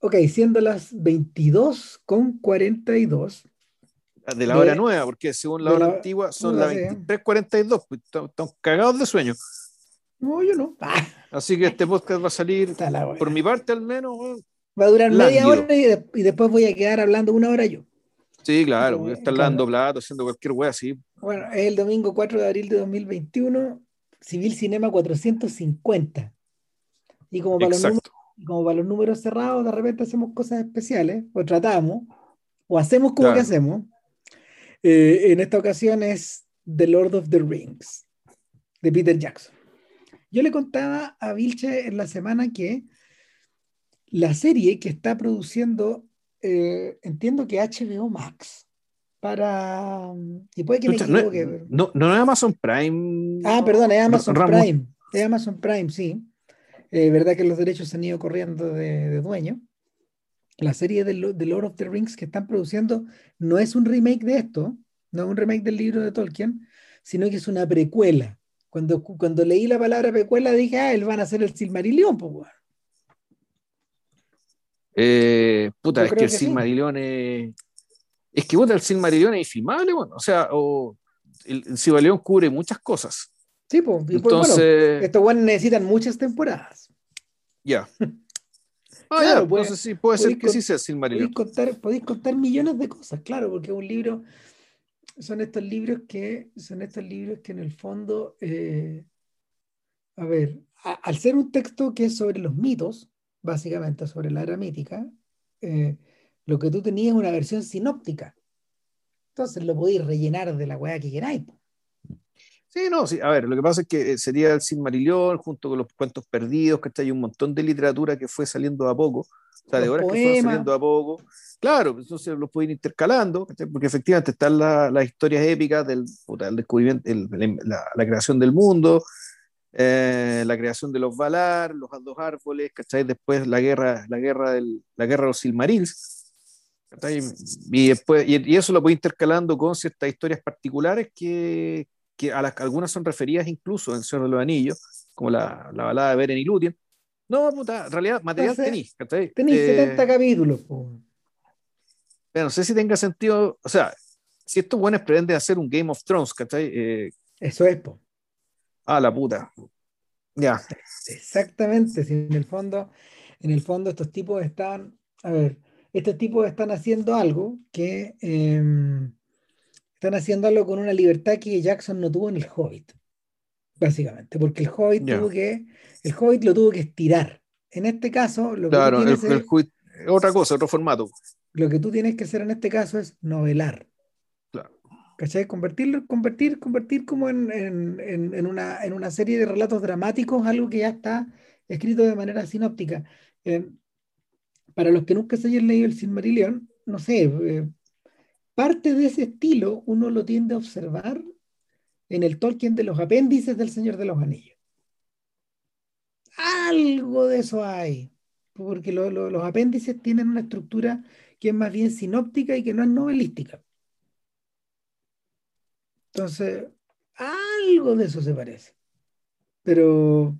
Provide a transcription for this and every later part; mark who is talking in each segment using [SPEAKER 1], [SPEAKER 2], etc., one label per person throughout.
[SPEAKER 1] Ok, siendo las 22 con 42.
[SPEAKER 2] De la hora nueva, porque según la hora antigua son las 23.42, pues estamos cagados de sueño.
[SPEAKER 1] No, yo no. Ah.
[SPEAKER 2] Así que este podcast va a salir, por mi parte al menos.
[SPEAKER 1] Va a durar media hora y, después voy a quedar hablando una hora yo.
[SPEAKER 2] Sí, claro, voy a estar dando plato, haciendo cualquier wea así.
[SPEAKER 1] Bueno, es el domingo 4 de abril de 2021, Civil Cinema 450. Y como para, los números, como para los números cerrados, de repente hacemos cosas especiales, o tratamos, o hacemos como que hacemos. Eh, en esta ocasión es The Lord of the Rings, de Peter Jackson. Yo le contaba a Vilche en la semana que la serie que está produciendo, eh, entiendo que HBO Max, para. Y puede que me equivoque.
[SPEAKER 2] No, no, es Amazon Prime.
[SPEAKER 1] Ah, perdón, es Amazon Prime. Es Amazon Prime, sí. Eh, verdad que los derechos se han ido corriendo de, dueño. La serie de, Lord of the Rings que están produciendo no es un remake de esto, no es un remake del libro de Tolkien, sino que es una precuela. Cuando, cuando leí la palabra precuela dije, ah, él van a hacer el Silmarillion, pues,
[SPEAKER 2] eh, puta, es que, el Silmarillion es. Es que puta, el Silmarillion es infimable, bueno. O sea, o el, Silmarillion cubre muchas cosas.
[SPEAKER 1] Sí, pues. Entonces. estos buenos necesitan muchas temporadas.
[SPEAKER 2] Ya. Ah, ya, pues, puede ser que sí sea Silmarillion.
[SPEAKER 1] Podéis contar, podéis contar millones de cosas, claro, porque un libro son estos libros que, son estos libros que en el fondo, eh, a ver, al ser un texto que es sobre los mitos, básicamente sobre la era mítica, eh, lo que tú tenías es una versión sinóptica. Entonces lo podéis rellenar de la weá que queráis.
[SPEAKER 2] Sí, no, sí, a ver, lo que pasa es que eh, sería el Silmarillion junto con los cuentos perdidos, que hay un montón de literatura que fue saliendo a poco, o sea, de horas que fue saliendo a poco. Claro, entonces los pueden ir intercalando, porque efectivamente están las historias épicas del, descubrimiento, la, creación del mundo, eh, la creación de los Valar, los dos árboles, ¿cachai? Después la guerra, la guerra, del, la guerra de los Silmarils. Y, después, y, eso lo puede intercalando con ciertas historias particulares que, que a las algunas son referidas incluso en Señor de los Anillos, como la, la balada de Beren y Lúthien. No, puta, en realidad material tenéis.
[SPEAKER 1] Tenéis 70 capítulos.
[SPEAKER 2] Pero no sé si tenga sentido, o sea, si estos buenos pretenden hacer un Game of Thrones, ¿cachai? Eh,
[SPEAKER 1] Eso es, po.
[SPEAKER 2] Ah, la puta. Ya.
[SPEAKER 1] Exactamente, si en el fondo, en el fondo estos tipos están, a ver, estos tipos están haciendo algo que em, están haciendo algo con una libertad que Jackson no tuvo en el Hobbit, básicamente, porque el Hobbit tuvo que, el Hobbit lo tuvo que estirar. En este caso,
[SPEAKER 2] lo que claro, el, el, otra cosa, otro formato
[SPEAKER 1] lo que tú tienes que hacer en este caso es novelar.
[SPEAKER 2] Claro.
[SPEAKER 1] ¿Cachai? Convertirlo, convertir, convertir como en, una, en una serie de relatos dramáticos, algo que ya está escrito de manera sinóptica. Eh, para los que nunca se hayan leído el Silmarillion, no sé, eh, parte de ese estilo uno lo tiende a observar en el Tolkien de los apéndices del Señor de los Anillos. Algo de eso hay, porque los apéndices tienen una estructura que es más bien sinóptica y que no es novelística. Entonces, algo de eso se parece. Pero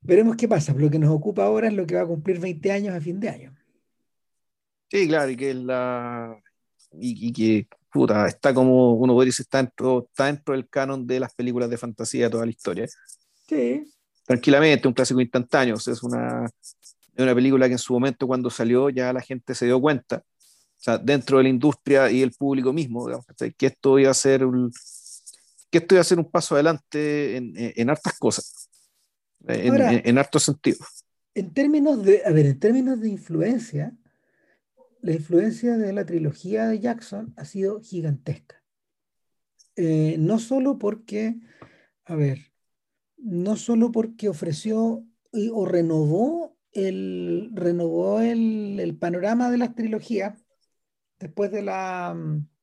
[SPEAKER 1] veremos qué pasa. Lo que nos ocupa ahora es lo que va a cumplir 20 años a fin de año.
[SPEAKER 2] Sí, claro, y que la. Y, que, puta, está como uno puede decir, está dentro, está dentro del canon de las películas de fantasía de toda la historia.
[SPEAKER 1] Sí.
[SPEAKER 2] Tranquilamente, un clásico instantáneo. O sea, es una, es una película que en su momento cuando salió ya la gente se dio cuenta, o sea, dentro de la industria y el público mismo, digamos, que esto iba a ser un, que esto iba a ser un paso adelante en, en, hartas cosas, en, en, hartos sentidos.
[SPEAKER 1] En términos de, a ver, en términos de influencia, la influencia de la trilogía de Jackson ha sido gigantesca. Eh, no solo porque, a ver, no solo porque ofreció o renovó el, renovó el, panorama de las trilogías después de la,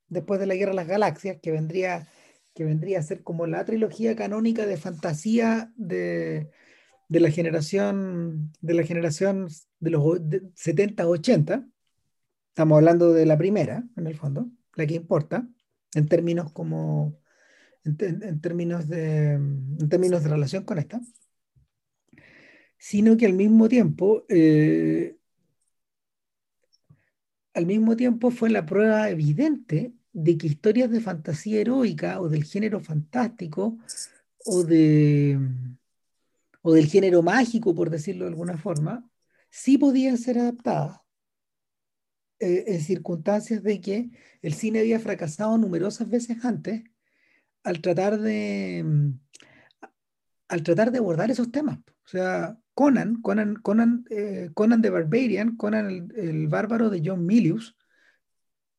[SPEAKER 1] después de la Guerra de las Galaxias, que vendría, que vendría a ser como la trilogía canónica de fantasía de, la generación de la generación de los 70-80. Estamos hablando de la primera, en el fondo, la que importa, en términos como en términos de en términos de relación con esta sino que al mismo tiempo eh, al mismo tiempo fue la prueba evidente de que historias de fantasía heroica o del género fantástico o, de, o del género mágico, por decirlo de alguna forma, sí podían ser adaptadas eh, en circunstancias de que el cine había fracasado numerosas veces antes al tratar de al tratar de abordar esos temas. O sea, Conan, Conan, Conan, eh, Conan the Barbarian, Conan el, bárbaro de John Milius,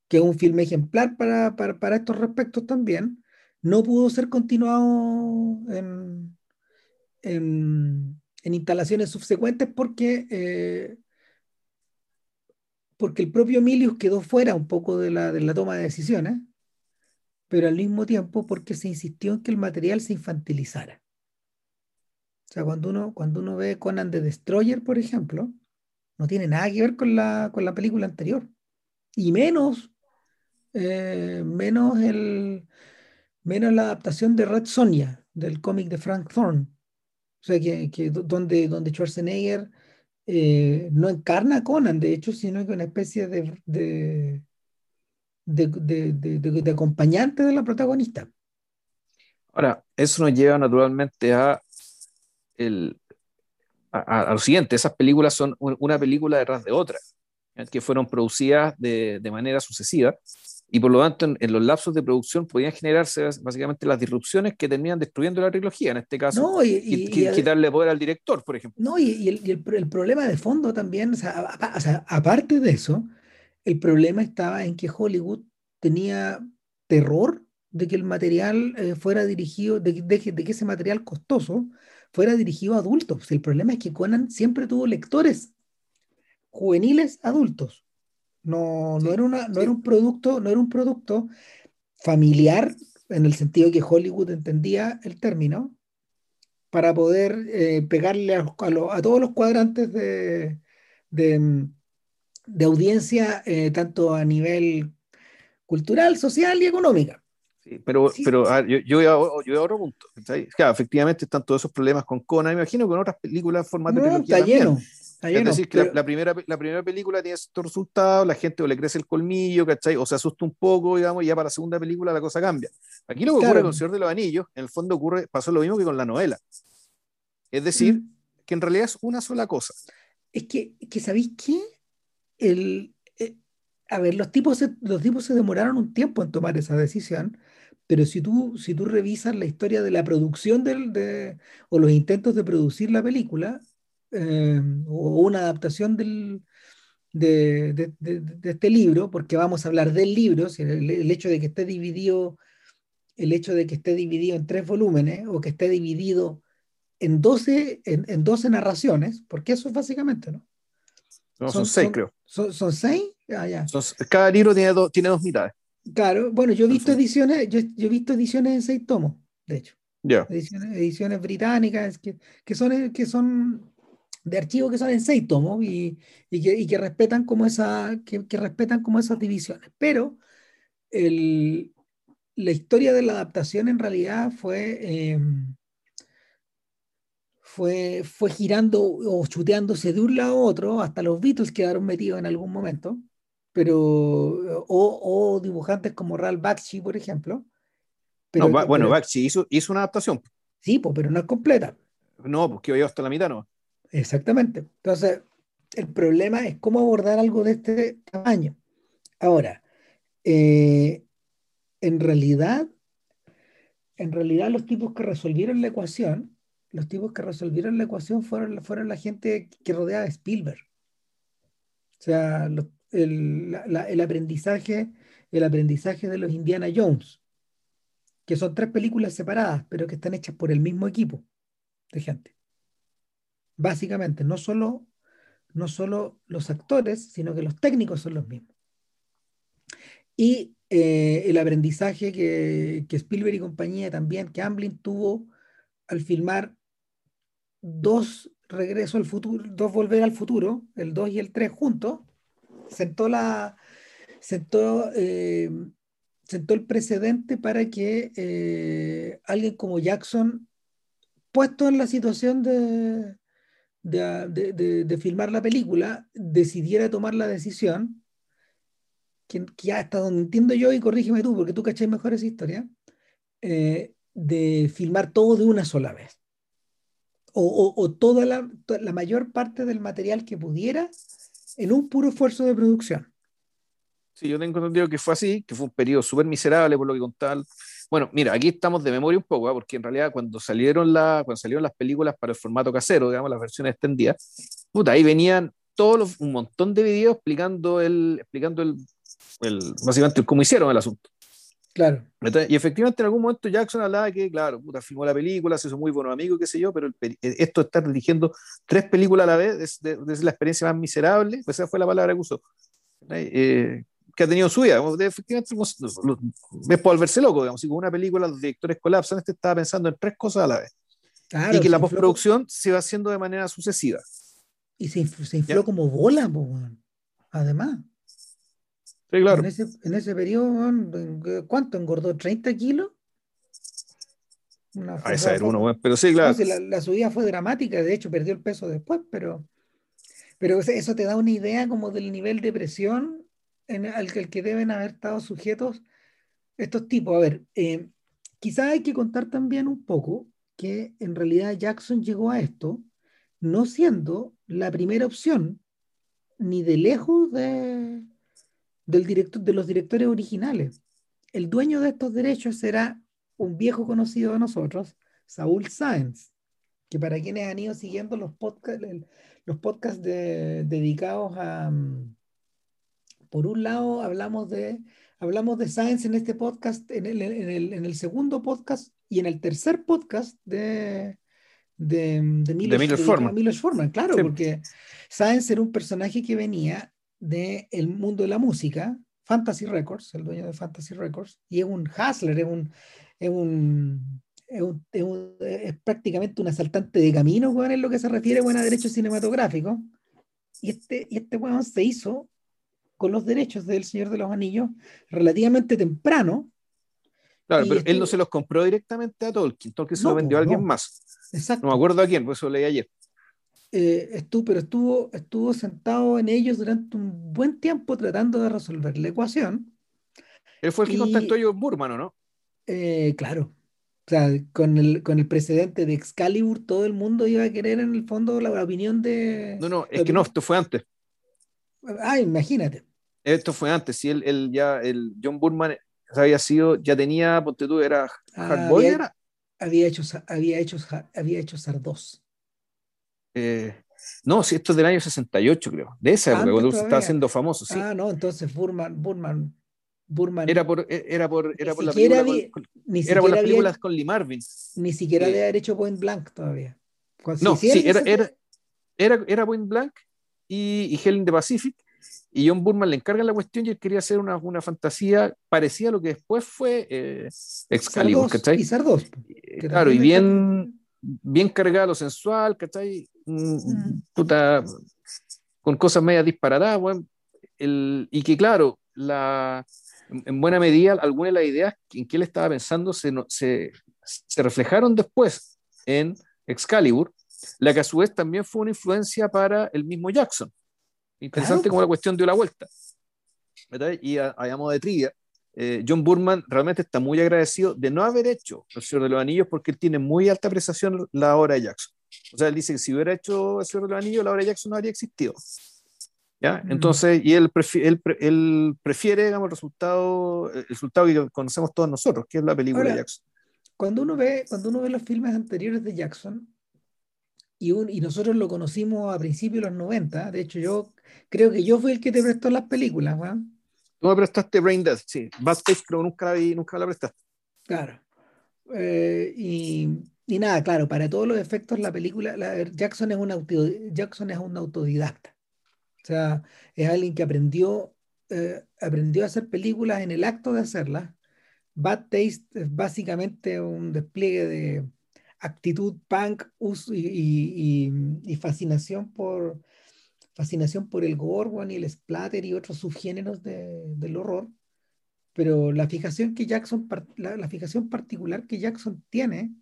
[SPEAKER 1] que es un filme ejemplar para, para, estos respectos también, no pudo ser continuado en, en, instalaciones subsecuentes porque, eh, porque el propio Milius quedó fuera un poco de la, de la toma de decisiones, pero al mismo tiempo porque se insistió en que el material se infantilizara. O sea, cuando uno, cuando uno ve Conan the Destroyer, por ejemplo, no tiene nada que ver con la, con la película anterior. Y menos, eh, menos, el, menos la adaptación de Red Sonja, del cómic de Frank Thorne. O sea, que, que donde, donde Schwarzenegger eh, no encarna a Conan, de hecho, sino que una especie de, de, de acompañante de la protagonista.
[SPEAKER 2] Ahora, eso nos lleva naturalmente a el, a, lo siguiente, esas películas son una película detrás de otra, que fueron producidas de, de, manera sucesiva y por lo tanto en, los lapsos de producción podían generarse básicamente las disrupciones que terminan destruyendo la trilogía, en este caso y, quitarle poder al director, por ejemplo.
[SPEAKER 1] No, y, el, el, el, problema de fondo también, o sea, o sea, aparte de eso, el problema estaba en que Hollywood tenía terror de que el material eh, fuera dirigido, de, de, de, que ese material costoso fuera dirigido a adultos. El problema es que Conan siempre tuvo lectores juveniles adultos. No, no, era, una, no era un producto, no era un producto familiar en el sentido que Hollywood entendía el término para poder eh, pegarle a, a, todos los cuadrantes de, de, de audiencia, eh, tanto a nivel cultural, social y económica.
[SPEAKER 2] Pero, pero yo, yo, voy a, otro punto. Claro, efectivamente están todos esos problemas con Conan. Me imagino que en otras películas formato de
[SPEAKER 1] está lleno, está lleno,
[SPEAKER 2] Es decir, que la, primera, la primera película tiene estos resultados, la gente o le crece el colmillo, ¿cachai? O se asusta un poco, digamos, y ya para la segunda película la cosa cambia. Aquí lo que ocurre con El Señor de los Anillos, en el fondo ocurre, pasó lo mismo que con la novela. Es decir, mm. que en realidad es una sola cosa.
[SPEAKER 1] Es que, que ¿sabéis qué? El, eh, a ver, los tipos, los tipos se demoraron un tiempo en tomar esa decisión pero si tú, si tú revisas la historia de la producción del, de, o los intentos de producir la película, eh, o una adaptación del, de, de, de, este libro, porque vamos a hablar del libro, el, el, hecho de que esté dividido, el hecho de que esté dividido en tres volúmenes, o que esté dividido en 12, en, en 12 narraciones, porque eso es básicamente, ¿no?
[SPEAKER 2] No, son, seis, creo.
[SPEAKER 1] ¿Son, son seis? Ah, ya.
[SPEAKER 2] cada libro tiene, tiene dos mitades.
[SPEAKER 1] Claro, bueno, yo he visto ediciones, yo, he visto ediciones en seis tomos, de hecho. Ediciones, británicas que, que, son, que son de archivos que son en seis tomos y, y, que, respetan como esa, que, respetan como esas divisiones. Pero el, la historia de la adaptación en realidad fue, em, fue, fue girando o chuteándose de un lado a otro, hasta los Beatles quedaron metidos en algún momento pero o, o dibujantes como Ralph Bakshi, por ejemplo.
[SPEAKER 2] Pero, bueno, Bakshi hizo, hizo una adaptación.
[SPEAKER 1] Sí, pues, pero no es completa.
[SPEAKER 2] No, porque yo hasta la mitad no.
[SPEAKER 1] Exactamente. Entonces, el problema es cómo abordar algo de este tamaño. Ahora, eh, en realidad, en realidad los tipos que resolvieron la ecuación, los tipos que resolvieron la ecuación fueron, fueron la gente que rodeaba a Spielberg. O sea, los, el, aprendizaje, el aprendizaje de los Indiana Jones, que son tres películas separadas, pero que están hechas por el mismo equipo de gente. Básicamente, no solo, no solo los actores, sino que los técnicos son los mismos. Y eh, el aprendizaje que, que, Spielberg y compañía también, que Amblin tuvo al filmar dos Regreso al futuro, dos Volver al futuro, el 2 y el 3 juntos, sentó la sentó, eh, sentó el precedente para que eh, alguien como Jackson, puesto en la situación de, de, filmar la película, decidiera tomar la decisión que, que hasta donde entiendo yo, y corrígeme tú, porque tú cachai mejor esa historia, eh, de filmar todo de una sola vez. O, o, toda la, la, mayor parte del material que pudiera en un puro esfuerzo de producción.
[SPEAKER 2] Sí, yo tengo entendido que fue así, que fue un periodo súper miserable por lo que contaban. Bueno, mira, aquí estamos de memoria un poco, ¿eh? porque en realidad cuando salieron, la, cuando salieron las películas para el formato casero, digamos, las versiones extendidas, puta, ahí venían todos un montón de videos explicando el, explicando el, el, básicamente cómo hicieron el asunto.
[SPEAKER 1] Claro.
[SPEAKER 2] Y efectivamente en algún momento Jackson hablaba que, claro, puta, filmó la película, se hizo muy buenos amigos, qué sé yo, pero eh, esto de estar dirigiendo tres películas a la vez es, es, la experiencia más miserable, pues esa fue la palabra que usó, eh, que ha tenido su vida. Efectivamente, es por volverse loco, digamos, si con una película los directores colapsan, este estaba pensando en tres cosas a la vez. y que la postproducción se va haciendo de manera sucesiva.
[SPEAKER 1] Y se, se infló como bola, además.
[SPEAKER 2] Sí, claro.
[SPEAKER 1] En ese, en ese periodo, ¿cuánto engordó? ¿30 kilos?
[SPEAKER 2] Una, a saber uno, pero sí, claro.
[SPEAKER 1] la, subida fue dramática, de hecho perdió el peso después, pero, pero eso te da una idea como del nivel de presión al, que deben haber estado sujetos estos tipos. A ver, eh, quizás hay que contar también un poco que en realidad Jackson llegó a esto no siendo la primera opción ni de lejos de, del director, de los directores originales. El dueño de estos derechos será un viejo conocido de nosotros, Saúl Sáenz, que para quienes han ido siguiendo los podcasts, los podcasts dedicados a... Mm, por un lado, hablamos de, hablamos de Sáenz en este podcast, en el, en el, segundo podcast y en el tercer podcast de, de, de
[SPEAKER 2] Milos,
[SPEAKER 1] Forman. claro, porque Sáenz era un personaje que venía del mundo de la música, Fantasy Records, el dueño de Fantasy Records, y es un hustler, es un, es un, es, prácticamente un asaltante de camino, bueno, en lo que se refiere a derechos cinematográficos. Y este, y este weón se hizo con los derechos del Señor de los Anillos relativamente temprano.
[SPEAKER 2] Claro, pero él no se los compró directamente a Tolkien, Tolkien se lo vendió a alguien más. Exacto. No me acuerdo a quién, por eso leí ayer.
[SPEAKER 1] Eh, estuvo, pero estuvo, estuvo sentado en ellos durante un buen tiempo tratando de resolver la ecuación.
[SPEAKER 2] Él fue el que contactó a John Burman, ¿no?
[SPEAKER 1] Eh, claro. O sea, con el, con el precedente de Excalibur, todo el mundo iba a querer en el fondo la, opinión de.
[SPEAKER 2] No, no, es que no, esto fue antes.
[SPEAKER 1] Ah, imagínate.
[SPEAKER 2] Esto fue antes, si él, ya, el John Burman había sido, ya tenía, ponte tú, era
[SPEAKER 1] Hardboy, había, había hecho, había hecho, había hecho Sardos.
[SPEAKER 2] Eh, no, si esto es del año 68, creo. De esa época, cuando estaba haciendo famoso. Sí.
[SPEAKER 1] Ah, no, entonces Burman, Burman, Burman.
[SPEAKER 2] Era por, e, era por, era por la película ni era por las películas con Lee Marvin.
[SPEAKER 1] Ni siquiera había hecho Point Blank todavía.
[SPEAKER 2] no, sí, era, era, era, era, Point Blank y, y Helen de Pacific. Y John Burman le encarga la cuestión y él quería hacer una, una fantasía parecida a lo que después fue eh, Excalibur.
[SPEAKER 1] Y Sardos.
[SPEAKER 2] Claro, y bien, bien cargado, sensual, ¿cachai? Mm, puta, con cosas medias disparadas, el, y que claro, la, en buena medida algunas de las ideas en que él estaba pensando se, se, se reflejaron después en Excalibur, la que a su vez también fue una influencia para el mismo Jackson. Interesante como la cuestión dio la vuelta. Y a, a de trivia, eh, John Burman realmente está muy agradecido de no haber hecho El Señor de los Anillos porque él tiene muy alta apreciación la obra de Jackson. O sea, él dice que si hubiera hecho El Señor de los Anillos, la obra de Jackson no habría existido. ¿Ya? Mm. Entonces, y él, prefiere, él, prefiere, digamos, el resultado, el resultado que conocemos todos nosotros, que es la película de Jackson.
[SPEAKER 1] Cuando uno, ve, cuando uno ve los filmes anteriores de Jackson, y, un, y nosotros lo conocimos a principios de los 90, de hecho yo creo que yo fui el que te prestó las películas, ¿no?
[SPEAKER 2] Tú me prestaste Brain Dead, sí. Bad Taste, pero nunca la vi, nunca la prestaste.
[SPEAKER 1] Claro. Eh, y, y, nada, claro, para todos los efectos, la película, Jackson, es un auto, Jackson es un autodidacta. O sea, es alguien que aprendió, eh, aprendió a hacer películas en el acto de hacerlas. Bad Taste es básicamente un despliegue de actitud punk y, y, y fascinación por, fascinación por el gore, y el splatter y otros subgéneros del horror, pero la fijación que Jackson, la, fijación particular que Jackson tiene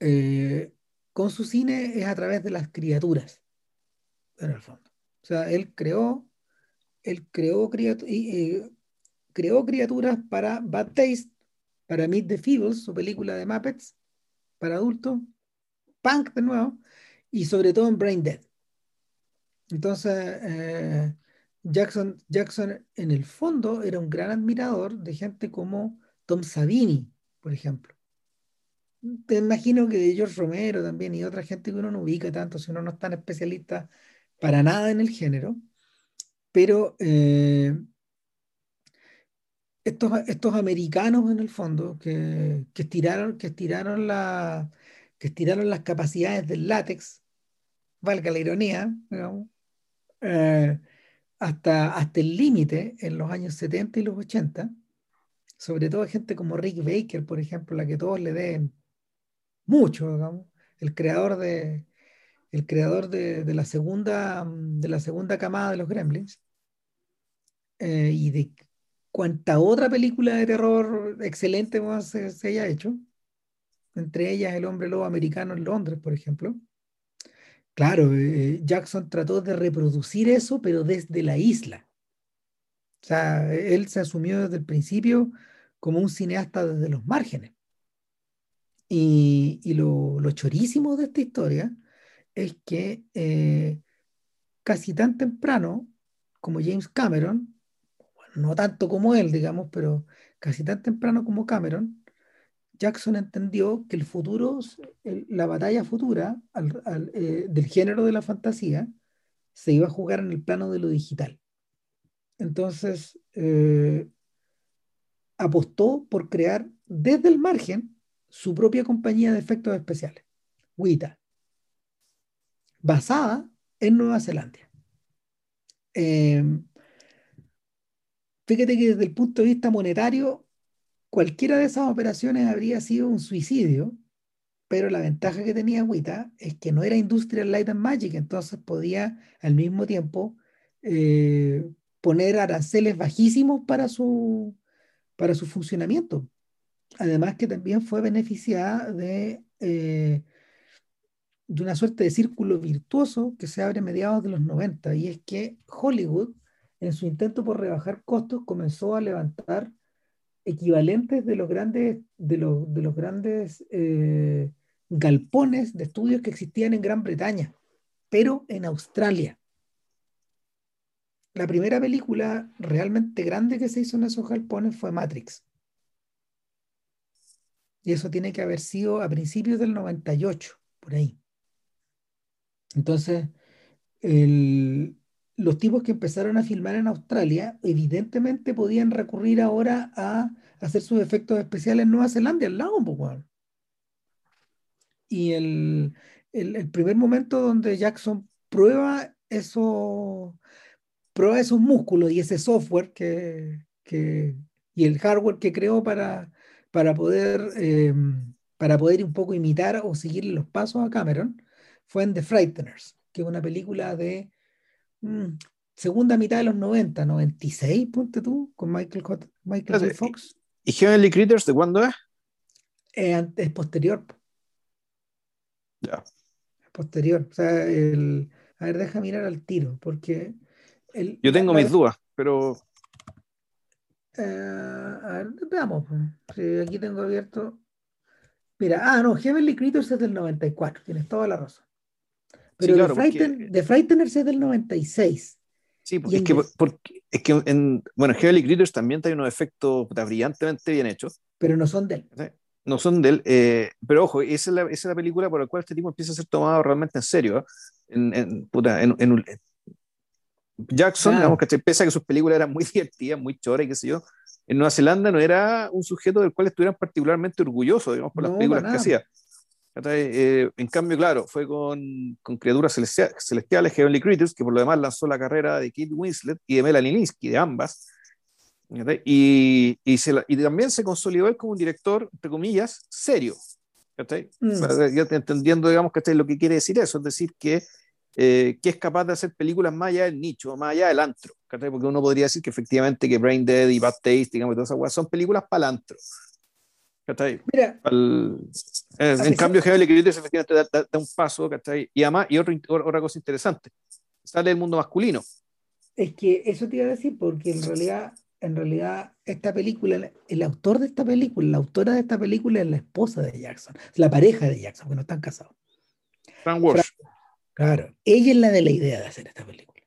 [SPEAKER 1] eh, con su cine es a través de las criaturas, en el fondo. O sea, él creó él creó, eh, creó criaturas para Bad Taste, para Meet the Feebles, su película de Muppets, para adultos, Punk de nuevo, y sobre todo en Brain Dead. Entonces, eh, Jackson, Jackson en el fondo era un gran admirador de gente como Tom Savini, por ejemplo. Te imagino que de George Romero también y otra gente que uno no ubica tanto si uno no es tan especialista para nada en el género. Pero eh, estos, estos americanos en el fondo que, que, estiraron, que, estiraron la, que estiraron las capacidades del látex, valga la ironía, eh, hasta, hasta el límite en los años 70 y los 80, sobre todo gente como Rick Baker, por ejemplo, la que todos le den mucho, digamos, el creador de, el creador de, la segunda, de la segunda camada de los Gremlins, eh, y de cuánta otra película de terror excelente se, se, haya hecho, entre ellas El hombre lobo americano en Londres, por ejemplo. Claro, eh, Jackson trató de reproducir eso, pero desde la isla. O sea, él se asumió desde el principio como un cineasta desde los márgenes. Y, lo, chorísimo de esta historia es que eh, casi tan temprano como James Cameron, no tanto como él, digamos, pero casi tan temprano como Cameron, Jackson entendió que el futuro, la batalla futura eh, del género de la fantasía se iba a jugar en el plano de lo digital. Entonces, eh, apostó por crear desde el margen su propia compañía de efectos especiales, WITA, basada en Nueva Zelanda. Em, fíjate que desde el punto de vista monetario, cualquiera de esas operaciones habría sido un suicidio, pero la ventaja que tenía WITA es que no era Industrial Light and Magic, entonces podía al mismo tiempo eh, poner aranceles bajísimos para su, para su funcionamiento. Además que también fue beneficiada de, eh, de una suerte de círculo virtuoso que se abre a mediados de los 90, y es que Hollywood, en su intento por rebajar costos, comenzó a levantar equivalentes de los grandes, de los, de los grandes eh, galpones de estudios que existían en Gran Bretaña, pero en Australia. La primera película realmente grande que se hizo en esos galpones fue Matrix. Y eso tiene que haber sido a principios del 98, por ahí. Entonces, los tipos que empezaron a filmar en Australia, evidentemente podían recurrir ahora a hacer sus efectos especiales en Nueva Zelanda, al lado, Y el, primer momento donde Jackson prueba eso, prueba esos músculos y ese software que, y el hardware que creó para, para poder, eh, para poder un poco imitar o seguir los pasos a Cameron fue en The Frighteners, que es una película de mm, segunda mitad de los 90, 96, ponte tú, con Michael, Michael Fox.
[SPEAKER 2] ¿Y Heavenly Critters de cuándo es?
[SPEAKER 1] Eh, es posterior.
[SPEAKER 2] Ya.
[SPEAKER 1] Es posterior. O sea, el, a ver, deja mirar al tiro, porque... El,
[SPEAKER 2] Yo tengo mis dudas, pero
[SPEAKER 1] eh, a ver, veamos. Aquí tengo abierto. Mira, ah, no, Heavenly Creatures es del 94, tienes toda la razón. Pero The, Frighten, Frighteners es del 96.
[SPEAKER 2] Sí, porque es, que, porque es que en, bueno, Heavenly Creatures también tiene unos efectos brillantemente bien hechos.
[SPEAKER 1] Pero no son de él.
[SPEAKER 2] No son de él, eh, pero ojo, esa es, la, esa es, la, película por la cual este tipo empieza a ser tomado realmente en serio. ¿eh? En, en, puta, en, en, Jackson, digamos, que pese a que sus películas eran muy divertidas, muy choras y qué sé yo, en Nueva Zelanda no era un sujeto del cual estuvieran particularmente orgullosos, digamos, por las películas que hacía. Eh, en cambio, claro, fue con, con Criaturas Celestiales, Heavenly Creatures, que por lo demás lanzó la carrera de Kate Winslet y de Melanie Linsky, de ambas. Y, y, se y, también se consolidó él como un director, entre comillas, serio. Mm. entendiendo, digamos, que lo que quiere decir eso, es decir, que eh, que es capaz de hacer películas más allá del nicho, más allá del antro, porque uno podría decir que efectivamente que Brain Dead y Bad Taste, digamos, todas esas son películas para el antro. Mira, eh, en cambio, Heavenly Creatures efectivamente da, un paso, ¿cachai? Y además, y otra cosa interesante, sale del mundo masculino.
[SPEAKER 1] Es que eso te iba a decir, porque en realidad, en realidad, esta película, el autor de esta película, la autora de esta película es la esposa de Jackson, la pareja de Jackson, porque no están casados.
[SPEAKER 2] Frank Walsh.
[SPEAKER 1] claro, ella es la de la idea de hacer esta película.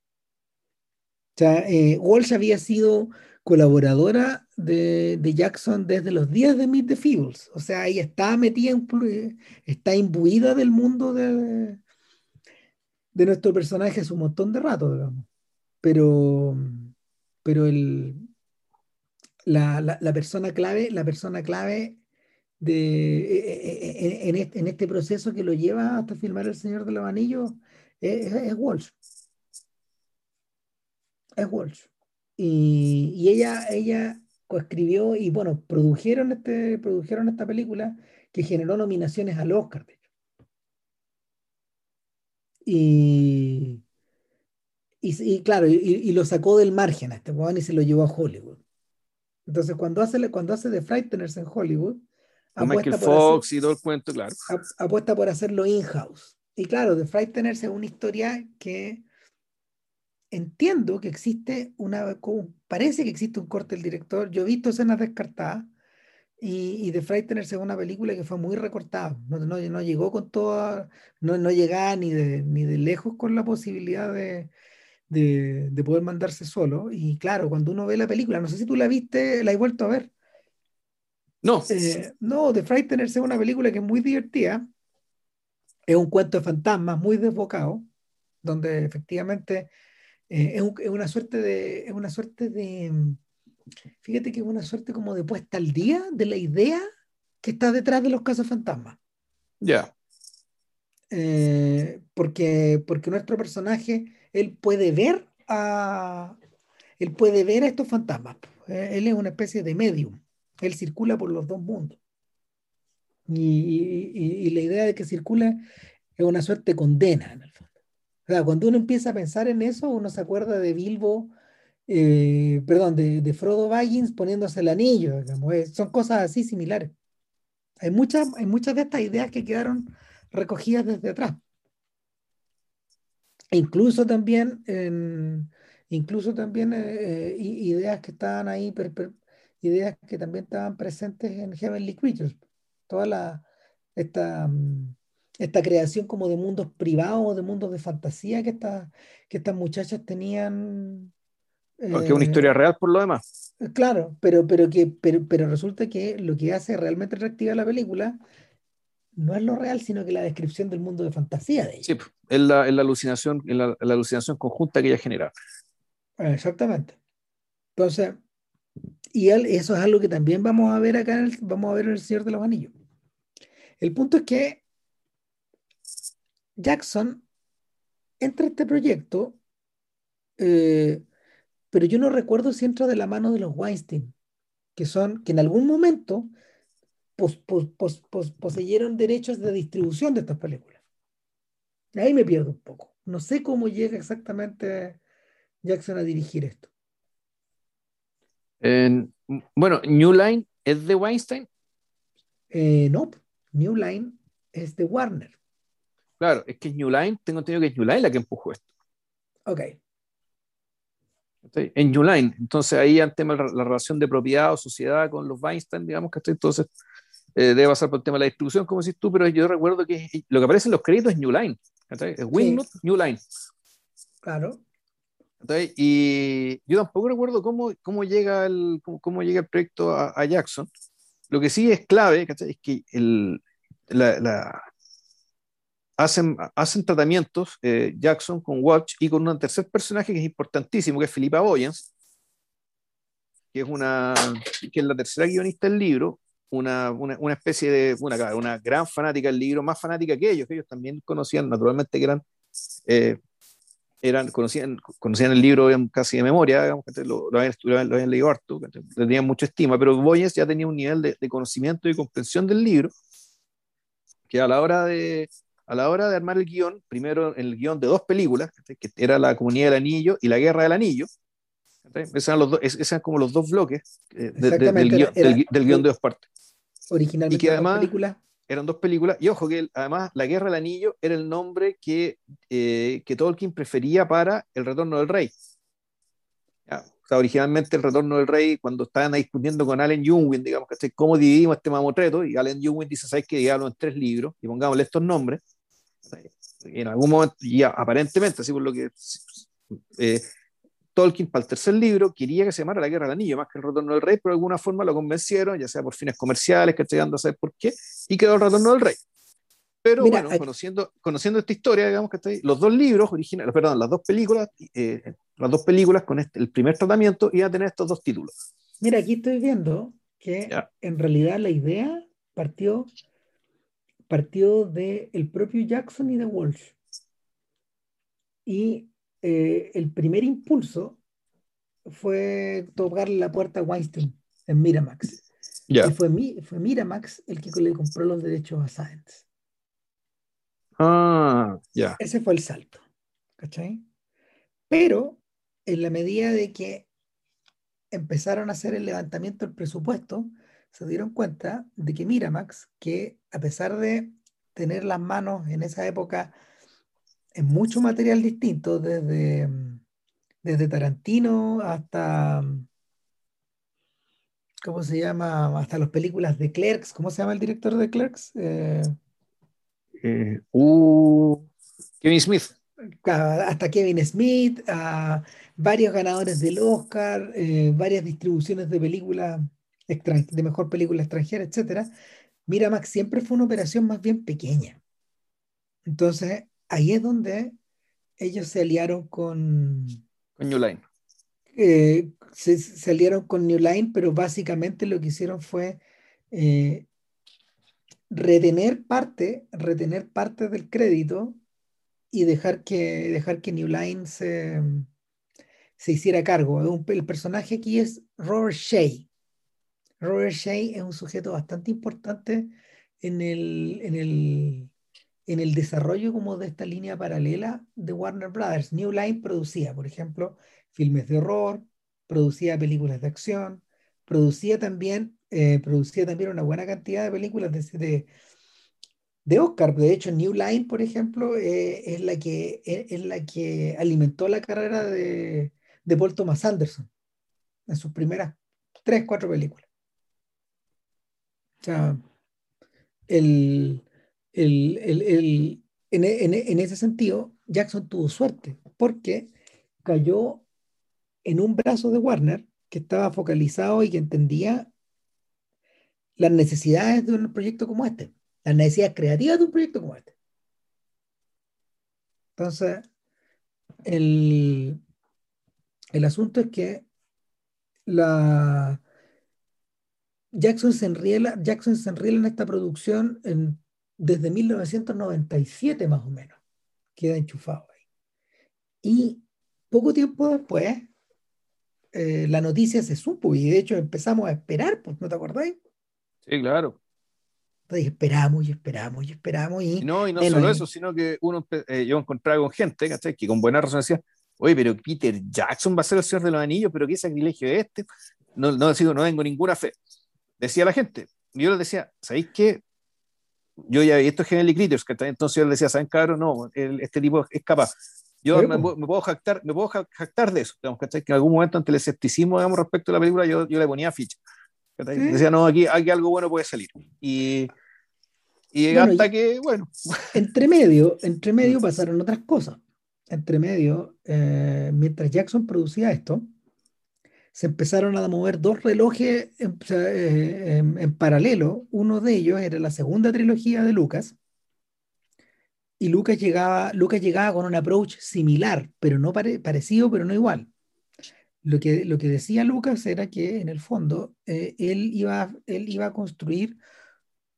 [SPEAKER 1] O sea, eh, Walsh había sido colaboradora de, Jackson desde los días de Meet the Feebles. O sea, ella está metida, en, está imbuida del mundo de, de nuestro personaje hace un montón de rato, digamos. Pero, pero el, la, la, persona clave, la persona clave de, e, e, e, en, este, en, este, proceso que lo lleva hasta filmar El Señor de los Anillos es, es Walsh. Es Walsh. Y, ella, ella coescribió y bueno, produjeron, este, produjeron esta película que generó nominaciones al Oscar, Y, y, claro, y, lo sacó del margen a este weón y se lo llevó a Hollywood. Entonces, cuando hace, cuando hace The Frighteners en Hollywood,
[SPEAKER 2] Michael Fox y todo el cuento, claro.
[SPEAKER 1] Apuesta por hacerlo in-house. Y claro, The Frighteners es una historia que entiendo que existe una, parece que existe un corte del director, yo he visto escenas descartadas y, y The Frighteners es una película que fue muy recortada, no, no, no llegó con toda, no, no llegaba ni de, ni de lejos con la posibilidad de, de, de, poder mandarse solo y claro, cuando uno ve la película, no sé si tú la viste, la he vuelto a ver.
[SPEAKER 2] No.
[SPEAKER 1] Eh, no, The Frighteners es una película que es muy divertida, es un cuento de fantasmas muy desbocado, donde efectivamente eh, es, una suerte de, es una suerte de, mm, fíjate que es una suerte como de puesta al día de la idea que está detrás de los casos fantasmas.
[SPEAKER 2] Ya.
[SPEAKER 1] Eh, porque, porque nuestro personaje, él puede ver a, él puede ver a estos fantasmas. Eh, él es una especie de medium. Él circula por los dos mundos. Y, y, la idea de que circula es una suerte de condena en el fondo cuando uno empieza a pensar en eso, uno se acuerda de Bilbo, eh, perdón, de, Frodo Baggins poniéndose el anillo, son cosas así similares. Hay muchas, hay muchas de estas ideas que quedaron recogidas desde atrás. Incluso también, incluso también eh, eh, ideas que estaban ahí, ideas que también estaban presentes en Heavenly Creatures. Toda la, esta, mm, esta creación como de mundos privados, de mundos de fantasía que, esta, que estas muchachas tenían.
[SPEAKER 2] Porque es una historia eh, real por lo demás.
[SPEAKER 1] Eh, claro, pero, pero, que, pero, pero resulta que lo que hace realmente atractiva la película no es lo real, sino que la descripción del mundo de fantasía de ella.
[SPEAKER 2] Sí, es la, es la alucinación, es la, la, alucinación conjunta que ella genera.
[SPEAKER 1] Exactamente. Entonces, y eso es algo que también vamos a ver acá, en el, vamos a ver en El Señor de los Anillos. El punto es que Jackson entra a este proyecto, eh, pero yo no recuerdo si entra de la mano de los Weinstein, que son, que en algún momento poseyeron derechos de distribución de estas películas. Ahí me pierdo un poco. No sé cómo llega exactamente Jackson a dirigir esto.
[SPEAKER 2] bueno, New Line es de Weinstein.
[SPEAKER 1] Eh, no, New Line es de Warner.
[SPEAKER 2] Claro, es que es New Line, tengo entendido que es New Line la que empujó esto.
[SPEAKER 1] Ok.
[SPEAKER 2] En New Line, entonces ahí ante la, la, relación de propiedad o sociedad con los Weinstein, digamos que entonces eh, debe pasar por el tema de la distribución, como decís tú, pero yo recuerdo que lo que aparece en los créditos es New Line, es Wingnut, New Line.
[SPEAKER 1] Claro.
[SPEAKER 2] Y yo tampoco recuerdo cómo, cómo, llega, el, cómo, llega el proyecto a, Jackson. Lo que sí es clave es que el, la, hacen, hacen tratamientos eh, Jackson con Walsh y con un tercer personaje que es importantísimo, que es Filipa Boyens, que es, una, que es la tercera guionista del libro, una, una, una, especie de, una, una gran fanática del libro, más fanática que ellos, que ellos también conocían, naturalmente que eran, eh, eran conocían, conocían el libro casi de memoria, digamos, lo, lo, habían, lo, habían, leído harto, tenían mucha estima, pero Boyens ya tenía un nivel de, de conocimiento y comprensión del libro que a la hora de, a la hora de armar el guion, primero el guion de dos películas, que era La Comunidad del Anillo y La Guerra del Anillo, esos eran, los dos, eran como los dos bloques eh, del, guion, del, guion, de dos partes.
[SPEAKER 1] Originalmente
[SPEAKER 2] y que además eran dos películas, y ojo que además La Guerra del Anillo era el nombre que, eh, que Tolkien prefería para El Retorno del Rey. originalmente el retorno del rey, cuando estaban discutiendo con Allen Jungwin, digamos, ¿Cómo dividimos este mamotreto? Y Allen Jungwin dice, ¿sabes qué? Digámoslo en tres libros y pongámosle estos nombres. Y en algún momento, ya aparentemente, así por lo que eh, Tolkien para el tercer libro quería que se llamara La Guerra del Anillo, más que el Retorno del Rey, pero de alguna forma lo convencieron, ya sea por fines comerciales, que estoy dando a saber por qué, y quedó el Retorno del Rey. Pero bueno, conociendo, conociendo esta historia, digamos que estoy, los dos libros originales, perdón, las dos películas, eh, las dos películas con este, el primer tratamiento iban a tener estos dos títulos.
[SPEAKER 1] Mira, aquí estoy viendo que en realidad la idea partió, partió de el propio Jackson y de Walsh. Y eh, el primer impulso fue tocar la puerta a Weinstein en Miramax. Y fue, fue Miramax el que le compró los derechos a Science.
[SPEAKER 2] Ah, ya.
[SPEAKER 1] Ese fue el salto. ¿Cachai? Pero en la medida de que empezaron a hacer el levantamiento del presupuesto, se dieron cuenta de que Miramax, que a pesar de tener las manos en esa época en mucho material distinto, desde, desde Tarantino hasta, ¿cómo se llama? Hasta las películas de Clerks. ¿Cómo se llama el director de Clerks?
[SPEAKER 2] Eh, eh, uh, Kevin Smith.
[SPEAKER 1] Hasta Kevin Smith, a varios ganadores del Oscar, eh, varias distribuciones de películas de mejor película extranjera, etc. Miramax siempre fue una operación más bien pequeña. Entonces, ahí es donde ellos se aliaron con...
[SPEAKER 2] Con New Line.
[SPEAKER 1] Eh, se, aliaron con New Line, pero básicamente lo que hicieron fue eh, retener parte, retener parte del crédito y dejar que, dejar que New Line se, se hiciera cargo. el personaje aquí es Robert Shea. Robert Shea es un sujeto bastante importante en el, en el, en el desarrollo como de esta línea paralela de Warner Brothers. New Line producía, por ejemplo, filmes de horror, producía películas de acción, producía también, eh, producía también una buena cantidad de películas de, de, Oscar. De hecho, New Line, por ejemplo, eh, es, la que, es, la que alimentó la carrera de, de Paul Thomas Anderson en sus primeras tres, cuatro películas. O sea, el, el, en, ese sentido, Jackson tuvo suerte porque cayó en un brazo de Warner que estaba focalizado y que entendía las necesidades de un proyecto como este, las necesidades creativas de un proyecto como este. Entonces, el, el asunto es que la Jackson se enriela, Jackson se enriela en esta producción en desde 1997 más o menos, queda enchufado ahí. Y poco tiempo después, eh, la noticia se supo y de hecho empezamos a esperar, pues, ¿no te acordáis?
[SPEAKER 2] Sí, claro.
[SPEAKER 1] Entonces esperamos y esperamos y esperamos y...
[SPEAKER 2] no, y no solo eso, sino que uno, eh, yo encontraba con gente que con buena razón decía, oye, pero Peter Jackson va a ser el Señor de los Anillos, pero qué sacrilegio es este. No, no, no tengo ninguna fe. Decía la gente. Yo les decía, ¿sabéis qué? yo ya esto es Henry Critters, que entonces yo le decía, ¿saben, cabrón? No, este tipo es capaz. Yo me, puedo jactar, me puedo jactar de eso, digamos, Que en algún momento ante el escepticismo, digamos, respecto a la película, yo, yo le ponía ficha. Decía, no, aquí, aquí algo bueno puede salir. Y, y hasta que, bueno.
[SPEAKER 1] Entre medio, entre medio pasaron otras cosas. Entre medio, eh, mientras Jackson producía esto, se empezaron a mover dos relojes eh, en, paralelo. Uno de ellos era la segunda trilogía de Lucas. Y Lucas llegaba, Lucas llegaba con un approach similar, pero no parecido, pero no igual. Lo que, lo que decía Lucas era que en el fondo eh, él, iba, él iba a construir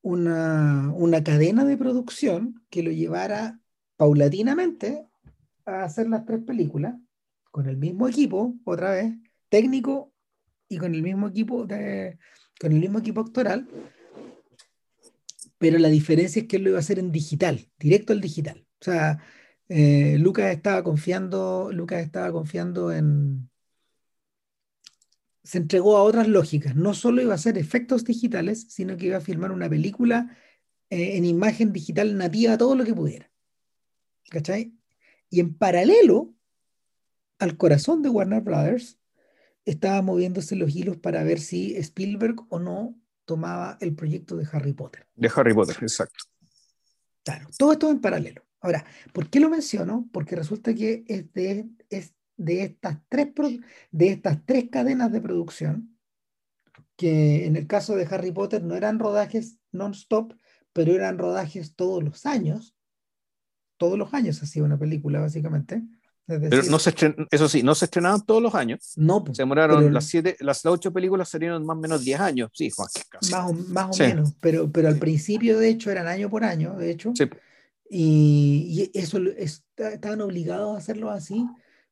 [SPEAKER 1] una, una cadena de producción que lo llevara paulatinamente a hacer las tres películas con el mismo equipo, otra vez, técnico y con el mismo equipo de, con el mismo equipo actoral, pero la diferencia es que él lo iba a hacer en digital, directo al digital. O sea, eh, Lucas estaba confiando, Lucas estaba confiando en se entregó a otras lógicas. No solo iba a hacer efectos digitales, sino que iba a filmar una película eh, en imagen digital nativa, todo lo que pudiera. ¿Cachai? Y en paralelo al corazón de Warner Brothers, estaba moviéndose los hilos para ver si Spielberg o no tomaba el proyecto de Harry Potter.
[SPEAKER 2] De Harry Potter, exacto.
[SPEAKER 1] Claro, todo esto en paralelo. Ahora, ¿por qué lo menciono? Porque resulta que es de, es de, estas, tres, de estas tres cadenas de producción, que en el caso de Harry Potter no eran rodajes non-stop, pero eran rodajes todos los años. Todos los años hacía una película, básicamente.
[SPEAKER 2] Pero no se eso sí, no se estrenaban todos los años.
[SPEAKER 1] No, pues,
[SPEAKER 2] se demoraron las siete, las ocho películas salieron más o menos diez años, sí, Juan.
[SPEAKER 1] Más o, más o menos, pero, pero al principio, de hecho, eran año por año, de hecho. Sí. Y, eso estaban obligados a hacerlo así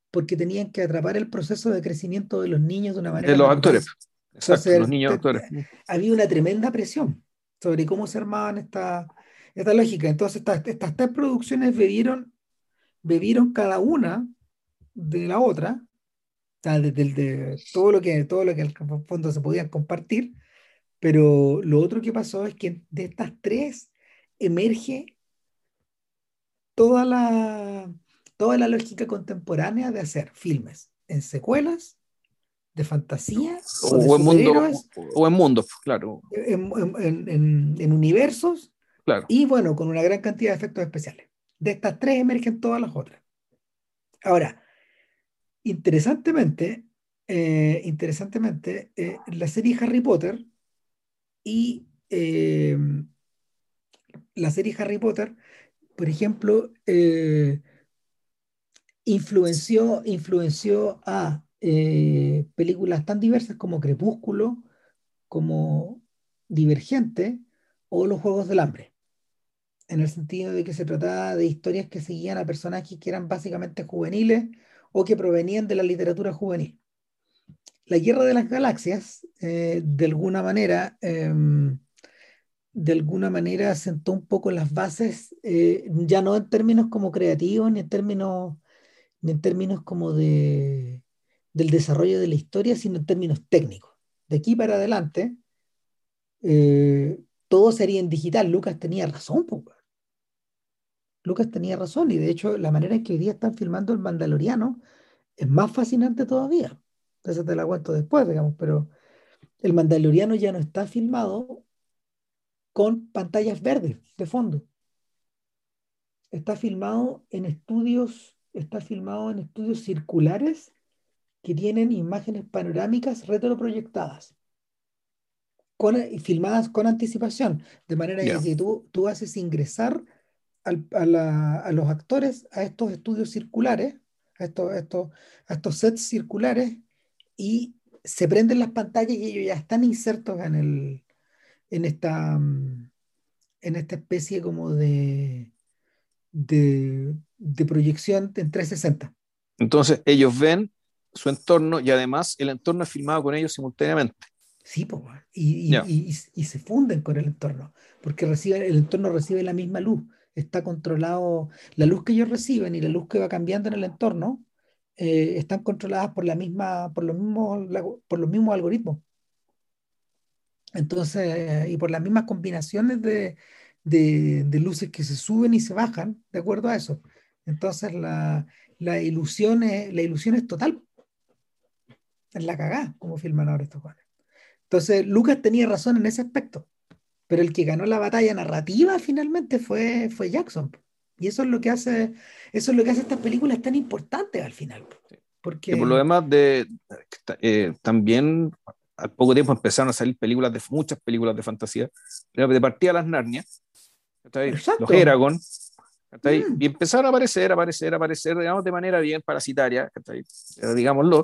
[SPEAKER 1] porque tenían que atrapar el proceso de crecimiento de los niños de una manera.
[SPEAKER 2] De los actores. Exacto, los niños actores.
[SPEAKER 1] Había una tremenda presión sobre cómo se armaban esta, esta lógica. Entonces, estas, estas tres producciones bebieron, bebieron cada una de la otra, de, de, todo lo que todo lo que el fondo se podían compartir, pero lo otro que pasó es que de estas tres emerge toda la, toda la lógica contemporánea de hacer filmes en secuelas, de fantasía,
[SPEAKER 2] o, en mundos, o en mundos, claro.
[SPEAKER 1] En, universos,
[SPEAKER 2] claro.
[SPEAKER 1] y bueno, con una gran cantidad de efectos especiales. De estas tres emergen todas las otras. Ahora, interesantemente, eh, interesantemente, eh, la serie Harry Potter y eh, la serie Harry Potter por ejemplo, influenció, influenció a películas tan diversas como Crepúsculo, como Divergente o Los Juegos del Hambre, en el sentido de que se trataba de historias que seguían a personajes que eran básicamente juveniles o que provenían de la literatura juvenil. La Guerra de las Galaxias, eh, de alguna manera, em, de alguna manera sentó un poco las bases, eh, ya no en términos como creativos, ni en términos, ni en términos como de, del desarrollo de la historia, sino en términos técnicos. De aquí para adelante, eh, todo sería en digital. Lucas tenía razón, Lucas tenía razón, y de hecho la manera en que hoy día están filmando el Mandaloriano es más fascinante todavía. Esa te la cuento después, digamos, pero el Mandaloriano ya no está filmado con pantallas verdes de fondo. Está filmado en estudios, está filmado en estudios circulares que tienen imágenes panorámicas retroproyectadas, con, filmadas con anticipación, de manera que si tú, tú haces ingresar a, los actores a estos estudios circulares, a estos, estos, a estos sets circulares, y se prenden las pantallas y ellos ya están insertos en el, en esta, mm, en esta especie como de, de, proyección en 360.
[SPEAKER 2] Entonces ellos ven su entorno y además el entorno es filmado con ellos simultáneamente.
[SPEAKER 1] Sí, y, y, se funden con el entorno, porque recibe, el entorno recibe la misma luz, está controlado, la luz que ellos reciben y la luz que va cambiando en el entorno eh, están controladas por, la misma, por, los mismos, por los mismos algoritmos. Entonces, y por las mismas combinaciones de, luces que se suben y se bajan, de acuerdo a eso. Entonces, la, ilusión, es, la ilusión es total. Es la cagada, como filman ahora estos jóvenes. Entonces, Lucas tenía razón en ese aspecto, pero el que ganó la batalla narrativa finalmente fue, fue Jackson. Y eso es lo que hace, eso es lo que hace estas películas tan importantes al final. Porque...
[SPEAKER 2] por lo demás, de, eh, también al poco tiempo empezaron a salir películas de muchas películas de fantasía. De partida las Narnia, los Eragon, mm. y empezaron a aparecer, aparecer, aparecer, digamos, de manera bien parasitaria, eh, digámoslo.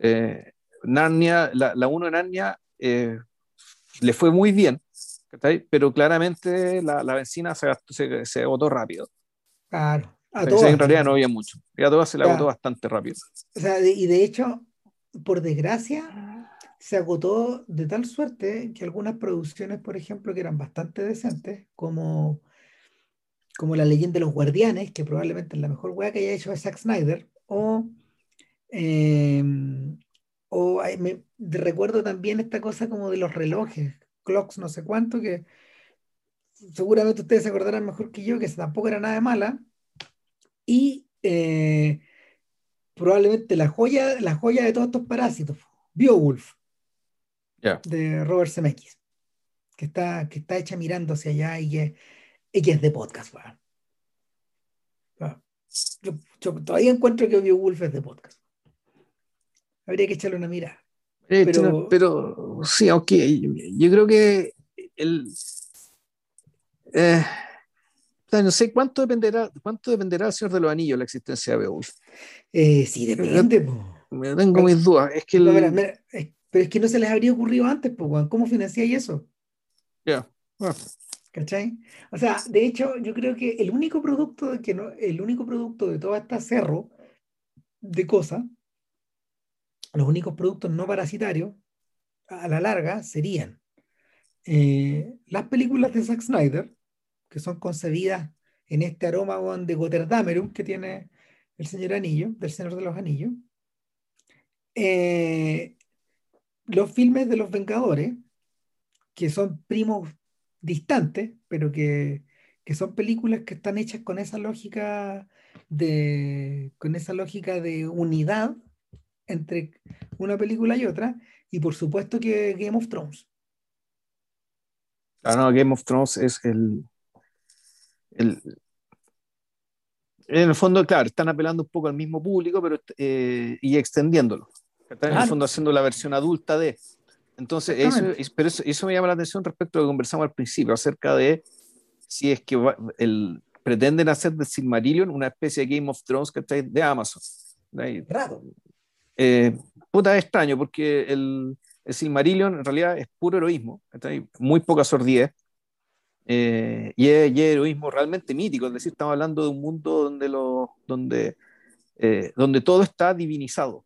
[SPEAKER 2] Eh, Narnia, la, la uno de Narnia eh, le fue muy bien, pero claramente la, la benzina se, se, se, agotó rápido.
[SPEAKER 1] Claro.
[SPEAKER 2] en realidad no había mucho. a todas se le agotó bastante rápido.
[SPEAKER 1] O sea, y de hecho, por desgracia, se agotó de tal suerte que algunas producciones, por ejemplo, que eran bastante decentes, como, como La leyenda de los guardianes, que probablemente es la mejor hueá que haya hecho Zack Snyder, o, em, o me, recuerdo también esta cosa como de los relojes, clocks no sé cuánto, que seguramente ustedes se acordarán mejor que yo, que tampoco era nada de mala, y eh, probablemente la joya, la joya de todos estos parásitos Beowulf de Robert Zemeckis, que está, que está hecha mirando hacia allá y que, es de podcast. Yo, todavía encuentro que Beowulf es de podcast. Habría que echarle una mirada.
[SPEAKER 2] Eh, pero, pero sí, aunque yo creo que el, eh, no sé cuánto dependerá, cuánto dependerá el Señor de los Anillos la existencia de Beowulf.
[SPEAKER 1] Eh, sí, depende.
[SPEAKER 2] Me tengo mis dudas. Es que
[SPEAKER 1] pero es que no se les habría ocurrido antes, pues, ¿cómo financiáis eso?
[SPEAKER 2] Ya.
[SPEAKER 1] ¿Cachai? O sea, de hecho, yo creo que el único producto que no, el único producto de toda esta cerro de cosas, los únicos productos no parasitarios, a la larga, serían eh, las películas de Zack Snyder, que son concebidas en este aroma de Gotterdamerum que tiene el Señor Anillo, del Señor de los Anillos, eh, los filmes de los Vengadores, que son primos distantes, pero que, son películas que están hechas con esa lógica de, con esa lógica de unidad entre una película y otra, y por supuesto que Game of Thrones.
[SPEAKER 2] Ah, no, Game of Thrones es el, el en el fondo, claro, están apelando un poco al mismo público, pero eh, y extendiéndolo. Están en el fondo haciendo la versión adulta de. Entonces, eso, pero eso, me llama la atención respecto a lo que conversamos al principio, acerca de si es que el, pretenden hacer de Silmarillion una especie de Game of Thrones que está de Amazon.
[SPEAKER 1] Raro.
[SPEAKER 2] Eh, puta, es extraño, porque el, el, Silmarillion en realidad es puro heroísmo, muy poca sordidez, eh, y, es, heroísmo realmente mítico, es decir, estamos hablando de un mundo donde, lo, donde, eh, donde todo está divinizado,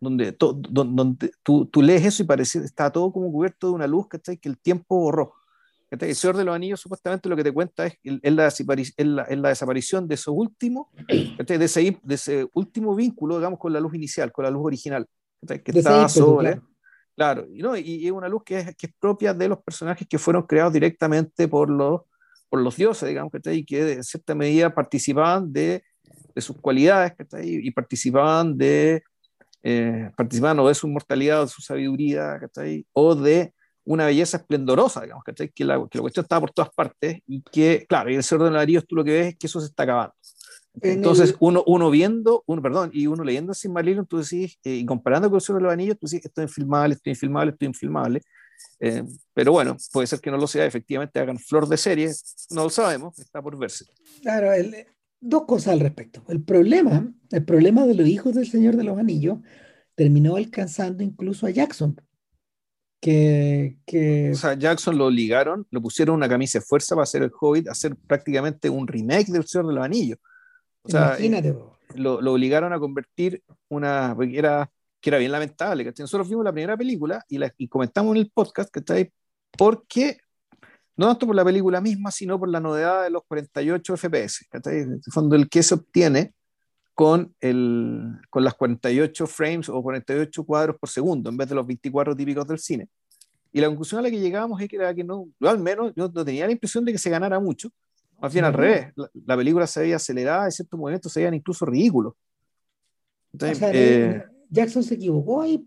[SPEAKER 2] donde, donde tú, tú, lees eso y parece está todo como cubierto de una luz que el tiempo borró. El Señor de los Anillos supuestamente lo que te cuenta es, es, la, es la, desaparición de esos últimos, de ese, de ese último vínculo, digamos, con la luz inicial, con la luz original, que estaba sobre... Claro, y, no, y, es una luz que es, que es propia de los personajes que fueron creados directamente por los, por los dioses, digamos, y que de cierta medida participaban de, de sus cualidades y participaban de, eh, participaban o de su inmortalidad, o de su sabiduría, o de una belleza esplendorosa, digamos, Que la, que la cuestión estaba por todas partes y que, claro, y el Señor de los Anillos tú lo que ves es que eso se está acabando. Entonces, uno, uno viendo, uno, perdón, y uno leyendo sin Silmarillion, tú decís, eh, y comparando con el Señor de los Anillos, tú decís, esto es infilmable, esto es infilmable, esto es infilmable. Eh, pero bueno, puede ser que no lo sea, efectivamente hagan flor de serie, no lo sabemos, está por verse.
[SPEAKER 1] Claro, dos cosas al respecto. El problema, el problema de los hijos del Señor de los Anillos terminó alcanzando incluso a Jackson. Que, que...
[SPEAKER 2] O sea, Jackson lo obligaron, lo pusieron una camisa de fuerza para hacer el Hobbit, hacer prácticamente un remake del Señor de los Anillos. O sea, eh, lo, lo, obligaron a convertir una, que era, que era bien lamentable, que nosotros vimos la primera película y, la, y comentamos en el podcast, ahí, porque no tanto por la película misma, sino por la novedad de los 48 FPS, que en el fondo el que se obtiene con, el, con las 48 frames o 48 cuadros por segundo, en vez de los 24 típicos del cine. Y la conclusión a la que llegábamos es que, era que no, yo al menos yo no tenía la impresión de que se ganara mucho, más bien al revés, la, película se veía acelerada y ciertos momentos se veían incluso ridículos.
[SPEAKER 1] Eh, Jackson se equivocó ahí.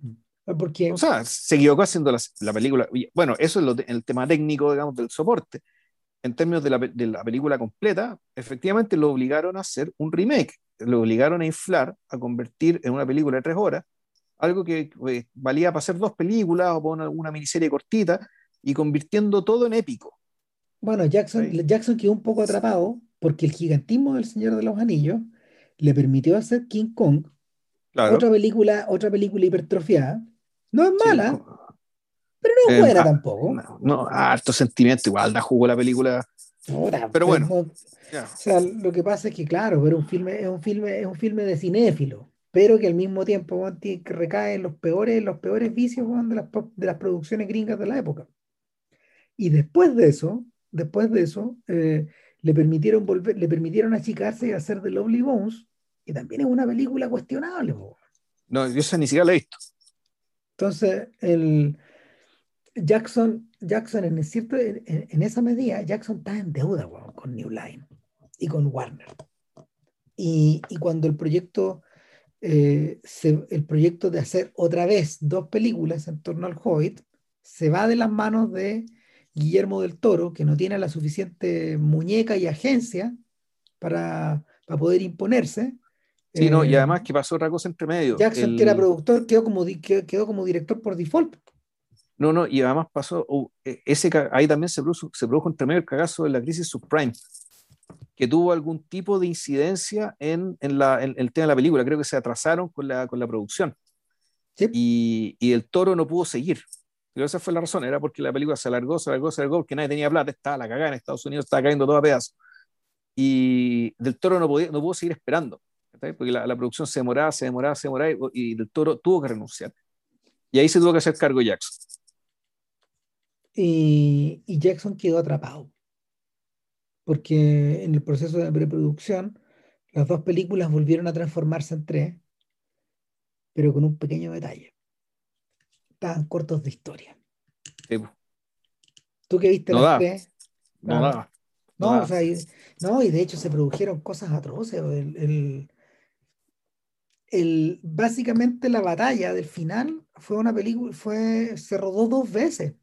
[SPEAKER 1] Porque...
[SPEAKER 2] O sea, se equivocó haciendo la, película. Bueno, eso es el tema técnico, digamos, del soporte. En términos de la, de la, película completa, efectivamente lo obligaron a hacer un remake. Lo obligaron a inflar, a convertir en una película de tres horas, algo que pues, valía para hacer dos películas o para una miniserie cortita, y convirtiendo todo en épico.
[SPEAKER 1] Bueno, Jackson, Jackson quedó un poco atrapado porque el gigantismo del Señor de los Anillos le permitió hacer King Kong, otra película, otra película hipertrofiada. No es mala, pero no es buena tampoco.
[SPEAKER 2] No, harto sentimiento, igual da jugó la película. Pero bueno. o
[SPEAKER 1] sea, lo que pasa es que, claro, pero un filme, es un filme, es un filme de cinéfilo, pero que al mismo tiempo recae en los peores, los peores vicios de, las, de las producciones gringas de la época. Y después de eso, después de eso, eh, le permitieron volver, le permitieron achicarse y hacer The Lovely Bones, que también es una película cuestionable.
[SPEAKER 2] No, yo esa ni siquiera la he visto.
[SPEAKER 1] Entonces, el Jackson, Jackson en, cierto, en, esa medida, Jackson está en deuda con New Line y con Warner. Y, y, cuando el proyecto, eh, el proyecto de hacer otra vez dos películas en torno al Hobbit se va de las manos de Guillermo del Toro, que no tiene la suficiente muñeca y agencia para, poder imponerse.
[SPEAKER 2] Sí, no, y eh, además que pasó otra cosa entre medio.
[SPEAKER 1] Jackson, que era productor, quedó como, quedó como director por default.
[SPEAKER 2] No, no, y además pasó, e, ese, ahí también se produjo, se produjo entre medio el cagazo de la crisis subprime, que tuvo algún tipo de incidencia en, en, la, el tema de la película. Creo que se atrasaron con la, con la producción. Y, y, el toro no pudo seguir. Pero esa fue la razón, era porque la película se alargó, se alargó, se alargó, porque nadie tenía plata, estaba la cagada en Estados Unidos, estaba cayendo todo a pedazos. Y del toro no, podía, no pudo seguir esperando, porque la, la, producción se demoraba, se demoraba, se demoraba, y, del toro tuvo que renunciar. Y ahí se tuvo que hacer cargo Jackson.
[SPEAKER 1] Y, y Jackson quedó atrapado, porque en el proceso de preproducción, las dos películas volvieron a transformarse en tres, pero con un pequeño detalle. Estaban cortos de historia. ¿Tú qué viste
[SPEAKER 2] no
[SPEAKER 1] la
[SPEAKER 2] No,
[SPEAKER 1] no, no, o sea, y, no, y de hecho se produjeron cosas atroces. El, el, básicamente la batalla del final fue una película, fue, se rodó dos veces.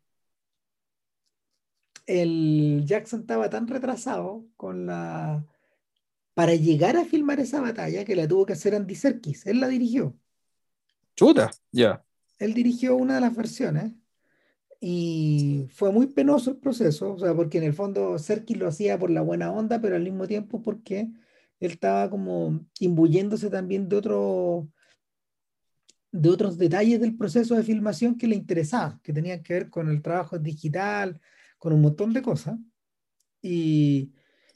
[SPEAKER 1] El Jackson estaba tan retrasado con la para llegar a filmar esa batalla que la tuvo que hacer Andy Serkis. Él la dirigió.
[SPEAKER 2] Chuta, ya
[SPEAKER 1] él dirigió una de las versiones y fue muy penoso el proceso, o sea, porque en el fondo Serkis lo hacía por la buena onda, pero al mismo tiempo porque él estaba como imbuyéndose también de otro de otros detalles del proceso de filmación que le interesaban, que tenían que ver con el trabajo digital, con un montón de cosas. Y,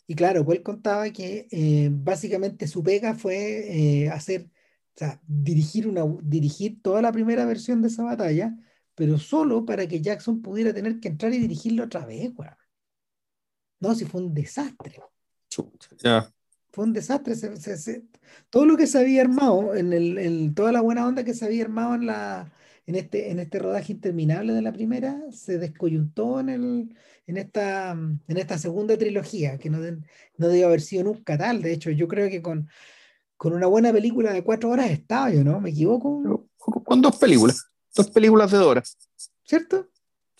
[SPEAKER 1] y claro, pues él contaba que eh, básicamente su pega fue eh, hacer o sea, dirigir, una, dirigir toda la primera versión de esa batalla, pero solo para que Jackson pudiera tener que entrar y dirigirlo otra vez, weón. No, si fue un desastre. Fue un desastre. todo lo que se había armado, en, el, toda la buena onda que se había armado en, la, en, este, en este rodaje interminable de la primera, se descoyuntó en, el, en, esta, en esta segunda trilogía, que no, no debió haber sido nunca tal. De hecho, yo creo que con, con una buena película de cuatro horas estaba yo, ¿no? ¿Me equivoco?
[SPEAKER 2] Con dos películas, dos películas de dos horas.
[SPEAKER 1] ¿Cierto?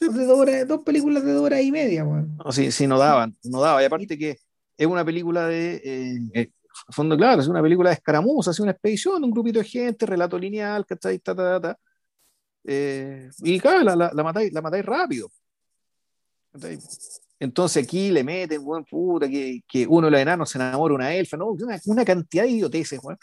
[SPEAKER 1] De dos, películas de dos horas y media, weón.
[SPEAKER 2] No, sí, sí, no daban, no daba. Y aparte que es una película de, eh, eh, fondo claro, es una película de escaramuza, es una expedición, un grupito de gente, relato lineal, ¿cachai? Ta, ta, ta, eh, y claro, la, la, la, matáis, la rápido. Entonces aquí le meten, buen puta, que, que, uno de los enanos se enamora de una elfa, ¿no? Una, una cantidad de idioteces, weón.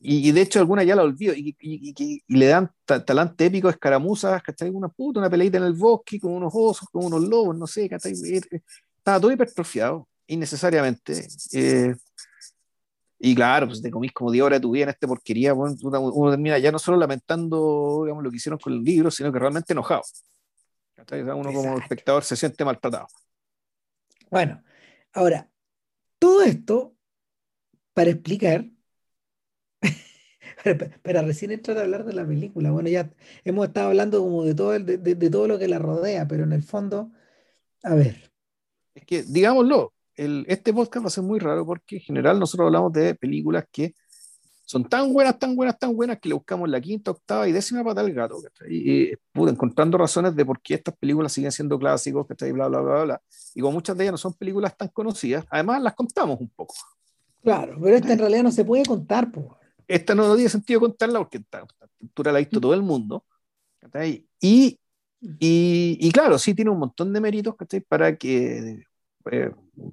[SPEAKER 2] Y, y, de hecho alguna ya la olvido y, y, y le dan talante épico de escaramuzas, ¿cachai? Una puta, una peleita en el bosque con unos osos, con unos lobos, no sé, ¿cachai? Eh, eh, estaba todo hipertrofiado, innecesariamente. Eh, y claro, pues te comís como 10 horas de tu vida en esta porquería, bueno, uno termina ya no solo lamentando digamos, lo que hicieron con el libro, sino que realmente enojado. Uno como espectador se siente maltratado.
[SPEAKER 1] Bueno, ahora, todo esto para explicar, para, recién entrar a hablar de la película, bueno, ya hemos estado hablando como de todo, de, de, todo lo que la rodea, pero en el fondo, a ver.
[SPEAKER 2] Es que, digámoslo, el, este podcast va a ser muy raro porque en general nosotros hablamos de películas que son tan buenas, tan buenas, tan buenas que le buscamos la quinta, octava y décima pata al gato, Y, encontrando razones de por qué estas películas siguen siendo clásicos, ¿cachai? Bla, bla, bla, bla. Y como muchas de ellas no son películas tan conocidas, además las contamos un poco.
[SPEAKER 1] Claro, pero esta en realidad no se puede contar, pues.
[SPEAKER 2] Esta no, tiene sentido contarla porque esta cultura la ha visto todo el mundo, Y, y, y, claro, sí tiene un montón de méritos. Para que, eh,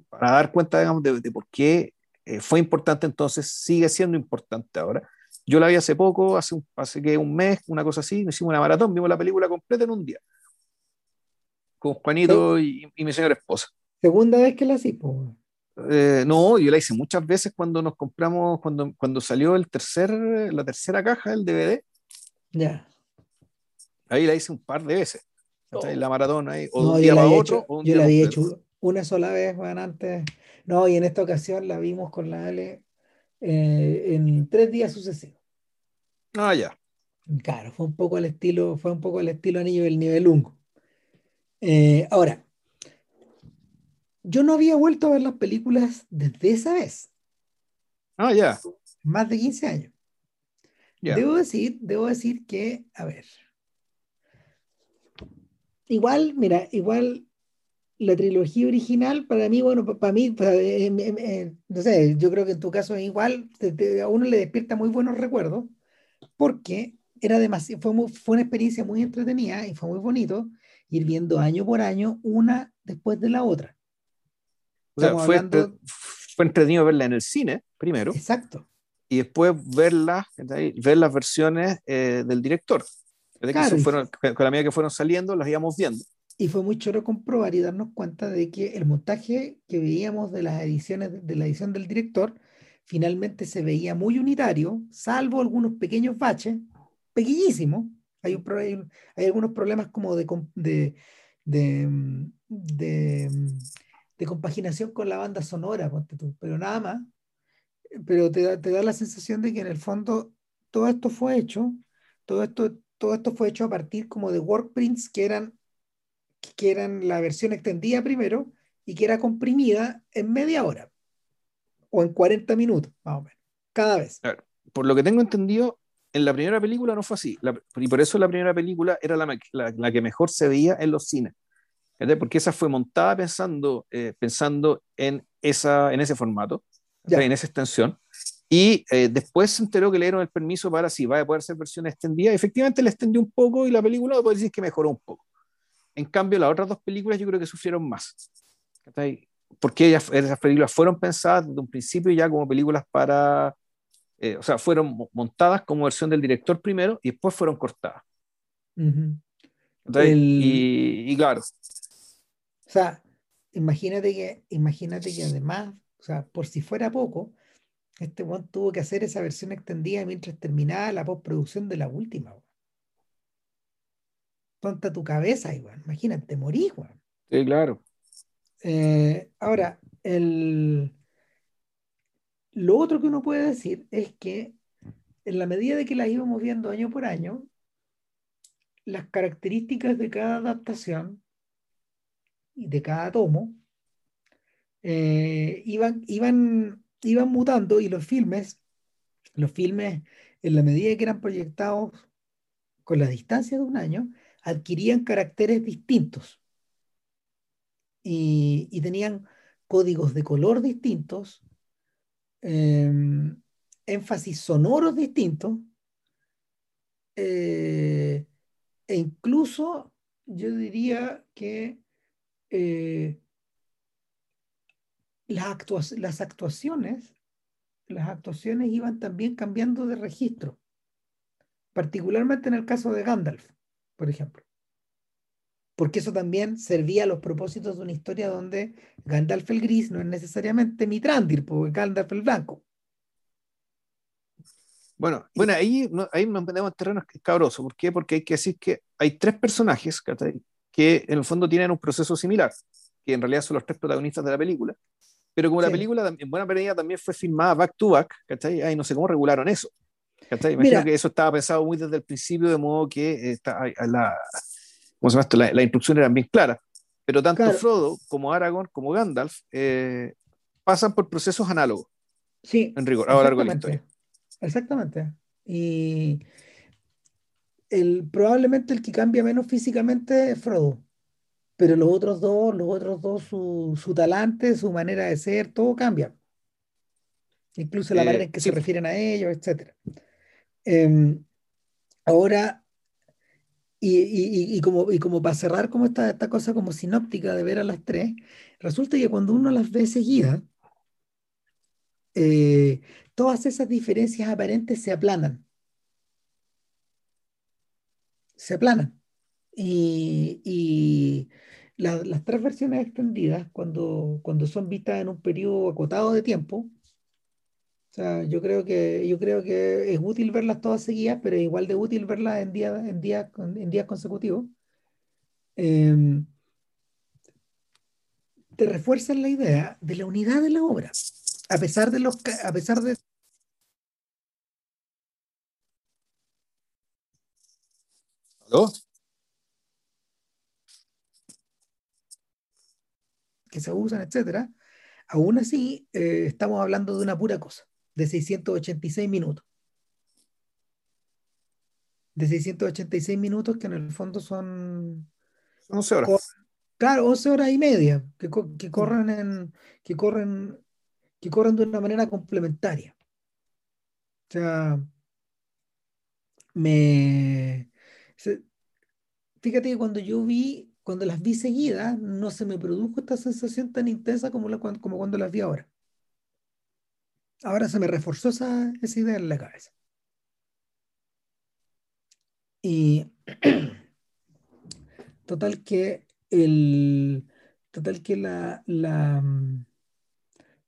[SPEAKER 2] para dar cuenta, digamos, de, de por qué eh, fue importante entonces, sigue siendo importante ahora. Yo la vi hace poco, hace, un, hace que un mes, una cosa así, hicimos una maratón, vimos la película completa en un día, con Juanito y, mi señora esposa.
[SPEAKER 1] ¿Segunda vez que la hice?
[SPEAKER 2] Eh, no, yo la hice muchas veces cuando nos compramos, cuando, cuando salió el tercer, la tercera caja del DVD.
[SPEAKER 1] Ya.
[SPEAKER 2] Ahí la hice un par de veces. Oh. La maratón ahí, o un día para otro.
[SPEAKER 1] o un yo la había hecho una sola vez, bueno, antes. No, y en esta ocasión la vimos con la Ale eh, en tres días sucesivos.
[SPEAKER 2] Ah, ya.
[SPEAKER 1] Claro, fue un poco al estilo, fue un poco al estilo anillo del nivel Eh, ahora, yo no había vuelto a ver las películas desde esa vez.
[SPEAKER 2] Ah, ya.
[SPEAKER 1] Más de 15 años. Debo decir, debo decir que, a ver. Igual, mira, igual la trilogía original, para mí, bueno, para mí, eh, eh, no sé, yo creo que en tu caso es igual, a uno le despierta muy buenos recuerdos, porque era demasiado, fue, fue una experiencia muy entretenida y fue muy bonito ir viendo año por año una después de la otra.
[SPEAKER 2] O sea, fue, fue entretenido verla en el cine, primero.
[SPEAKER 1] Exacto.
[SPEAKER 2] Y después verla, ver las versiones eh, del director. Claro, que fueron, con la medida que fueron saliendo, las íbamos viendo.
[SPEAKER 1] Y fue muy choro comprobar y darnos cuenta de que el montaje que veíamos de las ediciones, de la edición del director, finalmente se veía muy unitario, salvo algunos pequeños baches, pequeñísimos. Hay, un, hay, hay algunos problemas como de, de, de, de, compaginación con la banda sonora, pero nada más. Pero te da, te da la sensación de que en el fondo todo esto fue hecho, todo esto, todo esto fue hecho a partir como de workprints que eran, que eran la versión extendida primero y que era comprimida en media hora o en 40 minutos, más o menos, cada vez.
[SPEAKER 2] Por lo que tengo entendido, en la primera película no fue así. y por eso la primera película era la, la, que mejor se veía en los cines. Porque esa fue montada pensando, eh, pensando en, esa, en ese formato, en esa extensión. Y eh, después se enteró que le dieron el permiso para si va a poder ser versión extendida. Efectivamente le extendió un poco y la película puede decir que mejoró un poco. En cambio, las otras dos películas yo creo que sufrieron más. Porque ellas, esas películas fueron pensadas desde un principio ya como películas para eh, o sea, fueron montadas como versión del director primero y después fueron cortadas. y, claro.
[SPEAKER 1] O sea, imagínate que, imagínate que además, o sea, por si fuera poco, este Juan tuvo que hacer esa versión extendida mientras terminaba la postproducción de la última. Tonta tu cabeza, igual. Imagínate, morís, Juan.
[SPEAKER 2] Sí, claro.
[SPEAKER 1] Eh, ahora, el, lo otro que uno puede decir es que en la medida de que las íbamos viendo año por año, las características de cada adaptación y de cada tomo eh, iban, iban, iban mutando y los filmes, los filmes, en la medida que eran proyectados con la distancia de un año, adquirían caracteres distintos y, tenían códigos de color distintos Em, énfasis sonoros distintos eh, e incluso yo diría que eh, las actuaciones las actuaciones iban también cambiando de registro particularmente en el caso de Gandalf por ejemplo porque eso también servía a los propósitos de una historia donde Gandalf el gris no es necesariamente Mitrandir, porque Gandalf el blanco.
[SPEAKER 2] Bueno, bueno ahí, ahí nos metemos en terreno cabroso. ¿Por qué? Porque hay que decir que hay tres personajes que en el fondo tienen un proceso similar, que en realidad son los tres protagonistas de la película. Pero como la película en buena medida también fue filmada back to back, ¿cachai? Ay, no sé cómo regularon eso. ¿Cachai? Imagino que eso estaba pensado muy desde el principio, de modo que está, la, como se llama esto? La, las instrucciones eran bien claras, pero tanto Frodo como Aragorn como Gandalf eh, pasan por procesos análogos.
[SPEAKER 1] Sí.
[SPEAKER 2] En rigor, a lo largo de la historia.
[SPEAKER 1] Exactamente. Y el, probablemente el que cambia menos físicamente es Frodo. Pero los otros dos, los otros dos, su, su talante, su manera de ser, todo cambia. Incluso la manera en que se refieren a ellos, etc. Em, ahora, y, como, y como para cerrar como esta, esta cosa como sinóptica de ver a las tres, resulta que cuando uno las ve seguidas, eh, todas esas diferencias aparentes se aplanan. Se aplanan. Y, las tres versiones extendidas, cuando, cuando son vistas en un periodo acotado de tiempo, yo creo que, yo creo que es útil verlas todas seguidas, pero es igual de útil verlas en días en día, en días consecutivos. Em, te refuerzan la idea de la unidad de la obra, a pesar de los a pesar de
[SPEAKER 2] ¿Aló?
[SPEAKER 1] que se usan, etcétera, aún así eh, estamos hablando de una pura cosa de 686 minutos. De 686 minutos que en el fondo son...
[SPEAKER 2] 11 horas.
[SPEAKER 1] Claro, 11 horas y media que, que corren en, que corren que corren de una manera complementaria. O sea, me fíjate que cuando yo vi, cuando las vi seguidas, no se me produjo esta sensación tan intensa como, la, como cuando las vi ahora. Ahora se me reforzó esa, idea en la cabeza. Y total que el total que la, la,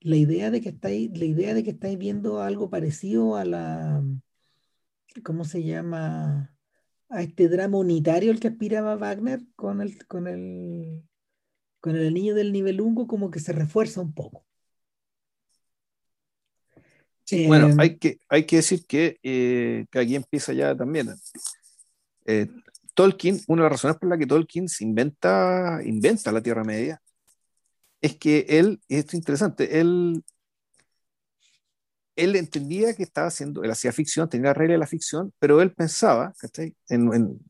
[SPEAKER 1] la idea de que estáis, la idea de que estáis viendo algo parecido a la ¿cómo se llama? a este drama unitario al que aspiraba Wagner con el, con el, con el niño del nivel ungo como que se refuerza un poco.
[SPEAKER 2] Bueno, hay que, hay que decir que, eh, que aquí empieza ya también. Eh, Tolkien, una de las razones por las que Tolkien se inventa, inventa la Tierra Media, es que él, y esto es interesante, él, él entendía que estaba haciendo, él hacía ficción, tenía la regla de la ficción, pero él pensaba, En, en,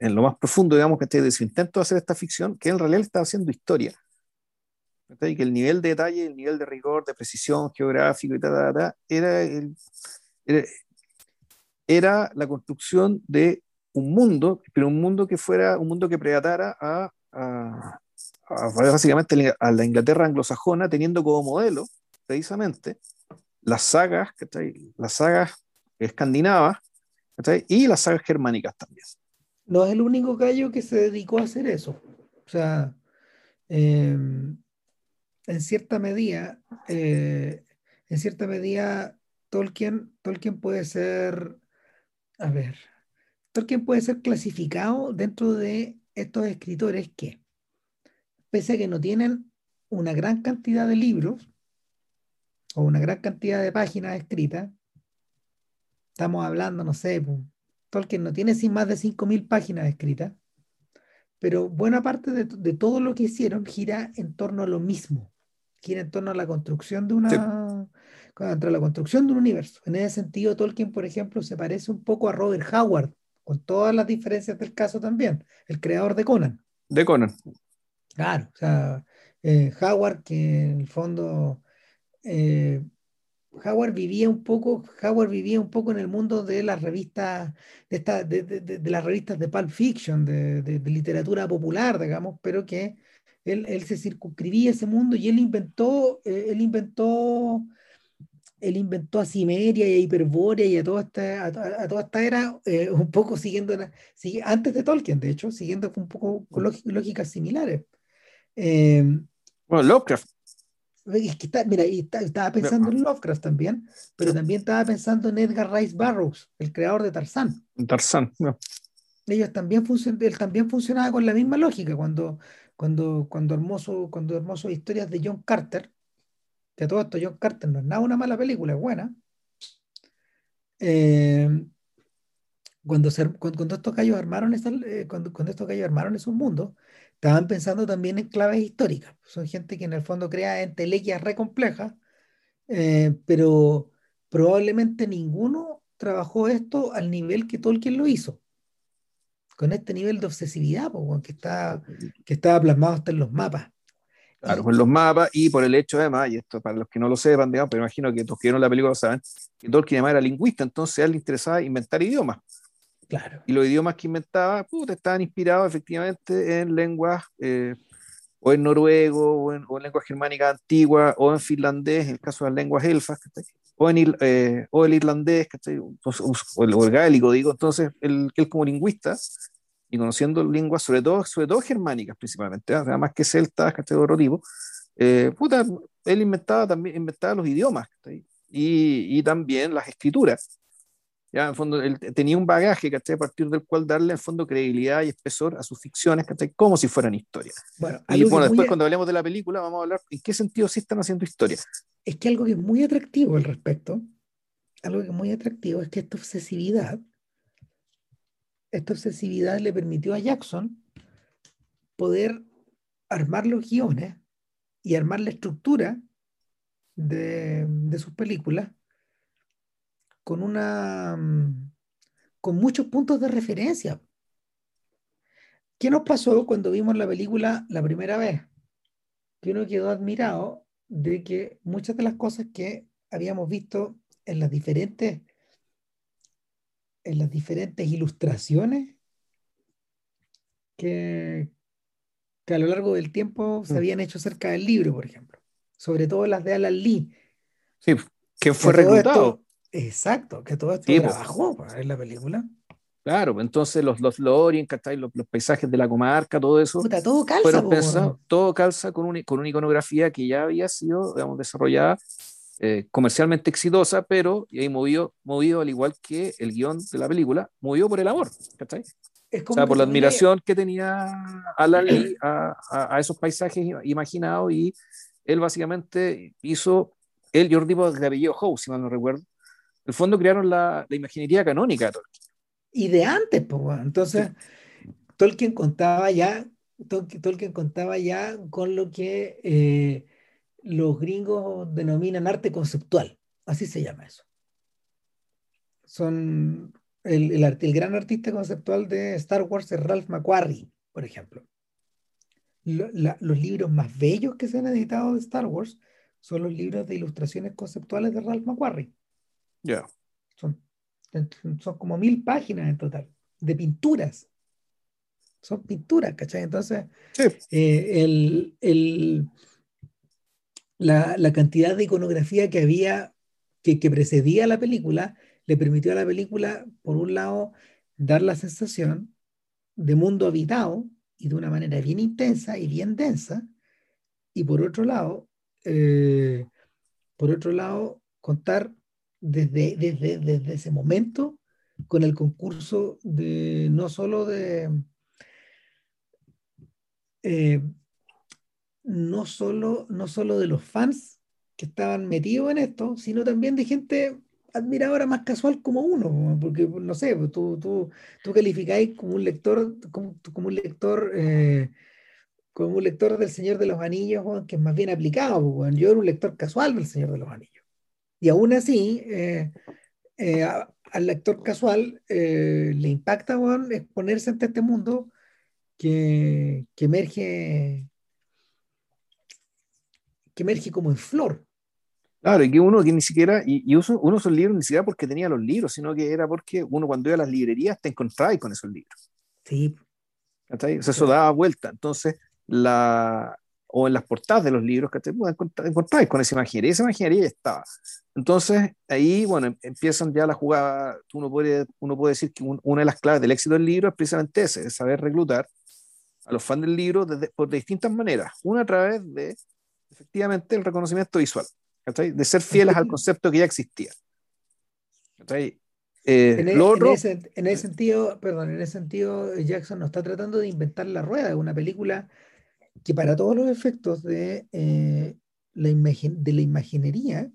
[SPEAKER 2] en, lo más profundo, digamos, que de su intento de hacer esta ficción, que en realidad estaba haciendo historia. Y que el nivel de detalle, el nivel de rigor, de precisión geográfico y tal, era, el, era, era, la construcción de un mundo, pero un mundo que fuera, un mundo que predatara a, a, básicamente a la Inglaterra anglosajona, teniendo como modelo, precisamente, las sagas, las sagas escandinavas y las sagas germánicas también.
[SPEAKER 1] No es el único gallo que se dedicó a hacer eso. O sea, em, en cierta medida, eh, en cierta medida, Tolkien, Tolkien puede ser, a ver, Tolkien puede ser clasificado dentro de estos escritores que, pese a que no tienen una gran cantidad de libros, o una gran cantidad de páginas escritas, estamos hablando, no sé, Tolkien no tiene sin más de 5.000 páginas escritas, pero buena parte de, todo lo que hicieron gira en torno a lo mismo, gira en torno a la construcción de una... Contra la construcción de un universo. En ese sentido, Tolkien, por ejemplo, se parece un poco a Robert Howard, con todas las diferencias del caso también, el creador de Conan.
[SPEAKER 2] De Conan.
[SPEAKER 1] Claro, o sea, eh, Howard, que en el fondo eh, Howard vivía un poco, Howard vivía un poco en el mundo de las revistas, de, esta, de, de, las revistas de Pulp Fiction, de, literatura popular, digamos, pero que él, él, se circunscribía a ese mundo y él inventó, eh, él inventó, él inventó a Cimeria y a Hiperbórea y a toda esta, a, toda esta era, eh, un poco siguiendo, antes de Tolkien, de hecho, siguiendo un poco con lógicas similares.
[SPEAKER 2] bueno, Lovecraft
[SPEAKER 1] mira, estaba pensando en Lovecraft también, pero también estaba pensando en Edgar Rice Burroughs, el creador de Tarzán.
[SPEAKER 2] Tarzán,
[SPEAKER 1] Ellos también él también funcionaba con la misma lógica cuando, cuando, cuando hermoso, cuando hermoso historias de John Carter, que todo esto John Carter no es nada una mala película, es buena. Eh, cuando, cuando, estos gallos armaron eh, cuando, cuando estos gallos armaron esos mundos, estaban pensando también en claves históricas. Son gente que en el fondo crea entelequias re complejas, eh, pero probablemente ninguno trabajó esto al nivel que Tolkien lo hizo. Con este nivel de obsesividad, que, está, que estaba plasmado hasta en los mapas.
[SPEAKER 2] Claro, con los mapas y por el hecho además, y esto para los que no lo sepan, digamos, pero imagino que los que vieron la película lo saben, que Tolkien además era lingüista, entonces a él le interesaba inventar idiomas. Y los idiomas que inventaba, puta, estaban inspirados efectivamente en lenguas, eh, o en noruego, o en, lenguas germánicas antiguas, o en finlandés, en el caso de las lenguas elfas, o, en, eh, o el irlandés, o el, o el, digo. Entonces, él, él como lingüista, y conociendo lenguas, sobre todo, sobre todo germánicas principalmente, además ¿ah? más que celtas, de otro tipo, eh, puta, él inventaba también inventaba los idiomas y, y, también las escrituras. Ya, en fondo, él tenía un bagaje, ¿cachai? A partir del cual darle, en fondo, credibilidad y espesor a sus ficciones, ¿cachai? Como si fueran historias. Bueno, y bueno, después, cuando hablemos de la película, vamos a hablar en qué sentido sí están haciendo historia.
[SPEAKER 1] Es que algo que es muy atractivo al respecto, algo que es muy atractivo es que esta obsesividad, esta obsesividad le permitió a Jackson poder armar los guiones y armar la estructura de, de sus películas con una mm, con muchos puntos de referencia. ¿Qué nos pasó cuando vimos la película la primera vez? Que uno quedó admirado de que muchas de las cosas que habíamos visto en las diferentes en las diferentes ilustraciones que, que a lo largo del tiempo se mm. habían hecho cerca del libro, por ejemplo. Sobre todo las de Alan Lee.
[SPEAKER 2] Sí, que fue reclutado.
[SPEAKER 1] Exacto, que todo esto sí, trabajó en la película.
[SPEAKER 2] Claro, entonces los, los los, los, paisajes de la comarca, todo eso.
[SPEAKER 1] todo calza.
[SPEAKER 2] todo calza con, un, con una iconografía que ya había sido, digamos, desarrollada eh, comercialmente exitosa, pero y ahí movido, movido, al igual que el guion de la película, movido por el amor, ¿cachai? o sea, por la admiración que tenía Alan Lee a, a, esos paisajes imaginados y él básicamente hizo, él Jordi apellido Howe, si mal no recuerdo, el fondo crearon la, la imaginería canónica de Tolkien.
[SPEAKER 1] Y de antes, pues, entonces Tolkien contaba ya, Tolkien, contaba ya con lo que eh, los gringos denominan arte conceptual, así se llama eso. Son el, el, gran artista conceptual de Star Wars es Ralph McQuarrie, por ejemplo. los libros más bellos que se han editado de Star Wars son los libros de ilustraciones conceptuales de Ralph McQuarrie.
[SPEAKER 2] Ya.
[SPEAKER 1] Son, son como mil páginas en total, de pinturas. Son pinturas, ¿cachai? Entonces, eh, el, el la, cantidad de iconografía que había, que, precedía a la película, le permitió a la película, por un lado, dar la sensación de mundo habitado y de una manera bien intensa y bien densa, y por otro lado, eh, por otro lado, contar desde, desde, desde, ese momento con el concurso de no solo de eh, no solo, no solo de los fans que estaban metidos en esto, sino también de gente admiradora más casual como uno, porque no sé, pues, tú, tú, tú calificáis como un lector, como, como un lector, eh, como un lector del Señor de los Anillos, que es más bien aplicado, pues, yo era un lector casual del Señor de los Anillos. Y aún así, eh, eh, al lector casual le impacta exponerse ante este mundo que, que emerge que emerge como en flor.
[SPEAKER 2] Claro, y que uno que ni siquiera, y, y uno, uno esos libros ni siquiera porque tenía los libros, sino que era porque uno cuando iba a las librerías te encontraba con esos libros.
[SPEAKER 1] Sí.
[SPEAKER 2] O sea, eso daba vuelta. Entonces, la, o en las portadas de los libros que te encontráis con esa imaginería, esa imaginería ya estaba. Entonces, ahí, bueno, em, empiezan ya la jugada, uno puede, uno puede decir que una de las claves del éxito del libro es precisamente ese, es saber reclutar a los fans del libro desde, por distintas maneras. Una a través de efectivamente el reconocimiento visual, de ser fieles al concepto que ya existía.
[SPEAKER 1] Eh, en, e, en, ese, en, ese, sentido, perdón, en ese sentido, Jackson no está tratando de inventar la rueda, de una película que para todos los efectos de, eh, la, de la imaginería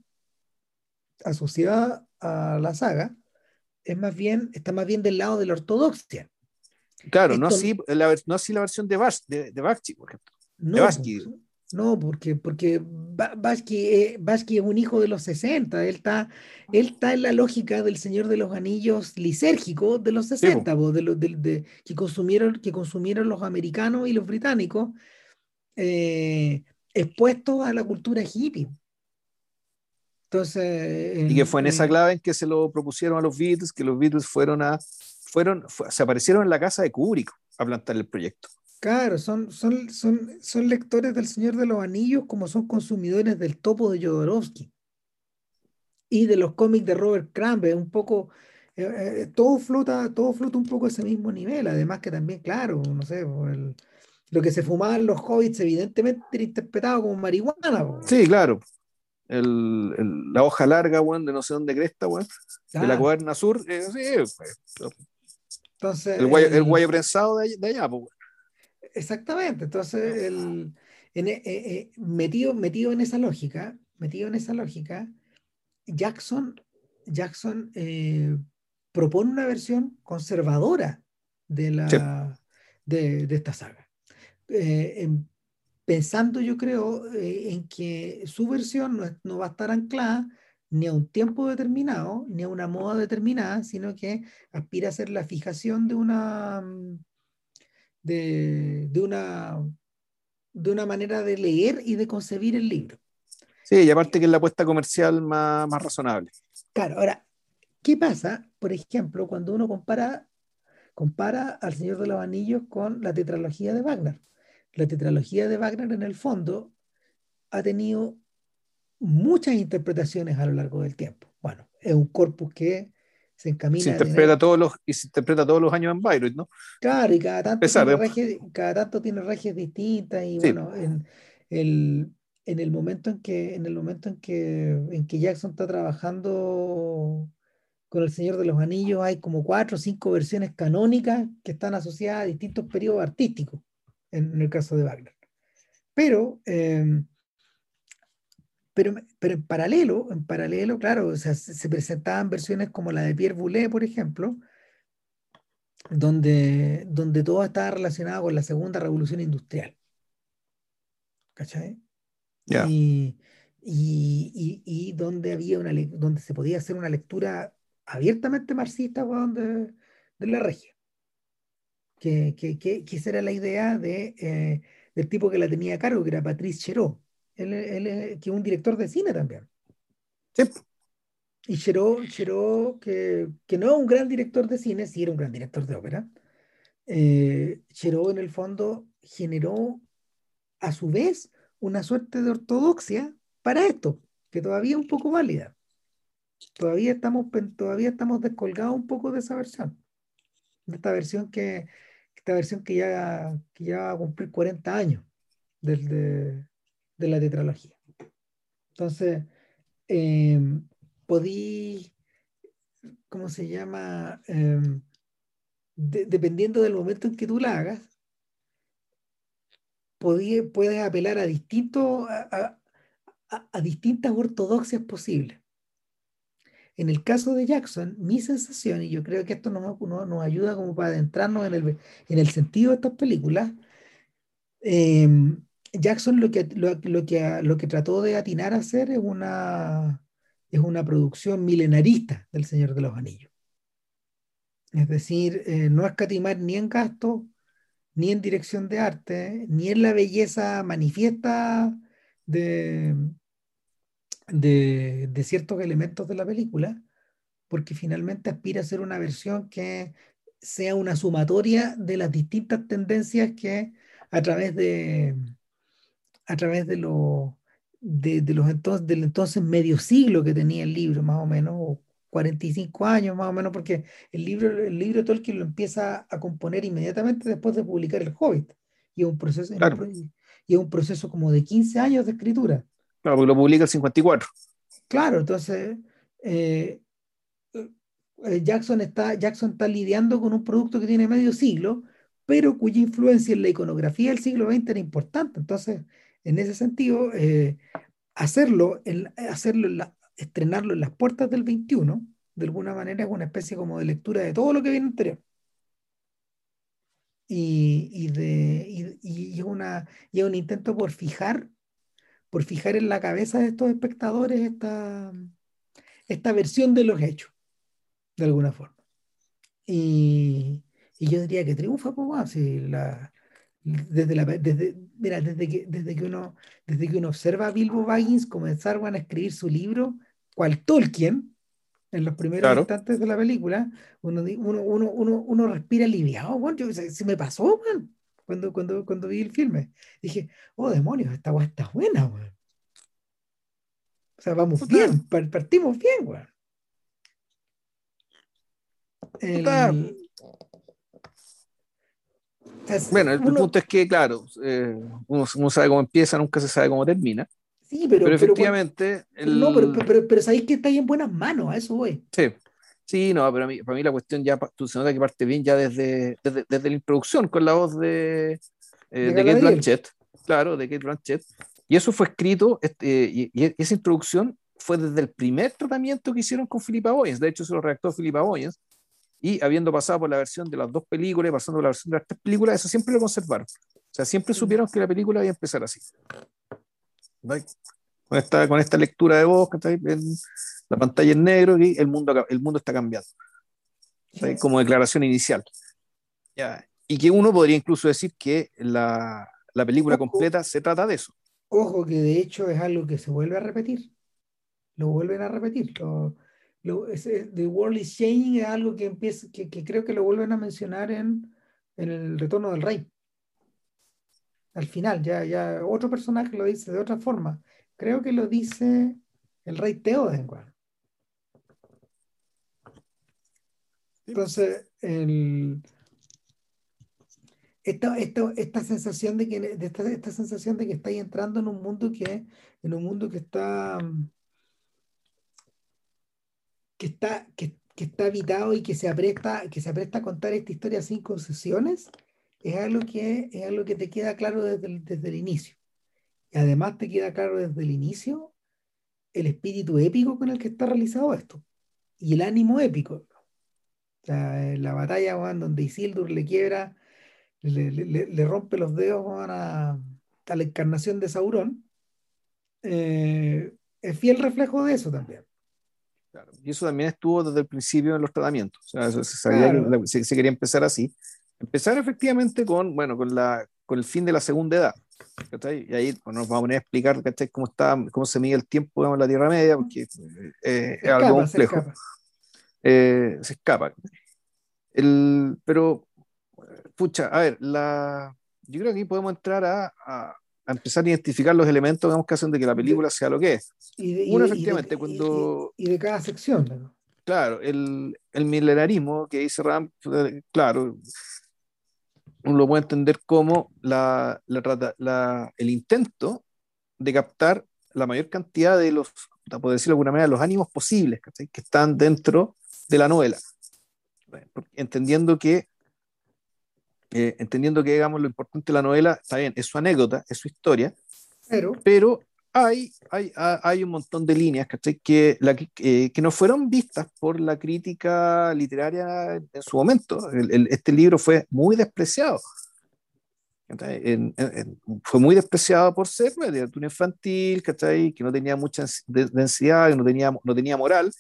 [SPEAKER 1] asociada a la saga, es más bien, está más bien del lado de la ortodoxia.
[SPEAKER 2] Claro, no, así la, no así la versión de, Bas, de, de por ejemplo.
[SPEAKER 1] No, no, porque, porque eh, es un hijo de los 60, él está, él está en la lógica del Señor de los Anillos lisérgico de los 60, de, de, que, consumieron, que consumieron los americanos y los británicos eh, expuestos a la cultura hippie. Entonces,
[SPEAKER 2] y que fue en esa clave en que se lo propusieron a los Beatles, que los Beatles fueron a, fueron, se aparecieron en la casa de Kubrick a plantar el proyecto.
[SPEAKER 1] Claro, son, son, son, son lectores del Señor de los Anillos como son consumidores del topo de Jodorowsky y de los cómics de Robert Crumb, un poco, eh, eh, todo flota, todo flota un poco a ese mismo nivel, además que también, claro, no sé, lo que se fumaban los hobbits evidentemente era interpretado como marihuana.
[SPEAKER 2] Sí, claro. El, la hoja larga, bueno, de no sé dónde cresta, bueno, de la cuaderna sur, eh, sí, pues, Entonces, el guayo, el guayo prensado de, de allá, pues,
[SPEAKER 1] Exactamente, entonces el, en, eh, eh, metido, metido en esa lógica, metido en esa lógica, Jackson, Jackson eh, propone una versión conservadora de, la, de, esta saga. Pensando, yo creo, en que su versión no, va a estar anclada ni a un tiempo determinado, ni a una moda determinada, sino que aspira a ser la fijación de una, mm, de, una, de una manera de leer y de concebir el libro.
[SPEAKER 2] Sí, y aparte que es la apuesta comercial más, más razonable.
[SPEAKER 1] Claro, ahora, ¿qué pasa, por ejemplo, cuando uno compara, compara al Señor de los Anillos con la tetralogía de Wagner? La tetralogía de Wagner, en el fondo, ha tenido muchas interpretaciones a lo largo del tiempo. Bueno, es un corpus que se encamina.
[SPEAKER 2] Se interpreta todos los, y se interpreta todos los años en Bayreuth, ¿no?
[SPEAKER 1] Claro, y cada tanto, tiene, regias, cada tanto tiene regias distintas, y bueno, en el, en el momento en que, en el momento en que, en que Jackson está trabajando con El Señor de los Anillos, hay como cuatro o cinco versiones canónicas que están asociadas a distintos periodos artísticos, en, el caso de Wagner. Pero eh, pero, pero en paralelo, en paralelo, claro, o sea, se, presentaban versiones como la de Pierre Boulez, por ejemplo, donde, donde todo estaba relacionado con la segunda revolución industrial. ¿Cachai? Y, y, y, donde había una donde se podía hacer una lectura abiertamente marxista de, de la región. Que, que, que, que, esa era la idea de, eh, del tipo que la tenía a cargo, que era Patrice Cherot él, él, que es un director de cine también. Sí. Y Cheró, que, que, no es un gran director de cine, sí era un gran director de ópera. Eh, en el fondo generó a su vez una suerte de ortodoxia para esto, que todavía es un poco válida. Todavía estamos, todavía estamos descolgados un poco de esa versión. De esta versión que, esta versión que ya, que ya va a cumplir 40 años de la tetralogía. Entonces, eh, podí, ¿cómo se llama? Em, dependiendo del momento en que tú la hagas, puedes apelar a, distintos, a, distintas ortodoxias posibles. En el caso de Jackson, mi sensación, y yo creo que esto nos, nos, ayuda como para adentrarnos en el, en el sentido de estas películas, eh, Jackson lo que, lo, que, lo que trató de atinar a hacer es una, es una producción milenarista del Señor de los Anillos. Es decir, eh, no escatimar ni en gasto, ni en dirección de arte, ni en la belleza manifiesta de, de, de ciertos elementos de la película, porque finalmente aspira a ser una versión que sea una sumatoria de las distintas tendencias que a través de, a través de, lo, de, los entonces, del entonces medio siglo que tenía el libro, más o menos, o 45 años más o menos, porque el libro, el libro de Tolkien lo empieza a componer inmediatamente después de publicar El Hobbit, y es un proceso, y es un proceso como de 15 años de escritura.
[SPEAKER 2] Claro, porque lo publica el 54.
[SPEAKER 1] Claro, entonces eh, eh, Jackson, está, Jackson está lidiando con un producto que tiene medio siglo, pero cuya influencia en la iconografía del siglo XX era importante. Entonces, en ese sentido, eh, hacerlo, hacerlo estrenarlo en las puertas del 21, de alguna manera es una especie como de lectura de todo lo que viene anterior. Y, y, de, y, y es un intento por fijar, por fijar en la cabeza de estos espectadores esta, esta versión de los hechos, de alguna forma. Y, yo diría que triunfa, pues, si la, desde, la, desde, mira, desde, que, desde, que uno, desde que uno observa a Bilbo Baggins comenzar a escribir su libro, cual Tolkien, en los primeros instantes de la película, uno, uno, uno, uno, respira aliviado, bueno, se, me pasó, cuando, cuando, cuando vi el filme. Dije, oh demonios, esta guay está buena, O sea, vamos bien, partimos bien, weón.
[SPEAKER 2] El, bueno, el punto es que, claro, eh, uno, sabe cómo empieza, nunca se sabe cómo termina.
[SPEAKER 1] Sí, pero,
[SPEAKER 2] pero efectivamente.
[SPEAKER 1] No, pero, pero, pero, sabéis que está ahí en buenas manos, a eso voy.
[SPEAKER 2] Sí, sí, no, pero a mí, para mí la cuestión ya tú se nota que parte bien ya desde, desde, desde la introducción con la voz de, eh, de, Kate Blanchett. Claro, de Kate Blanchett. Y eso fue escrito, este, y, esa introducción fue desde el primer tratamiento que hicieron con Philippa Boyens. De hecho, se lo redactó Philippa Boyens y habiendo pasado por la versión de las dos películas, pasando por la versión de las tres películas, eso siempre lo conservaron. O sea, siempre supieron que la película iba a empezar así. Con esta, con esta lectura de voz, en la pantalla en negro y el mundo, el mundo está cambiando. Como declaración inicial. Y que uno podría incluso decir que la, la película completa se trata de eso.
[SPEAKER 1] Ojo, que de hecho es algo que se vuelve a repetir. Lo vuelven a repetir. Lo, The World is Changing es algo que, empieza, que, que, creo que lo vuelven a mencionar en, en el Retorno del Rey. Al final, ya, ya otro personaje lo dice de otra forma. Creo que lo dice el Rey Theoden. Entonces, el, esta, esta, esta sensación de que esta, esta sensación de que estáis entrando en un mundo que en un mundo que está que está que, está habitado y que se apresta que se apresta a contar esta historia sin concesiones es algo que es algo que te queda claro desde el, desde el inicio y además te queda claro desde el inicio el espíritu épico con el que está realizado esto y el ánimo épico o sea, la batalla donde Isildur le quiebra le, rompe los dedos a, la encarnación de Sauron, eh, es fiel reflejo de eso también.
[SPEAKER 2] y eso también estuvo desde el principio en los tratamientos. O sea, se, sabía que se, quería empezar así. Empezar efectivamente con, bueno, con, la, con el fin de la segunda edad. Y ahí nos vamos a poner a explicar cómo, está, cómo se mide el tiempo en la Tierra Media, porque eh, es algo complejo. Se escapa. Eh, el, pero pucha, a ver, la, yo creo que aquí podemos entrar a, a, empezar a identificar los elementos que hacen de que la película sea lo que es. Uno, efectivamente, cuando...
[SPEAKER 1] Y, de cada sección.
[SPEAKER 2] Claro, el, el milenarismo que dice Ram, claro, uno lo puede entender como la, la, el intento de captar la mayor cantidad de los, por decirlo de alguna manera, los ánimos posibles que están dentro de la novela. Entendiendo que eh, entendiendo que, digamos, lo importante de la novela, está bien, es su anécdota, es su historia, pero, pero hay, hay, hay un montón de líneas que, la, que, que no fueron vistas por la crítica literaria en su momento. este libro fue muy despreciado. fue muy despreciado por ser literatura infantil, que no tenía mucha densidad, que no tenía, no tenía moral.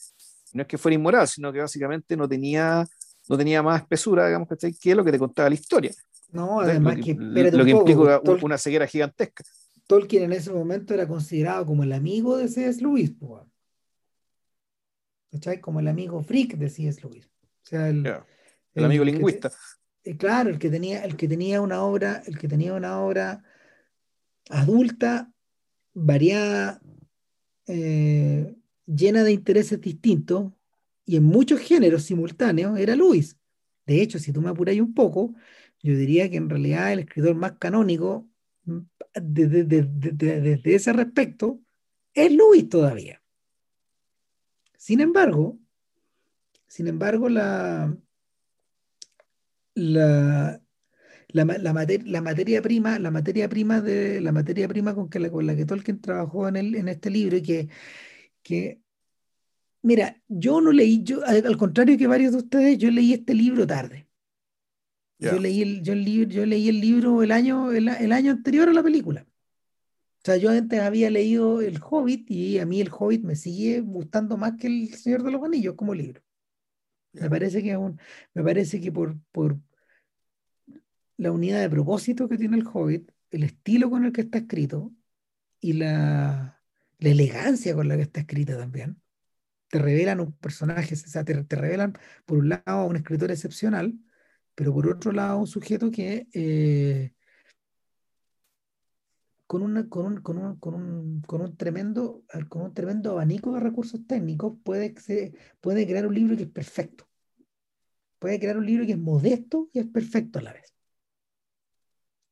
[SPEAKER 2] No es que fuera inmoral, sino que básicamente no tenía no tenía más espesura, digamos, que es lo que te contaba la historia.
[SPEAKER 1] No, además que,
[SPEAKER 2] lo que implica una ceguera gigantesca.
[SPEAKER 1] Tolkien en ese momento era considerado como el amigo de C.S. Lewis, ¿cachai? Como el amigo freak de C.S. Lewis. O sea, el,
[SPEAKER 2] el, amigo lingüista.
[SPEAKER 1] Eh, claro, el que tenía, el que tenía una obra, el que tenía una obra adulta, variada, eh, llena de intereses distintos, y en muchos géneros simultáneos era Luis. De hecho, si tú me apuras un poco, yo diría que en realidad el escritor más canónico desde, ese respecto es Luis todavía. Sin embargo, sin embargo, la, la, la, la, materia prima, la materia prima de la materia prima con, que la que Tolkien trabajó en, el, en este libro y que, que Mira, yo no leí, yo, al, contrario que varios de ustedes, yo leí este libro tarde. Yo, leí el, yo, el yo leí el libro el año, el, año anterior a la película. O sea, yo antes había leído El Hobbit y a mí El Hobbit me sigue gustando más que El Señor de los Anillos como libro. Me parece que, me parece que por, por la unidad de propósito que tiene El Hobbit, el estilo con el que está escrito y la, la elegancia con la que está escrita también, te revelan un personaje, o sea, te, revelan por un lado a un escritor excepcional, pero por otro lado un sujeto que eh, con, un, tremendo, con un tremendo abanico de recursos técnicos puede, puede crear un libro que es perfecto. Puede crear un libro que es modesto y es perfecto a la vez.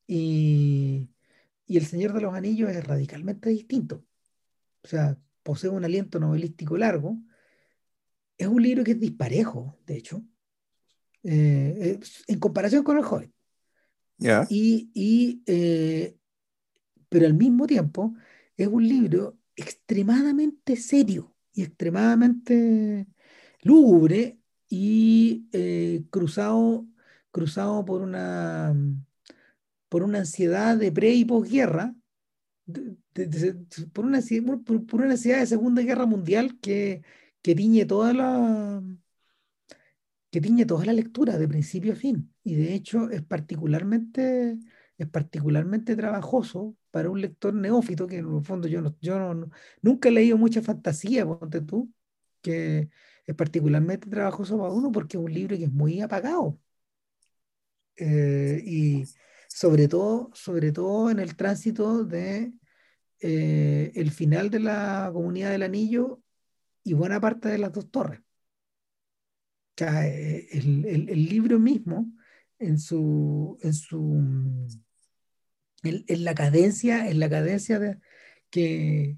[SPEAKER 1] Y, y El Señor de los Anillos es radicalmente distinto. O sea, posee un aliento novelístico largo. Es un libro que es disparejo, de hecho, eh, en comparación con el joven. Y, eh, pero al mismo tiempo es un libro extremadamente serio y extremadamente lúgubre y eh, cruzado, cruzado por una, por una ansiedad de pre y posguerra por, una, por, una necesidad de Segunda Guerra Mundial que, que tiñe toda la que tiñe toda la lectura de principio a fin y de hecho es particularmente es particularmente trabajoso para un lector neófito que en el fondo yo no, yo nunca he leído mucha fantasía ponte tú que es particularmente trabajoso para uno porque es un libro que es muy apagado eh, y sobre todo, sobre todo en el tránsito de eh, el final de la comunidad del anillo y buena parte de las dos torres. Eh, el, el, libro mismo, en su, en su en, la cadencia, en la cadencia de, que,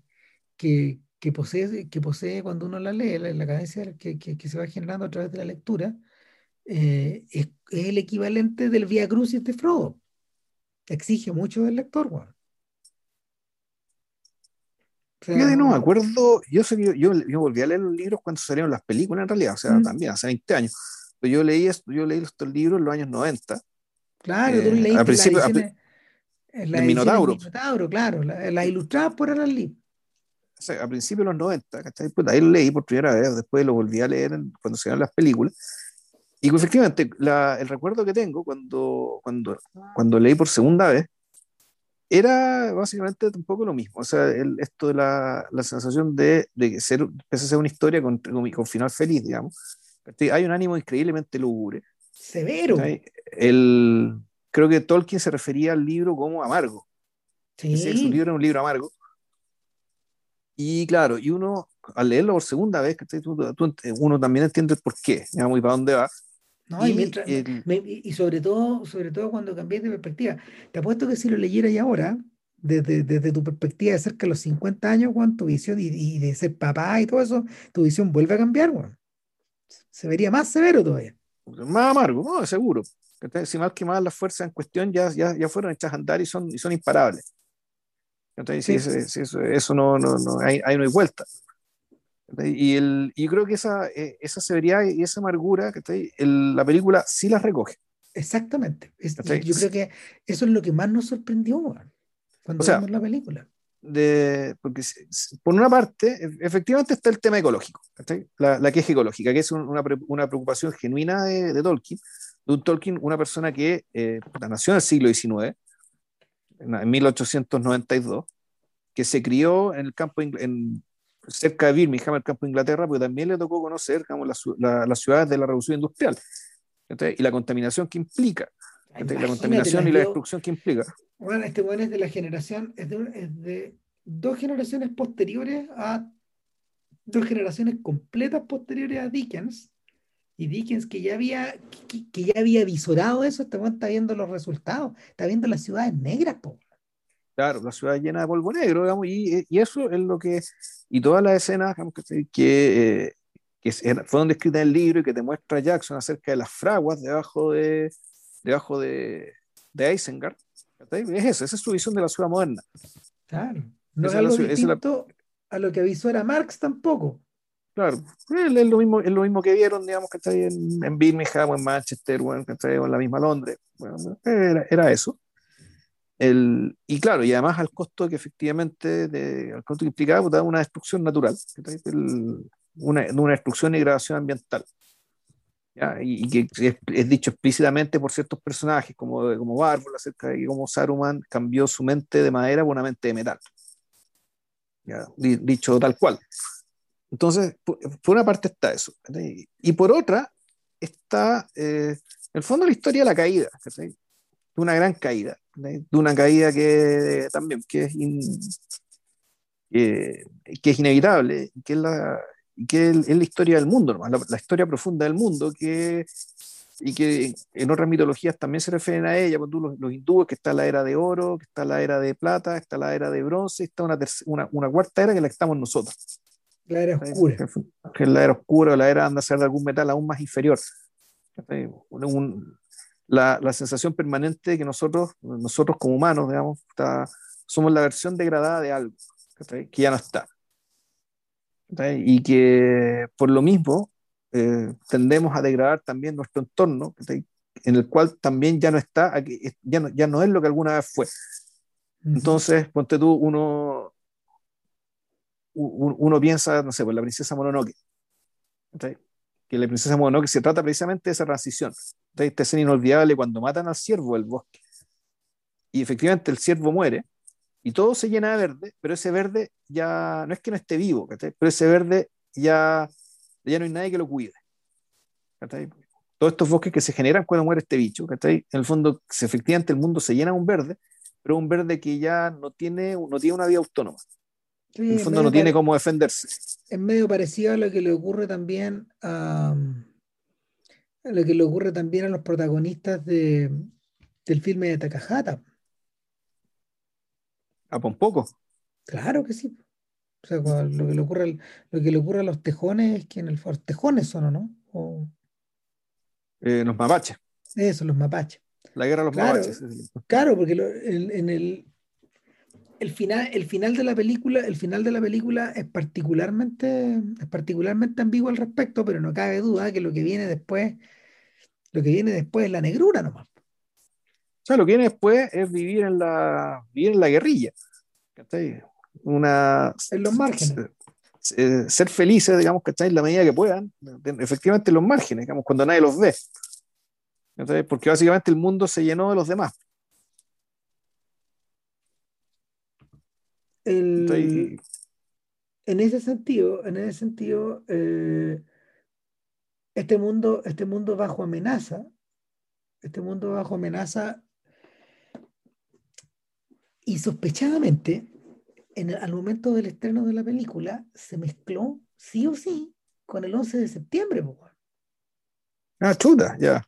[SPEAKER 1] que, que, posee, que posee cuando uno la lee, la, la cadencia que, que, se va generando a través de la lectura, eh, es, el equivalente del Via Crucis de Frodo. Exige mucho del lector, bueno.
[SPEAKER 2] Fíjate, no me acuerdo, yo, yo, yo, volví a leer los libros cuando salieron las películas en realidad, o sea, mm. también hace 20 años. Pero yo leí, yo leí estos libros en los años 90.
[SPEAKER 1] Claro, tú leíste al principio,
[SPEAKER 2] la el Minotauro.
[SPEAKER 1] Minotauro, claro, las la ilustradas por Alan Lee.
[SPEAKER 2] O sea, a principios de los 90, ¿cachai? Pues ahí lo leí por primera vez, después lo volví a leer cuando se las películas. Y efectivamente, la, el recuerdo que tengo cuando, cuando, cuando leí por segunda vez era básicamente un poco lo mismo. O sea, el, esto de la, la sensación de, de ser, empezó a ser una historia con, con, final feliz, digamos. Hay un ánimo increíblemente lúgubre.
[SPEAKER 1] Severo.
[SPEAKER 2] El, creo que Tolkien se refería al libro como amargo.
[SPEAKER 1] Sí.
[SPEAKER 2] su libro era un libro amargo. Y claro, y uno, al leerlo por segunda vez, uno también entiende por qué, digamos, y para dónde va.
[SPEAKER 1] No, y, sobre todo, sobre todo cuando cambié de perspectiva. Te apuesto que si lo leyeras y ahora, desde, desde, tu perspectiva de cerca de los 50 años, Juan, tu visión y, de ser papá y todo eso, tu visión vuelve a cambiar, Juan. Se vería más severo todavía.
[SPEAKER 2] Más amargo, no, seguro. Si más que más las fuerzas en cuestión ya, ya, ya fueron hechas a andar y son, y son imparables. Entonces, sí. eso, eso, no, no, no, hay, hay no hay vuelta. Y, el, y creo que esa, eh, esa severidad y esa amargura, que la película sí las recoge.
[SPEAKER 1] Exactamente. yo creo que eso es lo que más nos sorprendió cuando vimos la película.
[SPEAKER 2] De, porque por una parte, e, efectivamente está el tema ecológico, la, la, queja ecológica, que es una, una preocupación genuina de, de, Tolkien, de un Tolkien, una persona que eh, nació en el siglo XIX, en, 1892, que se crió en el campo, en, cerca de Birmingham, el campo de Inglaterra, porque también le tocó conocer digamos, las ciudades de la revolución industrial y la contaminación que implica, la contaminación y la destrucción que implica.
[SPEAKER 1] Bueno, este bueno es de la generación, es de, dos generaciones posteriores a dos generaciones completas posteriores a Dickens, y Dickens que ya había, que, ya había visorado eso, este está viendo los resultados, está viendo las ciudades negras, po.
[SPEAKER 2] Claro, la ciudad llena de polvo negro, digamos, y, y eso es lo que, y todas las escenas que, que, que fueron descritas en el libro y que te muestra Jackson acerca de las fraguas debajo de, debajo de, de Isengard, es eso, esa es su visión de la ciudad moderna.
[SPEAKER 1] Claro, no es algo distinto a lo que avisó era Marx tampoco.
[SPEAKER 2] Claro, es lo mismo, es lo mismo que vieron, digamos, que está ahí en, en Birmingham en Manchester o en, en la misma Londres. Bueno, era, era eso. El, y claro, y además al costo que efectivamente, de, al costo que implicaba pues, una destrucción natural, el, una, una, destrucción y degradación ambiental. ¿ya? Y, que es, dicho explícitamente por ciertos personajes, como, como Bárbara, acerca de cómo Saruman cambió su mente de madera por una mente de metal. ¿ya? Dicho tal cual. Entonces, por, una parte está eso. Y por otra está, eh, en el fondo, la historia de la caída. ¿sí? Una gran caída, de una caída que también que es, que es inevitable, que es la, que es, la historia del mundo, la, historia profunda del mundo, que, y que en otras mitologías también se refieren a ella, cuando los, los, hindúes, que está la era de oro, que está la era de plata, está la era de bronce, está una, una, una cuarta era que la estamos nosotros.
[SPEAKER 1] La era oscura.
[SPEAKER 2] Que es la era oscura, la era anda a ser de algún metal aún más inferior. Un, la, la, sensación permanente de que nosotros, nosotros como humanos, digamos, está, somos la versión degradada de algo que ya no está. Y que por lo mismo eh, tendemos a degradar también nuestro entorno, en el cual también ya no está, ya no, ya no es lo que alguna vez fue. Entonces, ponte tú, uno, uno piensa, no sé, por la princesa Mononoke. Que la princesa Mononoke se trata precisamente de esa transición. Esta escena inolvidable cuando matan al ciervo del bosque. Y efectivamente el ciervo muere y todo se llena de verde, pero ese verde ya no es que no esté vivo, pero ese verde ya, ya no hay nadie que lo cuide. Todos estos bosques que se generan cuando muere este bicho, en el fondo, efectivamente el mundo se llena de un verde, pero un verde que ya no tiene, no tiene una vida autónoma en el fondo no tiene cómo defenderse.
[SPEAKER 1] Es medio parecido a lo que le ocurre también a, lo que le ocurre también a los protagonistas de, del filme de Takahata.
[SPEAKER 2] ¿A poco?
[SPEAKER 1] Claro que sí. O sea, lo que le ocurre, lo que le ocurre a los tejones es que en el los tejones son, ¿o no?
[SPEAKER 2] Eh, los mapaches.
[SPEAKER 1] Eso, los mapaches.
[SPEAKER 2] La guerra de los mapaches.
[SPEAKER 1] Claro, porque en, el, el final, el final de la película, el final de la película es particularmente, es particularmente ambiguo al respecto, pero no cabe duda que lo que viene después, lo que viene después es la negrura nomás.
[SPEAKER 2] O sea, lo que viene después es vivir en la, vivir en la guerrilla. Una,
[SPEAKER 1] en los márgenes.
[SPEAKER 2] Ser, felices, digamos, ¿cachai? En la medida que puedan, efectivamente en los márgenes, digamos, cuando nadie los ve. Porque básicamente el mundo se llenó de los demás.
[SPEAKER 1] en ese sentido, en ese sentido, eh, este mundo, este mundo bajo amenaza, este mundo bajo amenaza, y sospechadamente, en al momento del estreno de la película, se mezcló sí o sí con el 11 de septiembre.
[SPEAKER 2] Ah, chuta, ya.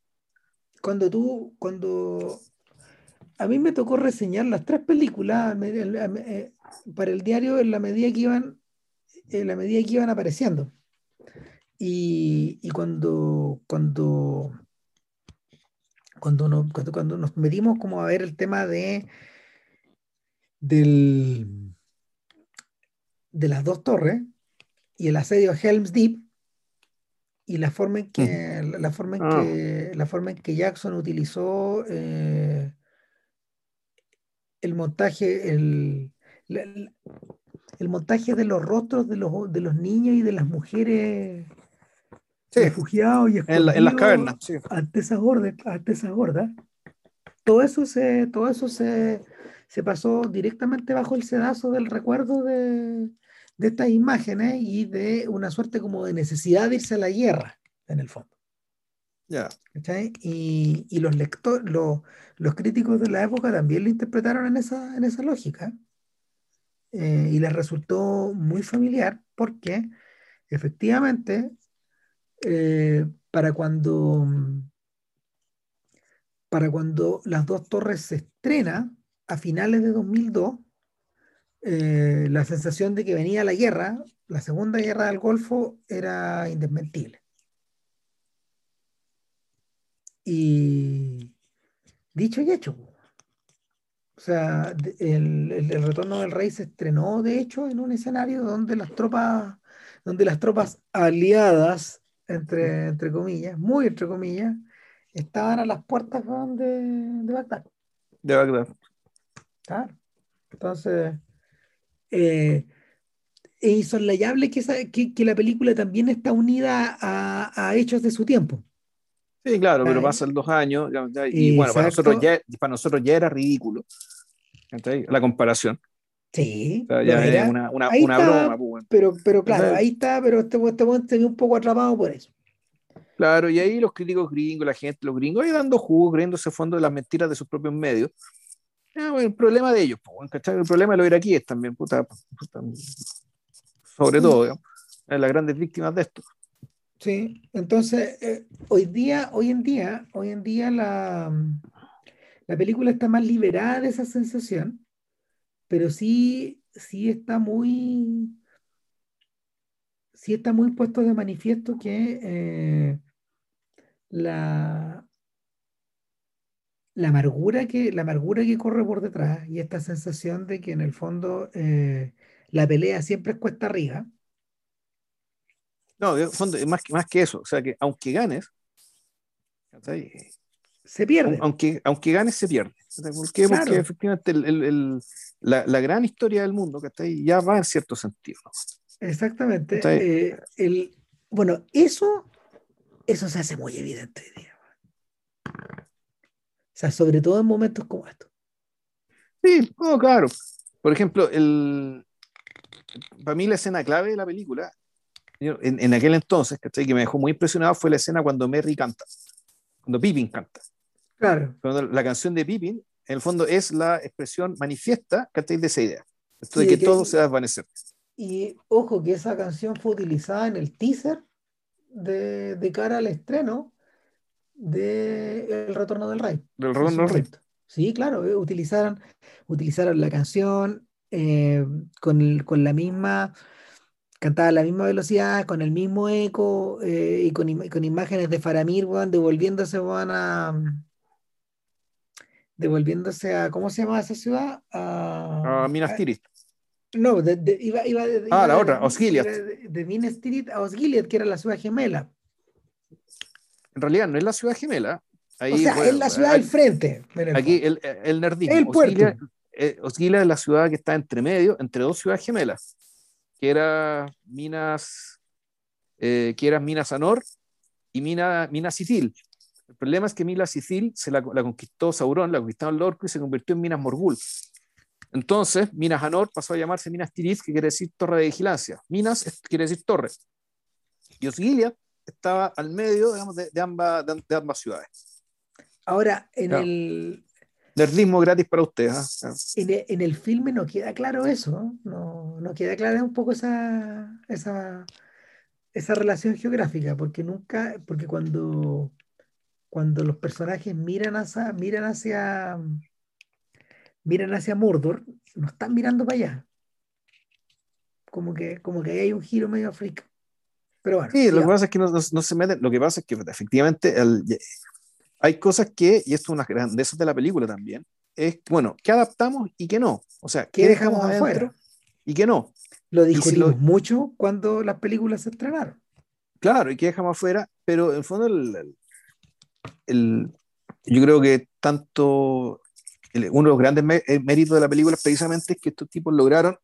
[SPEAKER 1] Cuando tú, cuando a mí me tocó reseñar las tres películas eh, para el diario en la medida que iban, en la medida que iban apareciendo. Y, y cuando, cuando, cuando, nos, cuando, nos metimos como a ver el tema de del, de las dos torres y el asedio a Helm's Deep y la forma en que, la, forma en ah. que, la forma en que Jackson utilizó eh, el montaje, el, el montaje de los rostros de los, de los niños y de las mujeres refugiados y
[SPEAKER 2] en, en, las cavernas,
[SPEAKER 1] ante esas gordas, ante todo eso se, todo eso se, se, pasó directamente bajo el sedazo del recuerdo de, de estas imágenes y de una suerte como de necesidad de irse a la guerra, en el fondo. Y, y, los lectores, los, los, críticos de la época también lo interpretaron en esa, en esa lógica. Eh, y les resultó muy familiar porque efectivamente eh, para cuando para cuando las dos torres se estrena a finales de 2002 eh, la sensación de que venía la guerra la segunda guerra del Golfo era indesmentible y dicho y hecho. O sea, el, el, retorno del rey se estrenó, de hecho, en un escenario donde las tropas, donde las tropas aliadas, entre, entre comillas, muy entre comillas, estaban a las puertas de, de Bagdad.
[SPEAKER 2] De Bagdad.
[SPEAKER 1] Claro. Entonces, eh, es insoslayable que, que, que, la película también está unida a, a hechos de su tiempo.
[SPEAKER 2] Sí, claro, pero pasan dos años y bueno, para nosotros, ya, para nosotros ya era ridículo la comparación.
[SPEAKER 1] Sí,
[SPEAKER 2] ya una, una, una broma.
[SPEAKER 1] Pues, pero, pero claro, ahí está, pero este, este se un poco atrapado por eso.
[SPEAKER 2] Claro, y ahí los críticos gringos, la gente, los gringos, ahí dando jugo, creyéndose fondo de las mentiras de sus propios medios. el problema de ellos, el problema de los iraquíes también, puta, sobre todo, digamos, las grandes víctimas de esto.
[SPEAKER 1] Sí, entonces eh, hoy día, hoy en día, hoy en día la, la película está más liberada de esa sensación, pero sí, sí está muy, sí está muy puesto de manifiesto que eh, la, la amargura que, la amargura que corre por detrás y esta sensación de que en el fondo eh, la pelea siempre es cuesta arriba
[SPEAKER 2] no, más, más que eso, o sea que aunque ganes,
[SPEAKER 1] se pierde.
[SPEAKER 2] Aunque, aunque ganes, se pierde. ¿Por qué? Porque efectivamente el, el, la, la, gran historia del mundo, que ya va en cierto sentido.
[SPEAKER 1] Exactamente. Eh, el, bueno, eso, eso se hace muy evidente hoy día. O sea, sobre todo en momentos como estos.
[SPEAKER 2] Sí, oh, claro. Por ejemplo, el, para mí la escena clave de la película, en, en aquel entonces, que me dejó muy impresionado, fue la escena cuando Merry canta, cuando Pippin canta.
[SPEAKER 1] Claro.
[SPEAKER 2] Cuando la canción de Pippin, en el fondo, es la expresión manifiesta de esa idea. Esto de que, todo se va a desvanecer.
[SPEAKER 1] Y ojo que esa canción fue utilizada en el teaser de, de cara al estreno de El Retorno del Rey.
[SPEAKER 2] Del Retorno del Rey.
[SPEAKER 1] Sí, claro, eh, utilizaron, utilizaron la canción eh, con, con, la misma, cantada a la misma velocidad, con el mismo eco eh, y con, con, imágenes de Faramir, van devolviéndose, van a, devolviéndose a, ¿cómo se llama esa ciudad?
[SPEAKER 2] A, Minas Tirith.
[SPEAKER 1] No, de, iba, iba,
[SPEAKER 2] Ah, la otra, Osgiliath.
[SPEAKER 1] De, Minas Tirith a Osgiliath, que era la ciudad gemela.
[SPEAKER 2] En realidad no es la ciudad gemela.
[SPEAKER 1] Ahí, o sea, es la ciudad del frente.
[SPEAKER 2] Aquí el, el nerdismo.
[SPEAKER 1] El puerto.
[SPEAKER 2] Osgiliath, es la ciudad que está entre medio, entre dos ciudades gemelas, que era Minas, eh, que era Minas Anor y Minas, Minas Sicil. El problema es que Minas Sicil se la, conquistó Sauron, la conquistaron el orco y se convirtió en Minas Morgul. Entonces, Minas Anor pasó a llamarse Minas Tirith, que quiere decir torre de vigilancia. Minas quiere decir torre. Y Osgiliath estaba al medio digamos, de, ambas, de, ambas ciudades.
[SPEAKER 1] Ahora, en el.
[SPEAKER 2] Nerdismo gratis para ustedes.
[SPEAKER 1] ¿ah? En, el, filme no queda claro eso, ¿no? No, queda clara un poco esa, esa, esa relación geográfica, porque nunca, porque cuando cuando los personajes miran hacia, miran hacia, miran hacia Mordor, no están mirando para allá. Como que, como que ahí hay un giro medio africano. Pero bueno.
[SPEAKER 2] Sí, lo que pasa es que no, se meten, lo que pasa es que efectivamente hay cosas que, y esto es una grandeza de la película también, es, bueno, ¿qué adaptamos y qué no? O sea, ¿qué, dejamos, afuera y qué no?
[SPEAKER 1] Lo discutimos mucho cuando las películas se estrenaron.
[SPEAKER 2] Claro, y qué dejamos afuera, pero en el fondo el, el, yo creo que tanto uno de los grandes eh, méritos de la película es precisamente que estos tipos lograron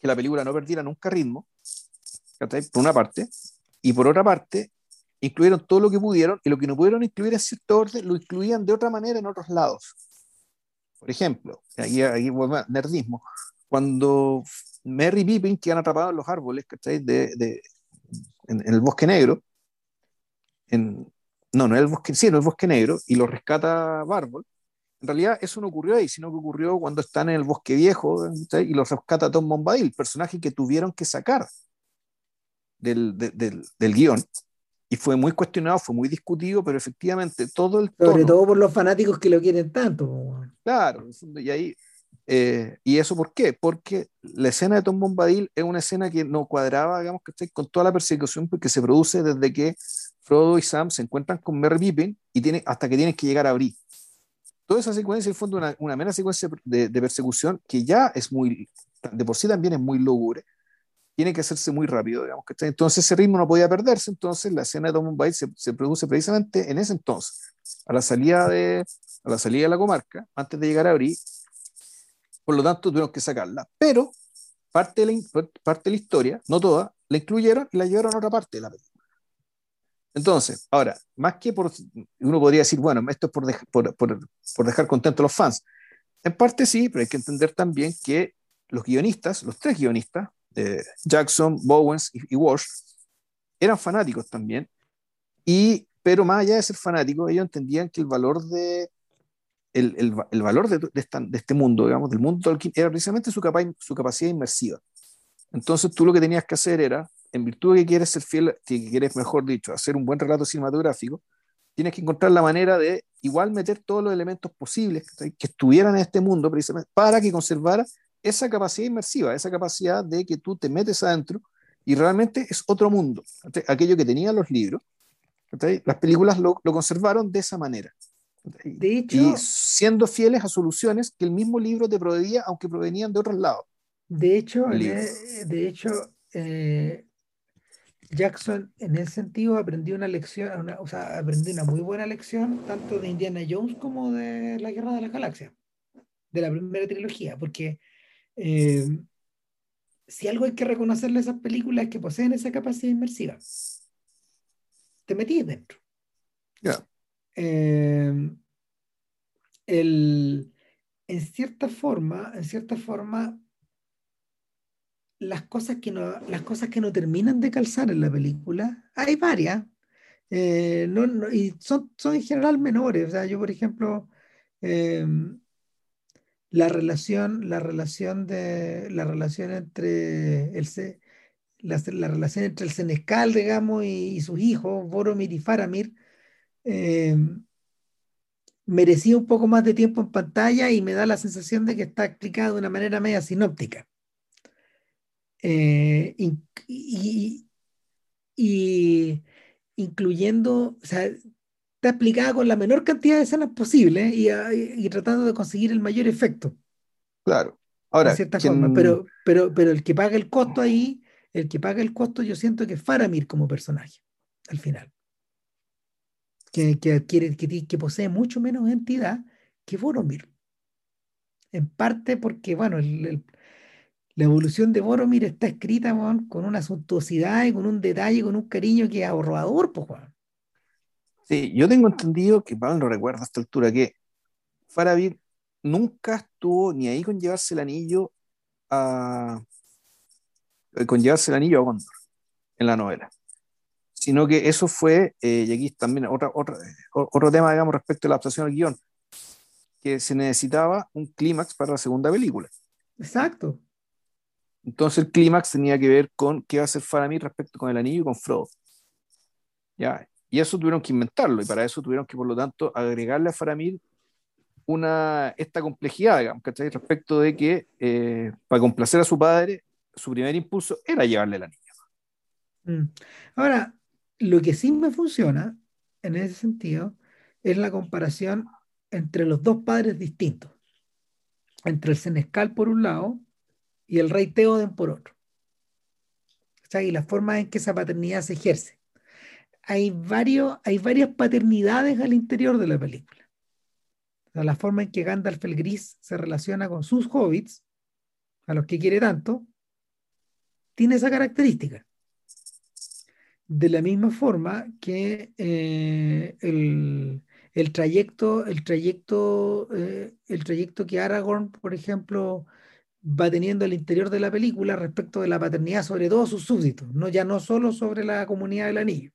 [SPEAKER 2] que la película no perdiera nunca ritmo, por una parte, y por otra parte, incluyeron todo lo que pudieron, y lo que no pudieron incluir en cierto orden, lo incluían de otra manera en otros lados. Por ejemplo, aquí, aquí nerdismo, cuando Merry y Pippin quedan atrapados en los árboles, De, de, en, en, el bosque negro, en, no, no es el bosque, sí, no es el bosque negro, y lo rescata Barbol. En realidad eso no ocurrió ahí, sino que ocurrió cuando están en el bosque viejo y los rescata Tom Bombadil, personaje que tuvieron que sacar del, del, del guion. Y fue muy cuestionado, fue muy discutido, pero efectivamente todo el...
[SPEAKER 1] Sobre todo por los fanáticos que lo quieren tanto.
[SPEAKER 2] Claro, y ahí... Eh, ¿Y eso por qué? Porque la escena de Tom Bombadil es una escena que no cuadraba, digamos, que con toda la persecución porque se produce desde que Frodo y Sam se encuentran con Merry Pippin y tiene, hasta que tienen que llegar a Bri. Toda esa secuencia, en el fondo, una, una mera secuencia de, persecución que ya es muy, de por sí también es muy lúgubre, tiene que hacerse muy rápido, digamos. Que entonces ese ritmo no podía perderse, entonces la escena de Tom Bay se, se, produce precisamente en ese entonces, a la salida de, a la, salida de la comarca, antes de llegar a Bri, por lo tanto tuvieron que sacarla, pero parte de la, parte de la historia, no toda, la incluyeron y la llevaron a otra parte de la película. Entonces, ahora, más que por, uno podría decir, bueno, esto es por, por, por, por dejar contentos a los fans. En parte sí, pero hay que entender también que los guionistas, los tres guionistas, eh, Jackson, Bowens y, Walsh, eran fanáticos también, y, pero más allá de ser fanáticos, ellos entendían que el valor de, el, el, el valor de, de, esta, de, este mundo, digamos, del mundo Tolkien, era precisamente su, capa, su capacidad inmersiva. Entonces tú lo que tenías que hacer era en virtud de que quieres ser fiel, que quieres, mejor dicho, hacer un buen relato cinematográfico, tienes que encontrar la manera de igual meter todos los elementos posibles que, estuvieran en este mundo precisamente para que conservara esa capacidad inmersiva, esa capacidad de que tú te metes adentro y realmente es otro mundo. Aquello que tenían los libros, las películas lo, conservaron de esa manera.
[SPEAKER 1] De hecho,
[SPEAKER 2] y siendo fieles a soluciones que el mismo libro te proveía, aunque provenían de otros lados.
[SPEAKER 1] De hecho, de hecho eh, Jackson en ese sentido aprendió una lección, o sea, aprendió una muy buena lección tanto de Indiana Jones como de la Guerra de la Galaxia. de la primera trilogía, porque eh, si algo hay que reconocerle a esas películas es que poseen esa capacidad inmersiva. Te metís dentro. Eh, el, en cierta forma, en cierta forma, las cosas que no, las cosas que no terminan de calzar en la película, hay varias, eh, y son, son en general menores. O sea, yo, por ejemplo, eh, la relación, la relación de la relación entre el la, la relación entre el Senescal, digamos, y, sus hijos, Boromir y Faramir, eh, merecía un poco más de tiempo en pantalla y me da la sensación de que está explicado de una manera media sinóptica. Eh, y, incluyendo, o sea, está explicada con la menor cantidad de escenas posible y, tratando de conseguir el mayor efecto.
[SPEAKER 2] Claro. Ahora,
[SPEAKER 1] cierta forma, pero, pero, pero el que paga el costo ahí, el que paga el costo, yo siento que es Faramir como personaje, al final que, adquiere, que, posee mucho menos entidad que Boromir. En parte porque, bueno, la evolución de Boromir está escrita con una suntuosidad y con un detalle, con un cariño que es ahorrador, pues, Juan.
[SPEAKER 2] Sí, yo tengo entendido que, Pablo recuerda a esta altura, que Faramir nunca estuvo ni ahí con llevarse el anillo a. con llevarse el anillo a Gondor en la novela sino que eso fue, eh, y aquí también otra, otra, otro tema, digamos, respecto a la adaptación al guion, que se necesitaba un clímax para la segunda película.
[SPEAKER 1] Exacto.
[SPEAKER 2] Entonces el clímax tenía que ver con qué va a hacer Faramir respecto con el anillo y con Frodo. ¿Ya? Y eso tuvieron que inventarlo, y para eso tuvieron que, por lo tanto, agregarle a Faramir una, esta complejidad, digamos, ¿cachai? Respecto de que eh, para complacer a su padre, su primer impulso era llevarle el anillo.
[SPEAKER 1] Mm. Ahora, lo que sí me funciona en ese sentido es la comparación entre los dos padres distintos, entre el Senescal por un lado y el rey Teoden por otro. O sea, y la forma en que esa paternidad se ejerce. Hay, varios, hay varias paternidades al interior de la película. la forma en que Gandalf el Gris se relaciona con sus hobbits, a los que quiere tanto, tiene esa característica de la misma forma que eh, el, trayecto, el trayecto, eh, el trayecto que Aragorn, por ejemplo, va teniendo al interior de la película respecto de la paternidad sobre todos sus súbditos, no ya no solo sobre la comunidad del anillo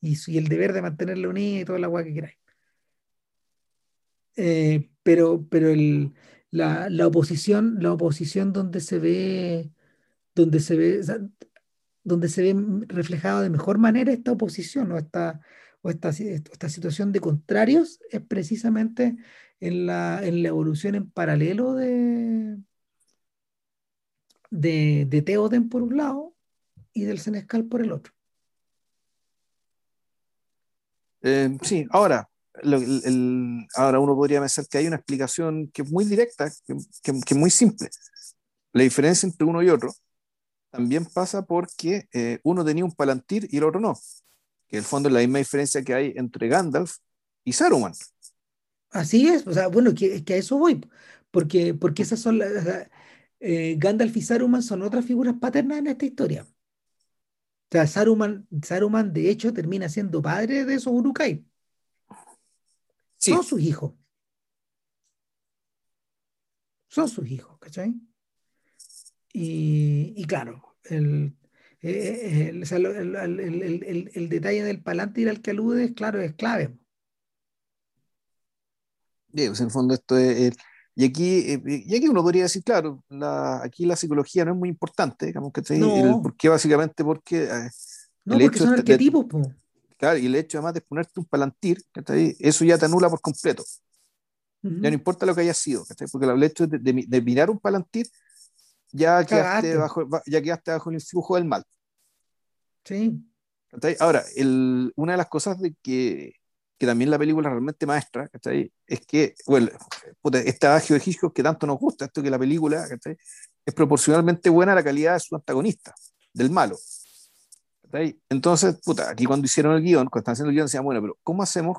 [SPEAKER 1] y, el deber de mantenerla unida y toda la agua que queráis. Eh, pero pero el, la, la, oposición, la oposición donde se ve, donde se ve, donde se ve reflejada de mejor manera esta oposición o esta, o esta situación de contrarios es precisamente en la, en la evolución en paralelo de, de, de Teoden por un lado y del Senescal por el otro.
[SPEAKER 2] Eh, sí, ahora, ahora uno podría pensar que hay una explicación que es muy directa, que, que, que es muy simple. La diferencia entre uno y otro también pasa porque eh, uno tenía un palantir y el otro no. Que en el fondo es la misma diferencia que hay entre Gandalf y Saruman.
[SPEAKER 1] Así es, o sea, bueno, que, que a eso voy, porque, porque esas son las, eh, Gandalf y Saruman son otras figuras paternas en esta historia. O sea, Saruman, Saruman de hecho termina siendo padre de esos Urukai. Son sus hijos. Son sus hijos, ¿cachai? Y, claro, el, el, detalle del palantir al que aludes, claro, es clave.
[SPEAKER 2] Pues, en el fondo esto es... y aquí, eh, y aquí uno podría decir, claro, la, aquí la psicología no es muy importante, digamos que no. ¿Por qué? Básicamente porque... Eh,
[SPEAKER 1] no, el porque hecho son arquetipos,
[SPEAKER 2] Claro, y el hecho además de ponerte un palantir, eso ya te anula por completo. Ya no importa lo que haya sido, porque el hecho de, de, mirar un palantir ya quedaste, bajo, ya quedaste bajo el influjo del mal.
[SPEAKER 1] Sí.
[SPEAKER 2] Ahora, el, una de las cosas de que, que también la película realmente maestra es que, bueno, este adagio de Hitchcock que tanto nos gusta, esto que la película es proporcionalmente buena a la calidad de su antagonista, del malo. Entonces, puta, aquí cuando hicieron el guion, cuando están haciendo el guion, decían, bueno, pero ¿cómo hacemos,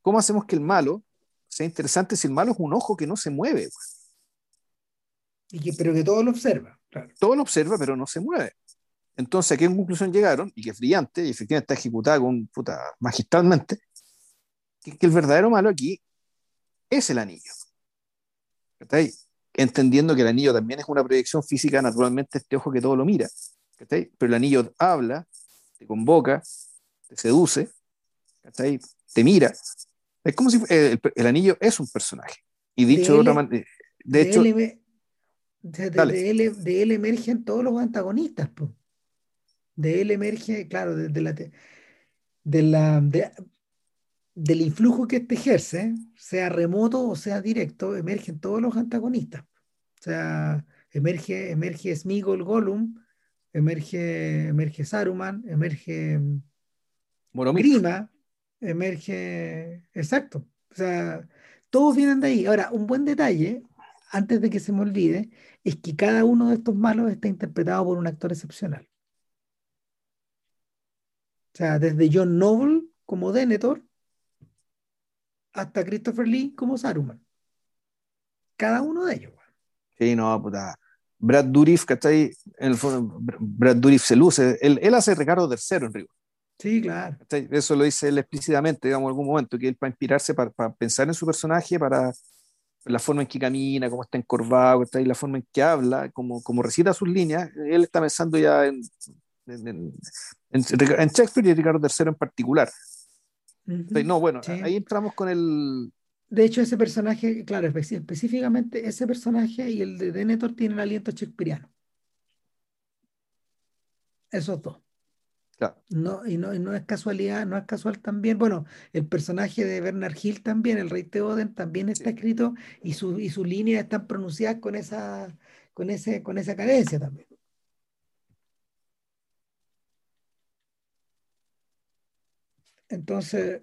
[SPEAKER 2] cómo hacemos que el malo sea interesante si el malo es un ojo que no se mueve.
[SPEAKER 1] Y que, pero que todo lo observa.
[SPEAKER 2] Todo lo observa, pero no se mueve. Entonces, ¿a qué conclusión llegaron? Y que es brillante, y efectivamente está ejecutada con, puta, magistralmente, que, el verdadero malo aquí es el anillo. Entendiendo que el anillo también es una proyección física, naturalmente, este ojo que todo lo mira. Pero el anillo habla, te convoca, te seduce, te mira. Es como si el, anillo es un personaje. Y dicho de, otra manera, de, hecho...
[SPEAKER 1] Él, de, él, emergen todos los antagonistas. De él emerge, claro, de, la, de la, del influjo que este ejerce, sea remoto o sea directo, emergen todos los antagonistas. O sea, emerge, emerge Smigol Gollum, emerge, emerge Saruman, emerge Grima, emerge. Exacto. O sea, todos vienen de ahí. Ahora, un buen detalle, antes de que se me olvide, es que cada uno de estos malos está interpretado por un actor excepcional. O sea, desde John Noble como Denethor hasta Christopher Lee como Saruman. Cada uno de ellos.
[SPEAKER 2] Sí, no, puta. Brad Dourif, ¿cachai? En el fondo, Brad Dourif se luce. Él, él hace Ricardo III en rigor.
[SPEAKER 1] Sí, claro.
[SPEAKER 2] Eso lo dice él explícitamente, digamos, en algún momento, que él para inspirarse, para, pensar en su personaje, para la forma en que camina, cómo está encorvado, y la forma en que habla, como, como recita sus líneas, él está pensando ya en, en, Shakespeare y Ricardo III en particular. No, bueno, ahí entramos con el...
[SPEAKER 1] De hecho, ese personaje, claro, específicamente ese personaje y el de Denethor tienen aliento shakespeariano. Esos dos. No, y no, no, es casualidad, no es casual también. Bueno, el personaje de Bernard Hill también, el rey Teoden, también está escrito y, su, y sus líneas están pronunciadas con esa, con ese, con esa cadencia también. Entonces,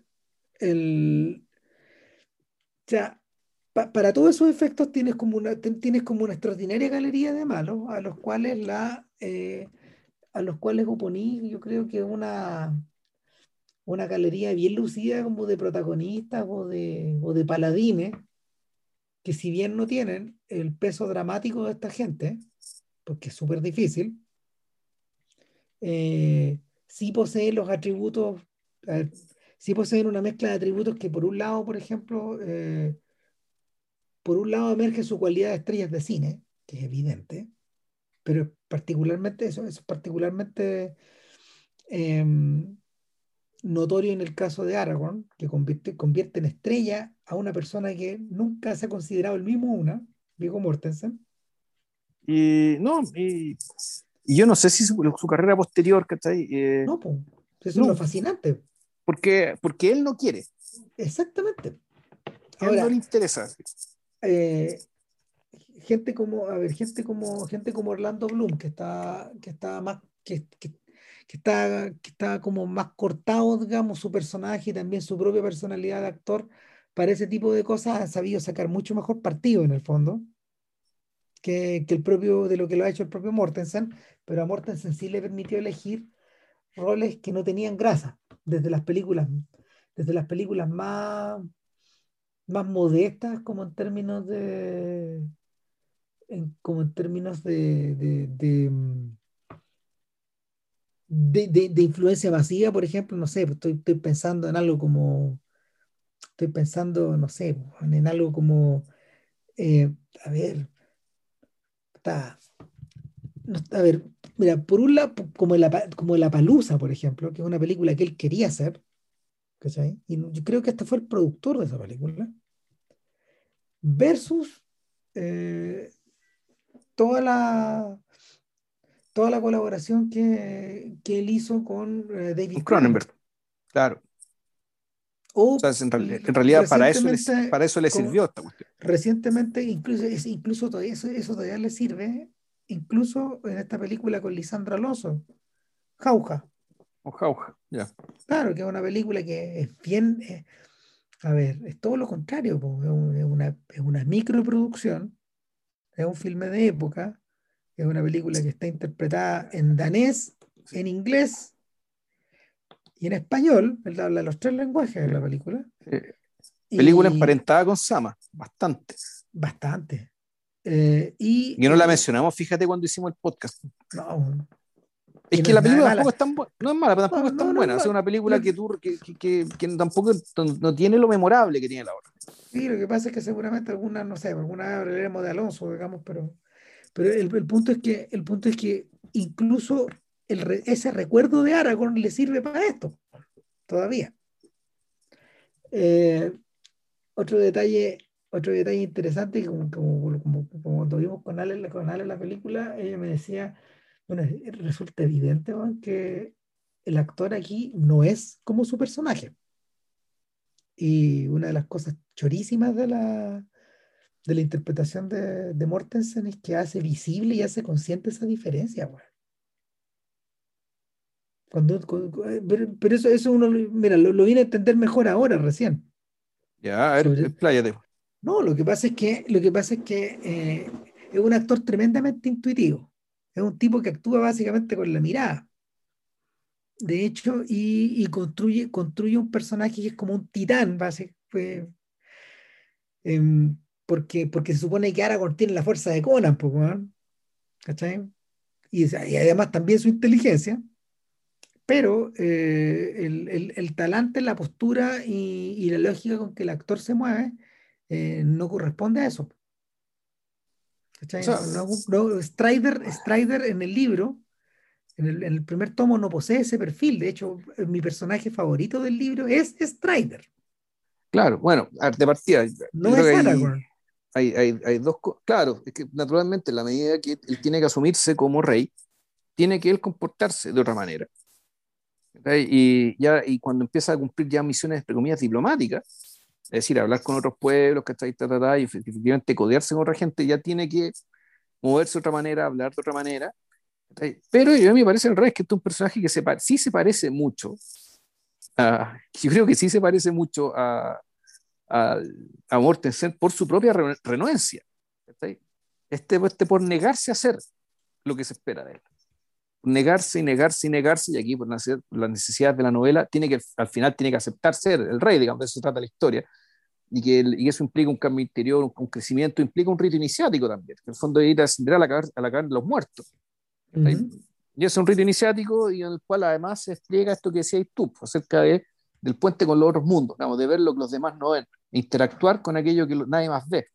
[SPEAKER 1] el, ya, para todos esos efectos tienes como una, tienes como una extraordinaria galería de malos a los cuales la eh, a los cuales oponí, yo creo que una, una galería bien lucida como de protagonistas o de, o de paladines, que si bien no tienen el peso dramático de esta gente, porque es súper difícil, eh, sí poseen los atributos, eh, sí poseen una mezcla de atributos que por un lado, por ejemplo, eh, por un lado emerge su cualidad de estrellas de cine, que es evidente, pero particularmente eso, es particularmente em, notorio en el caso de Aragorn, que convierte, convierte, en estrella a una persona que nunca se ha considerado el mismo una, Viggo Mortensen.
[SPEAKER 2] Y no, y, yo no sé si su, carrera posterior, ¿cachai?
[SPEAKER 1] Eh, no, pues, eso es lo fascinante.
[SPEAKER 2] Porque, porque él no quiere.
[SPEAKER 1] Exactamente.
[SPEAKER 2] Ahora, no le interesa.
[SPEAKER 1] Eh, gente como, a ver, gente como, gente como Orlando Bloom, que está, que está más, que, que, está, que está como más cortado, digamos, su personaje y también su propia personalidad de actor, para ese tipo de cosas ha sabido sacar mucho mejor partido en el fondo. Que, que, el propio, de lo que lo ha hecho el propio Mortensen, pero a Mortensen sí le permitió elegir roles que no tenían grasa, desde las películas, desde las películas más, más modestas, como en términos de, como en términos de, de, de, influencia masiva, por ejemplo, no sé, pues, estoy, estoy, pensando en algo como, estoy pensando, no sé, pues, en algo como, eh, a ver, está, a ver, mira, por un lado, como la, como la Palusa, por ejemplo, que es una película que él quería hacer, ¿cachai? Y yo creo que hasta fue el productor de esa película, versus eh, toda la, toda la colaboración que, que él hizo con eh, David
[SPEAKER 2] Cronenberg. Claro. O, sea, en, realidad para eso, le, para eso le sirvió esta cuestión.
[SPEAKER 1] Recientemente, incluso, incluso todavía, eso, eso, todavía le sirve, incluso en esta película con Lisandra Alonso, Jauja.
[SPEAKER 2] O Jauja, ya.
[SPEAKER 1] Claro, que es una película que es bien, eh, a ver, es todo lo contrario, es, una, es una microproducción es un filme de época, es una película que está interpretada en danés, en inglés y en español, él habla los tres lenguajes de la película.
[SPEAKER 2] Película emparentada con Sama, bastante.
[SPEAKER 1] Bastante. Eh, y,
[SPEAKER 2] no la mencionamos, fíjate cuando hicimos el podcast. No. Es que la película tampoco es tan buena, no es mala, pero tampoco es tan buena. es una película que, tú, que, que, que, tampoco no tiene lo memorable que tiene la otra.
[SPEAKER 1] Sí, lo que pasa es que seguramente alguna, no sé, alguna hablaremos de Alonso, digamos, pero, pero el, el, punto es que, el punto es que incluso el, ese recuerdo de Aragorn le sirve para esto, todavía. Eh, otro detalle, otro detalle interesante, como, como, como, como cuando vimos con Ale, con Ale la película, ella me decía, bueno, resulta evidente que el actor aquí no es como su personaje. Y una de las cosas chorísimas de la, de la interpretación de, de Mortensen es que hace visible y hace consciente esa diferencia. Cuando, eh, pero, eso, eso uno, mira, lo, lo, viene a entender mejor ahora, recién.
[SPEAKER 2] Ya, a ver, pláyate.
[SPEAKER 1] No, lo que pasa es que, lo que, pasa es, que eh, es un actor tremendamente intuitivo. Es un tipo que actúa básicamente con la mirada. De hecho, y, y construye, construye un personaje que es como un titán, básicamente. Em, porque, porque se supone que Aragorn tiene la fuerza de Conan, ¿cachai? Y, y además también su inteligencia pero eh, el, el, talante, la postura y, la lógica con que el actor se mueve eh, no corresponde a eso. Strider, en el libro, en el, primer tomo, no posee ese perfil. De hecho, mi personaje favorito del libro es Strider.
[SPEAKER 2] Claro, bueno, de partida. No es Aragorn. Hay, hay, hay, dos Claro, es que naturalmente, en la medida que él tiene que asumirse como rey, tiene que él comportarse de otra manera. Y, ya, y cuando empieza a cumplir ya misiones, entre comillas, diplomáticas, es decir, hablar con otros pueblos, que está y efectivamente codearse con otra gente, ya tiene que moverse de otra manera, hablar de otra manera. Pero yo, a mí me parece al revés, que este es un personaje que se sí se parece mucho, yo creo que sí se parece mucho a, a, a Mortensen por su propia renuencia. Este, este por negarse a hacer lo que se espera de él negarse y negarse y negarse, y aquí por las necesidades de la novela, tiene que, al final tiene que aceptar ser el rey, digamos, de eso trata la historia, y que y eso implica un cambio interior, un, crecimiento, implica un rito iniciático también, que en el fondo es ir a ascender a la, a la de los muertos. Y es un rito iniciático y en el cual además se explica esto que decías tú, pues, acerca de, del puente con los otros mundos, digamos, de ver lo que los demás no ven, interactuar con aquello que nadie más ve.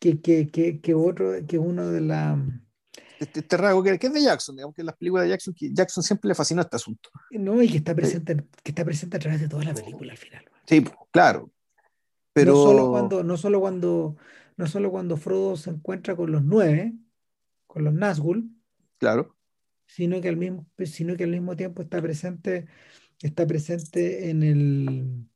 [SPEAKER 1] Que, que, que, que otro, que uno de la
[SPEAKER 2] este, este rasgo que, es de Jackson, digamos que en las películas de Jackson, que Jackson siempre le fascinó este asunto.
[SPEAKER 1] No, y que está presente, que está presente a través de toda la película al final.
[SPEAKER 2] Sí, claro. Pero...
[SPEAKER 1] No solo cuando, no solo cuando, no solo cuando Frodo se encuentra con los nueve, con los Nazgûl,
[SPEAKER 2] claro.
[SPEAKER 1] sino que al mismo, sino que al mismo tiempo está presente, está presente en el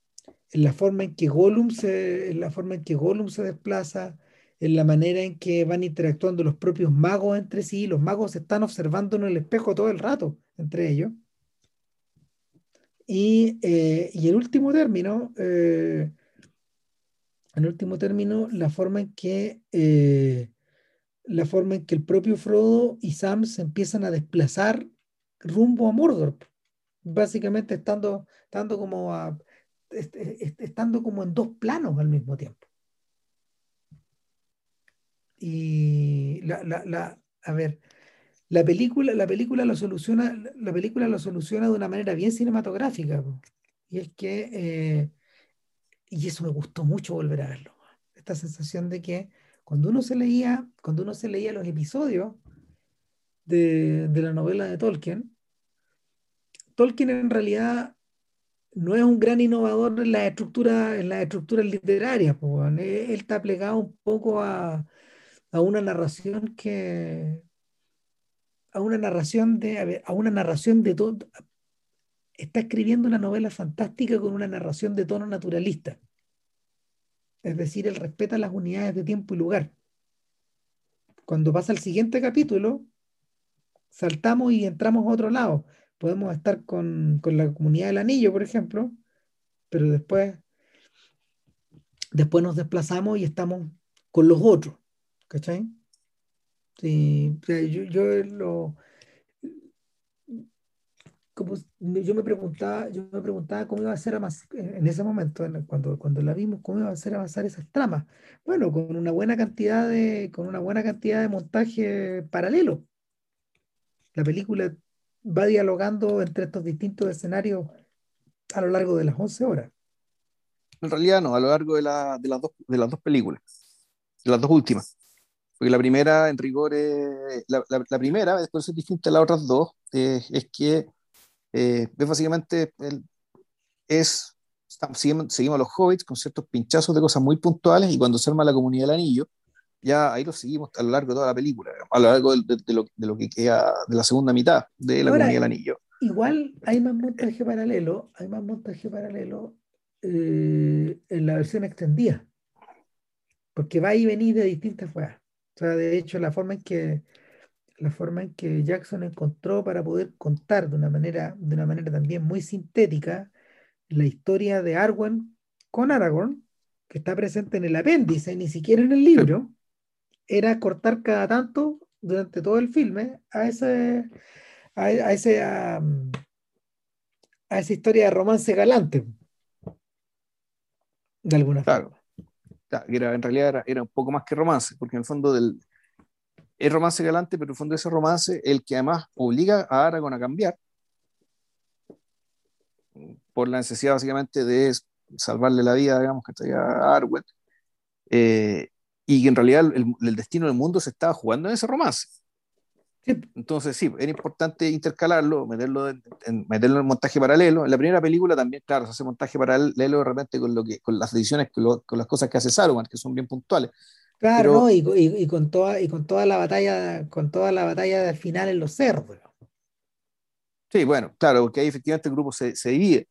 [SPEAKER 1] en la forma en que Gollum se, en la forma en que Gollum se desplaza, en la manera en que van interactuando los propios magos entre sí. Los magos se están observando en el espejo todo el rato entre ellos. Y, eh, y en último término, eh, en último término, la forma en que eh, la forma en que el propio Frodo y Sam se empiezan a desplazar rumbo a Mordor, básicamente estando, estando como estando como en dos planos al mismo tiempo. Y la, la, la, a ver, la película, la película lo soluciona, la película lo soluciona de una manera bien cinematográfica. Y es que, eh, y eso me gustó mucho volver a verlo. Esta sensación de que cuando uno se leía, cuando uno se leía los episodios de, de la novela de Tolkien, Tolkien en realidad no es un gran innovador en en las estructuras literarias. Él, él está plegado un poco a, a una narración que a una narración de a, a una narración de todo está escribiendo una novela fantástica con una narración de tono naturalista es decir él respeta las unidades de tiempo y lugar cuando pasa el siguiente capítulo saltamos y entramos a otro lado podemos estar con, con la comunidad del anillo por ejemplo pero después después nos desplazamos y estamos con los otros ¿Cachai? Sí, yo, lo. Yo me preguntaba, yo me preguntaba cómo iba a ser en ese momento, cuando, cuando la vimos, cómo iba a ser avanzar esas tramas. Bueno, con una buena cantidad de, con una buena cantidad de montaje paralelo. La película va dialogando entre estos distintos escenarios a lo largo de las 11 horas.
[SPEAKER 2] En realidad no, a lo largo de, la, de, las, dos, de las dos películas, de las dos últimas. Porque la primera, en rigor, es, la, la, primera, después es distinta a las otras dos, es que eh, es básicamente, es, seguimos, seguimos, a los hobbits con ciertos pinchazos de cosas muy puntuales y cuando se arma la comunidad del anillo, ya ahí lo seguimos a lo largo de toda la película, a lo largo de, lo, de lo, que queda de la segunda mitad de la comunidad del anillo.
[SPEAKER 1] Igual hay más montaje paralelo, hay más montaje paralelo eh, en la versión extendida, porque va y venir de distintas formas. O sea, de hecho, la forma en que la forma en que Jackson encontró para poder contar de una manera, de una manera también muy sintética la historia de Arwen con Aragorn, que está presente en el apéndice, ni siquiera en el libro, era cortar cada tanto durante todo el filme a ese a, ese a, esa historia de romance galante de alguna
[SPEAKER 2] forma. Era, en realidad era, era, un poco más que romance, porque en el fondo del, es romance galante, pero en el fondo ese romance el que además obliga a Aragorn a cambiar por la necesidad básicamente de salvarle la vida, digamos, que a Arwen, eh, y que en realidad el, destino del mundo se estaba jugando en ese romance. Entonces, sí, era importante intercalarlo, meterlo en, meterlo en montaje paralelo. En la primera película también, claro, se hace montaje paralelo de repente con, lo que, con las decisiones, con, con las cosas que hace Saruman, que son bien puntuales.
[SPEAKER 1] Claro, y, con toda, y con toda la batalla, con toda la batalla del final en los cerros.
[SPEAKER 2] Sí, bueno, claro, porque ahí efectivamente el grupo se, divide.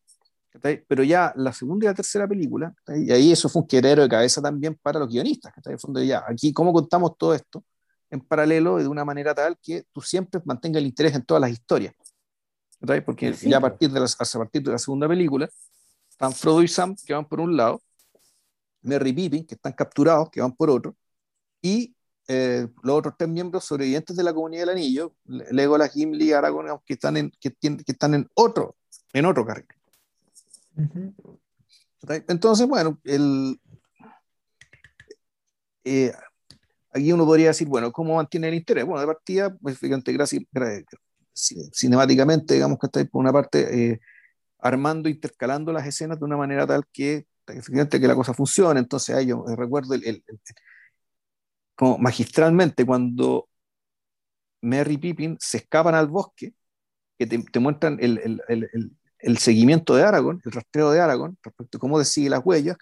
[SPEAKER 2] Pero ya la segunda y la tercera película, y ahí eso fue un querero de cabeza también para los guionistas. En fondo ya, aquí cómo contamos todo esto en paralelo y de una manera tal que tú siempre mantengas el interés en todas las historias. Porque ya a partir, de la, a partir de la segunda película, están Frodo y Sam que van por un lado, Merry y Pippin que están capturados, que van por otro, y eh, los otros tres miembros sobrevivientes de la comunidad del anillo, Legolas, Gimli y Aragorn, que están en, que, que están en otro, en otro carril. Entonces, bueno, el, eh, aquí uno podría decir, bueno, ¿cómo mantiene el interés? Bueno, de partida, pues, fíjate, gracias, cinemáticamente, digamos que está por una parte eh, armando, intercalando las escenas de una manera tal que, efectivamente, que la cosa funcione. Entonces, ahí yo recuerdo el, como magistralmente cuando Merry Pippin se escapan al bosque, que te, muestran el, el, el, seguimiento de Aragorn, el rastreo de Aragorn, respecto a cómo sigue las huellas,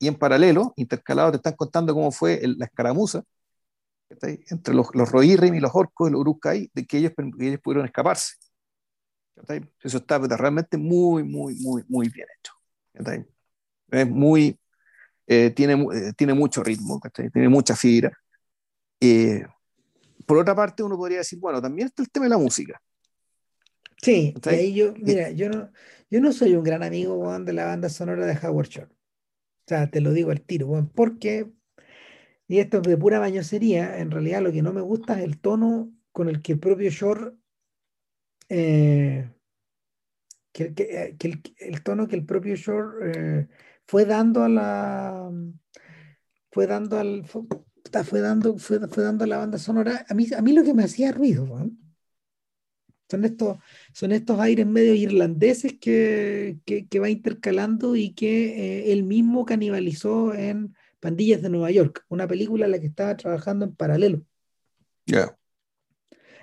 [SPEAKER 2] y en paralelo, intercalado, te están contando cómo fue la escaramuza entre los, los Rohirrim y los orcos y los de que ellos, ellos pudieron escaparse. Eso está realmente muy, muy, muy, muy bien hecho. Es muy, eh, tiene, eh, tiene mucho ritmo, tiene mucha fibra. Eh, por otra parte, uno podría decir, bueno, también está el tema de la música.
[SPEAKER 1] Sí, ahí yo, mira, yo no, yo no soy un gran amigo de la banda sonora de Howard Shore. O sea, te lo digo al tiro, porque, y esto es de pura bañosería, en realidad lo que no me gusta es el tono con el que el propio Shore, eh, que, que, el, el, tono que el propio Shore eh, fue dando a la, fue dando al, fue dando, fue, dando la banda sonora. A mí, a mí lo que me hacía ruido, son estos, son estos aires medio irlandeses que, que, va intercalando y que eh, él mismo canibalizó en Pandillas de Nueva York, una película en la que estaba trabajando en paralelo.
[SPEAKER 2] ya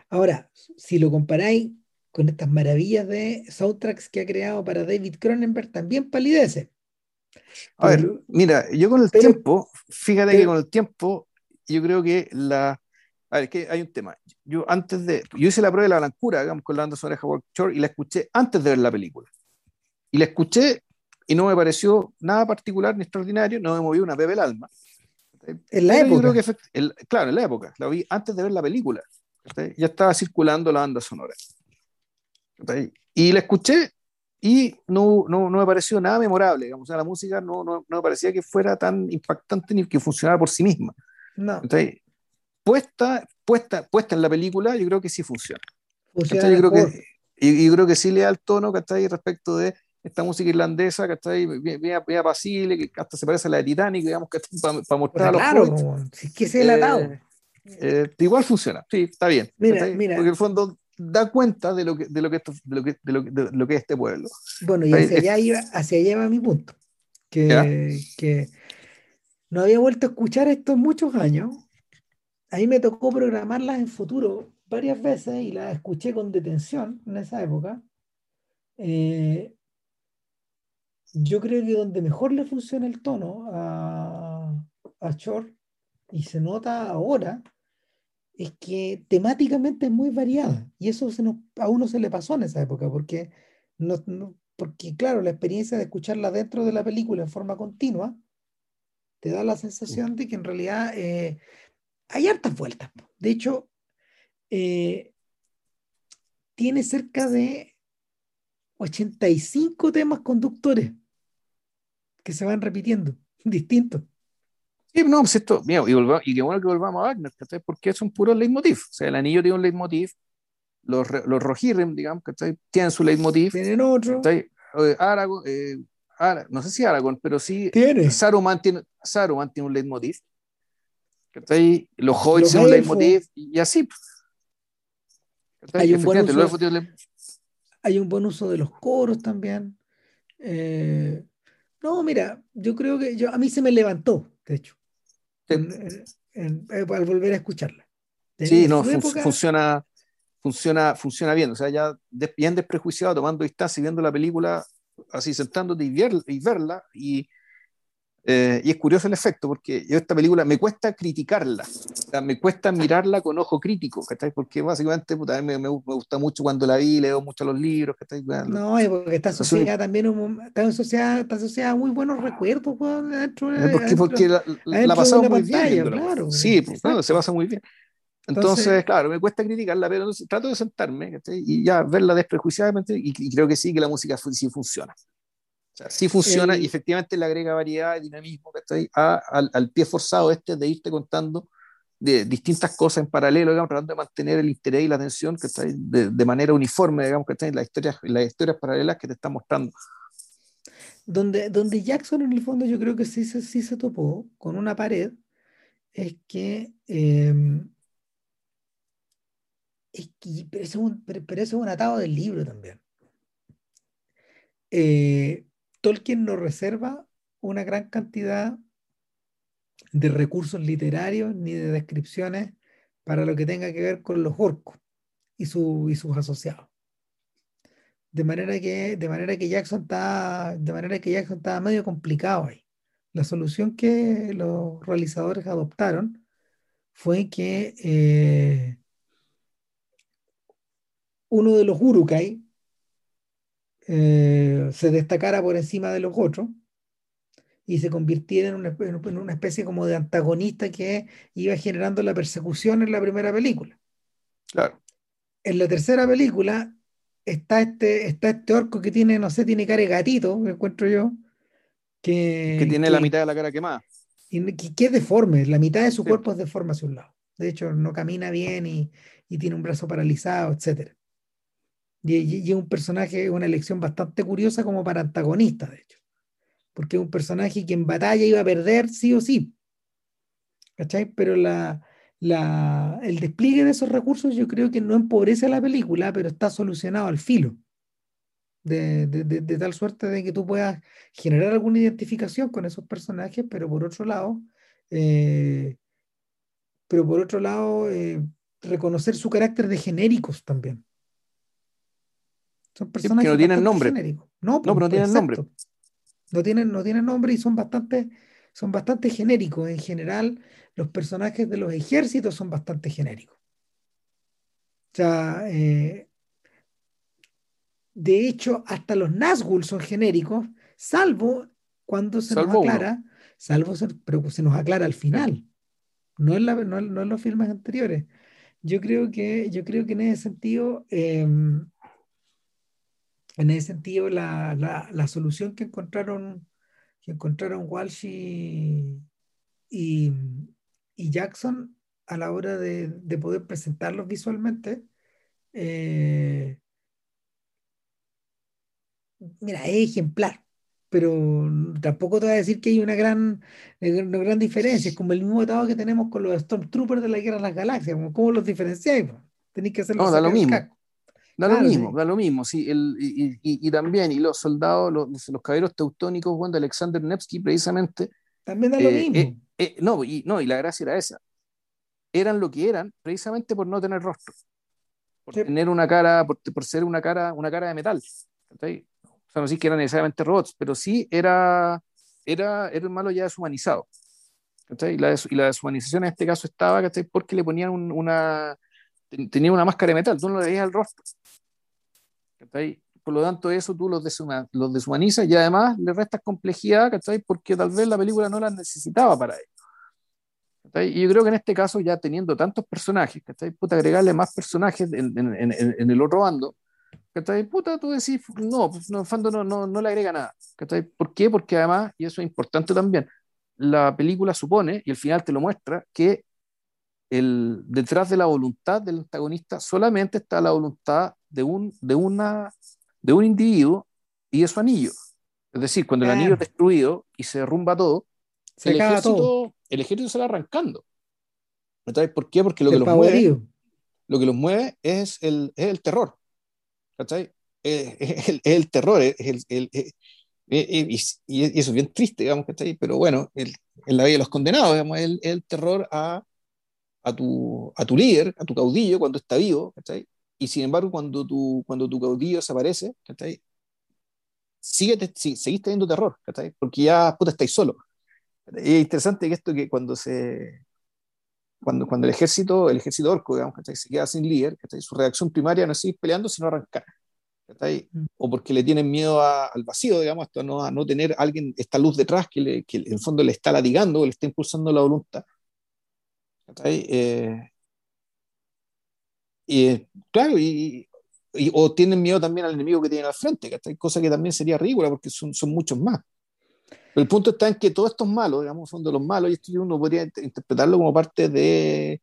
[SPEAKER 1] Ahora, si lo comparáis con estas maravillas de soundtracks que ha creado para David Cronenberg, también palidece.
[SPEAKER 2] A ver, mira, yo con el tiempo, fíjate que con el tiempo yo creo que la... A ver, que hay un tema. Yo antes de... Yo hice la prueba de la blancura, digamos, con la banda sonora de Howard Shore y la escuché antes de ver la película. Y la escuché y no me pareció nada particular ni extraordinario, no me movió una bebé el alma.
[SPEAKER 1] En la época.
[SPEAKER 2] claro, en la época. La vi antes de ver la película. Ya estaba circulando la banda sonora. Y la escuché y no, no, no, me pareció nada memorable. Digamos. O sea, la música no, no, no me parecía que fuera tan impactante ni que funcionara por sí misma.
[SPEAKER 1] No.
[SPEAKER 2] puesta, puesta, puesta en la película, yo creo que sí funciona.
[SPEAKER 1] Funciona, mejor,
[SPEAKER 2] y, creo que sí le da el tono, ¿cachai? Respecto de esta música irlandesa, ¿cachai? Bien, bien, bien apacible, que hasta se parece a la de Titanic, digamos, que para mostrar a los
[SPEAKER 1] Claro, si es que se.
[SPEAKER 2] Eh, eh, igual funciona, sí, está bien.
[SPEAKER 1] Mira, mira.
[SPEAKER 2] Porque en el fondo da cuenta de lo que, de lo que, de lo que, de lo, de lo que es este pueblo.
[SPEAKER 1] Bueno, y hacia allá, iba, hacia allá va mi punto. Que, que no había vuelto a escuchar esto en muchos años. A mí me tocó programarlas en futuro varias veces y las escuché con detención en esa época. Eh, yo creo que donde mejor le funciona el tono a, a Short y se nota ahora es que temáticamente es muy variada y eso se nos, a uno se le pasó en esa época porque, no, porque claro, la experiencia de escucharla dentro de la película en forma continua te da la sensación de que en realidad eh, hay hartas vueltas. De hecho, eh, tiene cerca de 85 temas conductores que se van repitiendo, distintos.
[SPEAKER 2] Sí, no, pues esto, mira, y, y qué bueno que volvamos a Wagner, porque es un puro leitmotiv. O sea, el anillo tiene un leitmotiv, los, los Rohirrim, digamos, que tienen su leitmotiv.
[SPEAKER 1] Tienen otro.
[SPEAKER 2] Aragorn, eh, no sé si Aragorn, pero sí.
[SPEAKER 1] Tiene.
[SPEAKER 2] Saruman tiene, Saruman tiene un leitmotiv. Los hobbits tienen un leitmotiv, y así.
[SPEAKER 1] Hay un, buen uso, hay un buen uso de los coros también. Eh, no, mira, yo creo que yo, a mí se me levantó, de hecho, eh, al volver a escucharla.
[SPEAKER 2] sí, no, funciona, funciona, funciona bien. O sea, ya bien desprejuiciado, tomando distancia y viendo la película, así sentándote y, y verla, y eh, y es curioso el efecto, porque yo esta película me cuesta criticarla, me cuesta mirarla con ojo crítico, ¿cachai? Porque básicamente puta, me, me, gusta mucho cuando la vi, leo mucho los libros, ¿cachai?
[SPEAKER 1] No, es porque está asociada también, está asociada, está asociada a muy buenos recuerdos, pues,
[SPEAKER 2] porque, porque la, la pasamos muy bien. Claro, sí, pues, se pasa muy bien. Entonces, claro, me cuesta criticarla, pero trato de sentarme ¿cachai? y ya verla desprejuiciadamente y, y, creo que sí que la música sí funciona sí funciona y efectivamente le agrega variedad y dinamismo al, al, pie forzado este de irte contando de distintas cosas en paralelo, digamos, tratando de mantener el interés y la atención que está de, de, manera uniforme, digamos, que las historias, las historias paralelas que te están mostrando.
[SPEAKER 1] Donde, donde Jackson en el fondo yo creo que sí, sí se topó con una pared, es que, eh, pero, eso es un, atado del libro también. Eh, Tolkien no reserva una gran cantidad de recursos literarios ni de descripciones para lo que tenga que ver con los orcos y, su, y sus asociados. De manera que, de manera que Jackson está, de manera que Jackson estaba medio complicado ahí. La solución que los realizadores adoptaron fue que eh, uno de los Urukai, eh, se destacara por encima de los otros y se convirtiera en una, en una, especie como de antagonista que iba generando la persecución en la primera película.
[SPEAKER 2] Claro.
[SPEAKER 1] En la tercera película está este, está este orco que tiene, no sé, tiene cara de gatito, que encuentro yo. Que,
[SPEAKER 2] que tiene la mitad de la cara quemada.
[SPEAKER 1] Y que, es deforme, la mitad de su cuerpo es deforme hacia un lado. De hecho, no camina bien y, y tiene un brazo paralizado, etcétera. Y, es un personaje, una elección bastante curiosa como para antagonista, de hecho. Porque es un personaje que en batalla iba a perder sí o sí. ¿Cachai? Pero la, la, el despliegue de esos recursos yo creo que no empobrece a la película, pero está solucionado al filo. De, de, de, tal suerte de que tú puedas generar alguna identificación con esos personajes, pero por otro lado, eh, pero por otro lado, eh, reconocer su carácter de genéricos también.
[SPEAKER 2] Son personas que no tienen nombre.
[SPEAKER 1] No,
[SPEAKER 2] pero no tienen nombre.
[SPEAKER 1] No tienen, no tienen nombre y son bastante, son bastante genéricos. En general, los personajes de los ejércitos son bastante genéricos. O sea, eh, de hecho, hasta los Nazgûl son genéricos, salvo cuando se nos aclara, salvo pero se nos aclara al final, no en, la, no, en los filmes anteriores. Yo creo que, yo creo que en ese sentido, em, en ese sentido, la, la, solución que encontraron, que encontraron Walsh y, y, Jackson a la hora de, de poder presentarlos visualmente, eh, mira, es ejemplar, pero tampoco te voy a decir que hay una gran, eh, una gran diferencia. Es como el mismo estado que tenemos con los Stormtroopers de la Guerra de las Galaxias. ¿Cómo los diferenciáis? Tenéis que hacerlo.
[SPEAKER 2] No, da lo mismo. Da lo mismo, da lo mismo, sí. El, y, y, también, y los soldados, los, los caballeros teutónicos, Juan de Alexander Nevsky, precisamente.
[SPEAKER 1] También da lo eh, mismo.
[SPEAKER 2] Eh, eh, no, y, no, y la gracia era esa. Eran lo que eran, precisamente por no tener rostro. Por tener una cara, por, por, ser una cara, una cara de metal. O sea, no sí que eran necesariamente robots, pero sí era, era, era el malo ya deshumanizado. Y la, y la deshumanización en este caso estaba porque le ponían una, tenía una máscara de metal, tú no le veías el rostro. Por lo tanto, eso tú los, los deshumanizas y además le restas complejidad, Porque tal vez la película no la necesitaba para ello. Y yo creo que en este caso, ya teniendo tantos personajes, ¿cachai? Puta, agregarle más personajes en, en, en, el otro bando, ¿cachai? Puta, tú decís, no, no en fondo no, no, no le agrega nada. ¿cachai? ¿Por qué? Porque además, y eso es importante también, la película supone, y el final te lo muestra, que el, detrás de la voluntad del antagonista solamente está la voluntad de un, de una, de un individuo y de su anillo. Es decir, cuando el anillo es destruido y se derrumba todo,
[SPEAKER 1] se el, ejército,
[SPEAKER 2] el ejército se va arrancando. ¿Sabes por qué? Porque lo que, los mueve, lo que los mueve es el, es el terror. ¿Cachai? Es, el, el, terror, es el, y, eso es bien triste, digamos, ¿cachai? Pero bueno, en la vida de los condenados, digamos, el, el terror a a tu, a tu líder, a tu caudillo cuando está vivo, ¿cachai? Y sin embargo, cuando tu, cuando tu caudillo desaparece, ¿cachai? Sigue, seguís teniendo terror, ¿cachai? Porque ya, puta, estáis solo. es interesante que esto que cuando se... Cuando, cuando el ejército, el ejército orco, digamos, ¿cachai? se queda sin líder, ¿cachai? su reacción primaria no es seguir peleando, sino arrancar. ¿cachai? Mm. O porque le tienen miedo al vacío, digamos, a no, a no tener alguien, esta luz detrás que, le, que en el fondo le está latigando, le está impulsando la voluntad. Eh, y claro, y, o tienen miedo también al enemigo que tienen al frente, cosa que también sería ridícula porque son, son muchos más. Pero el punto está en que todos estos malos, digamos, son de los malos, y esto uno podría interpretarlo como parte de,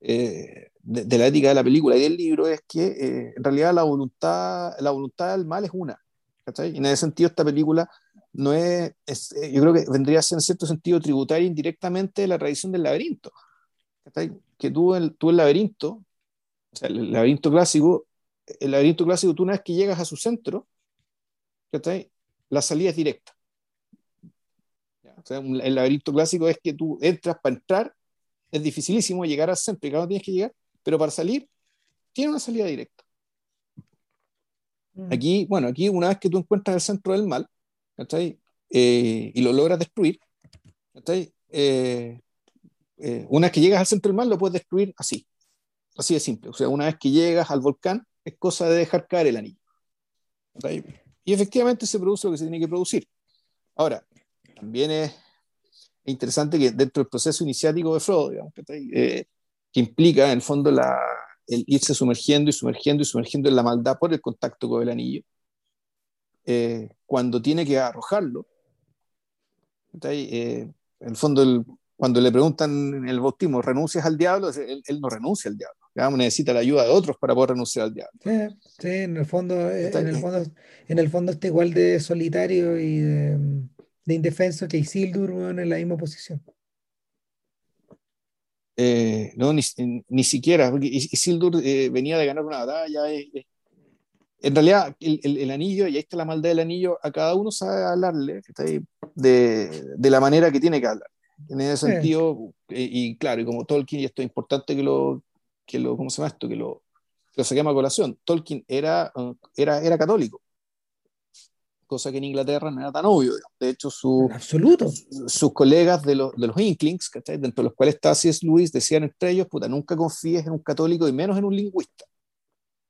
[SPEAKER 2] eh, de, la ética de la película y del libro, es que eh, en realidad la voluntad, la voluntad del mal es una. Y en ese sentido, esta película no es, es, yo creo que vendría a ser en cierto sentido tributaria indirectamente la tradición del laberinto que tú, el, tú el laberinto, o sea, el laberinto clásico, el laberinto clásico, tú una vez que llegas a su centro, la salida es directa. O sea, el laberinto clásico es que tú entras para entrar, es dificilísimo llegar al centro y claro, tienes que llegar, pero para salir, tiene una salida directa. Mm. Aquí, bueno, aquí una vez que tú encuentras el centro del mal, eh, y lo logras destruir, eh, eh, una vez que llegas al centro del mar lo puedes destruir así, así de simple. O sea, una vez que llegas al volcán es cosa de dejar caer el anillo. Y efectivamente se produce lo que se tiene que producir. Ahora, también es interesante que dentro del proceso iniciático de Frodo, eh, que implica en el fondo la, el irse sumergiendo y sumergiendo y sumergiendo en la maldad por el contacto con el anillo, eh, cuando tiene que arrojarlo, en el fondo el, cuando le preguntan el bautismo, ¿renuncias al diablo? Él, no renuncia al diablo. Digamos, necesita la ayuda de otros para poder renunciar al diablo.
[SPEAKER 1] Sí, en el fondo, eh, en el fondo, en el fondo está igual de solitario y de, indefenso que Isildur en la misma posición.
[SPEAKER 2] Eh, no, ni, ni, siquiera, porque Isildur eh, venía de ganar una batalla. en realidad, el, el, anillo, y ahí está la maldad del anillo, a cada uno sabe hablarle de, de la manera que tiene que hablar. En ese sentido, eh, y, claro, y como Tolkien, y esto es importante que lo, que lo ¿cómo se llama esto? Que lo, que lo saquemos a colación. Tolkien era, uh, era, era católico, cosa que en Inglaterra no era tan obvio. De hecho, su,
[SPEAKER 1] absoluto.
[SPEAKER 2] sus colegas de, los, de los Inklings, dentro de los cuales está C.S. Lewis, decían entre ellos, puta, nunca confíes en un católico y menos en un lingüista.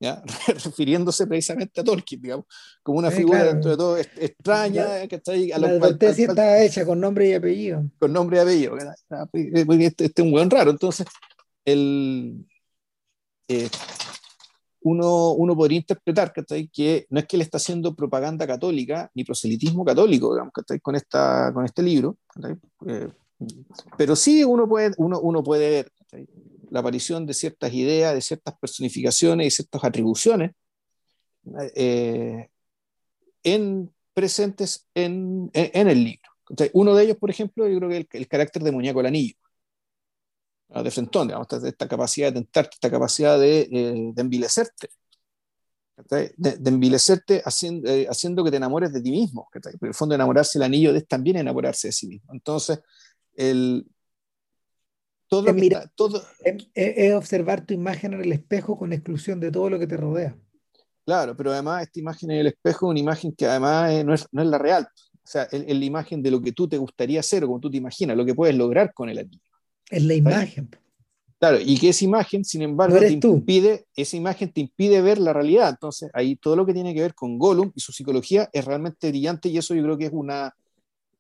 [SPEAKER 2] ¿Ya? refiriéndose precisamente a Tolkien, digamos, como una figura dentro de todo extraña. que está ahí,
[SPEAKER 1] a la advertencia está hecha con nombre y apellido.
[SPEAKER 2] Con nombre y apellido. Este, este, es un buen raro. Entonces, el, eh, uno, uno podría interpretar que no es que él está haciendo propaganda católica ni proselitismo católico digamos, con, esta, con este libro, eh, pero sí uno puede, uno, uno puede ver la aparición de ciertas ideas, de ciertas personificaciones y ciertas atribuciones eh, en, presentes en, en, el libro. uno de ellos, por ejemplo, yo creo que el, el carácter de muñeco el anillo, de Frentón, digamos, esta, capacidad de tentarte, esta capacidad de, eh, de envilecerte, de, de, envilecerte haciendo, eh, haciendo que te enamores de ti mismo. En el fondo, enamorarse el anillo es también enamorarse de sí mismo. Entonces, el,
[SPEAKER 1] todo, es, todo es, observar tu imagen en el espejo con exclusión de todo lo que te rodea.
[SPEAKER 2] Claro, pero además esta imagen en el espejo es una imagen que además no, es, no, es, la real. O sea, es, la imagen de lo que tú te gustaría hacer o como tú te imaginas, lo que puedes lograr con el anillo.
[SPEAKER 1] Es la imagen.
[SPEAKER 2] Claro, y que esa imagen, sin embargo, te impide, esa imagen te impide ver la realidad. Entonces, ahí todo lo que tiene que ver con Gollum y su psicología es realmente brillante y eso yo creo que es una,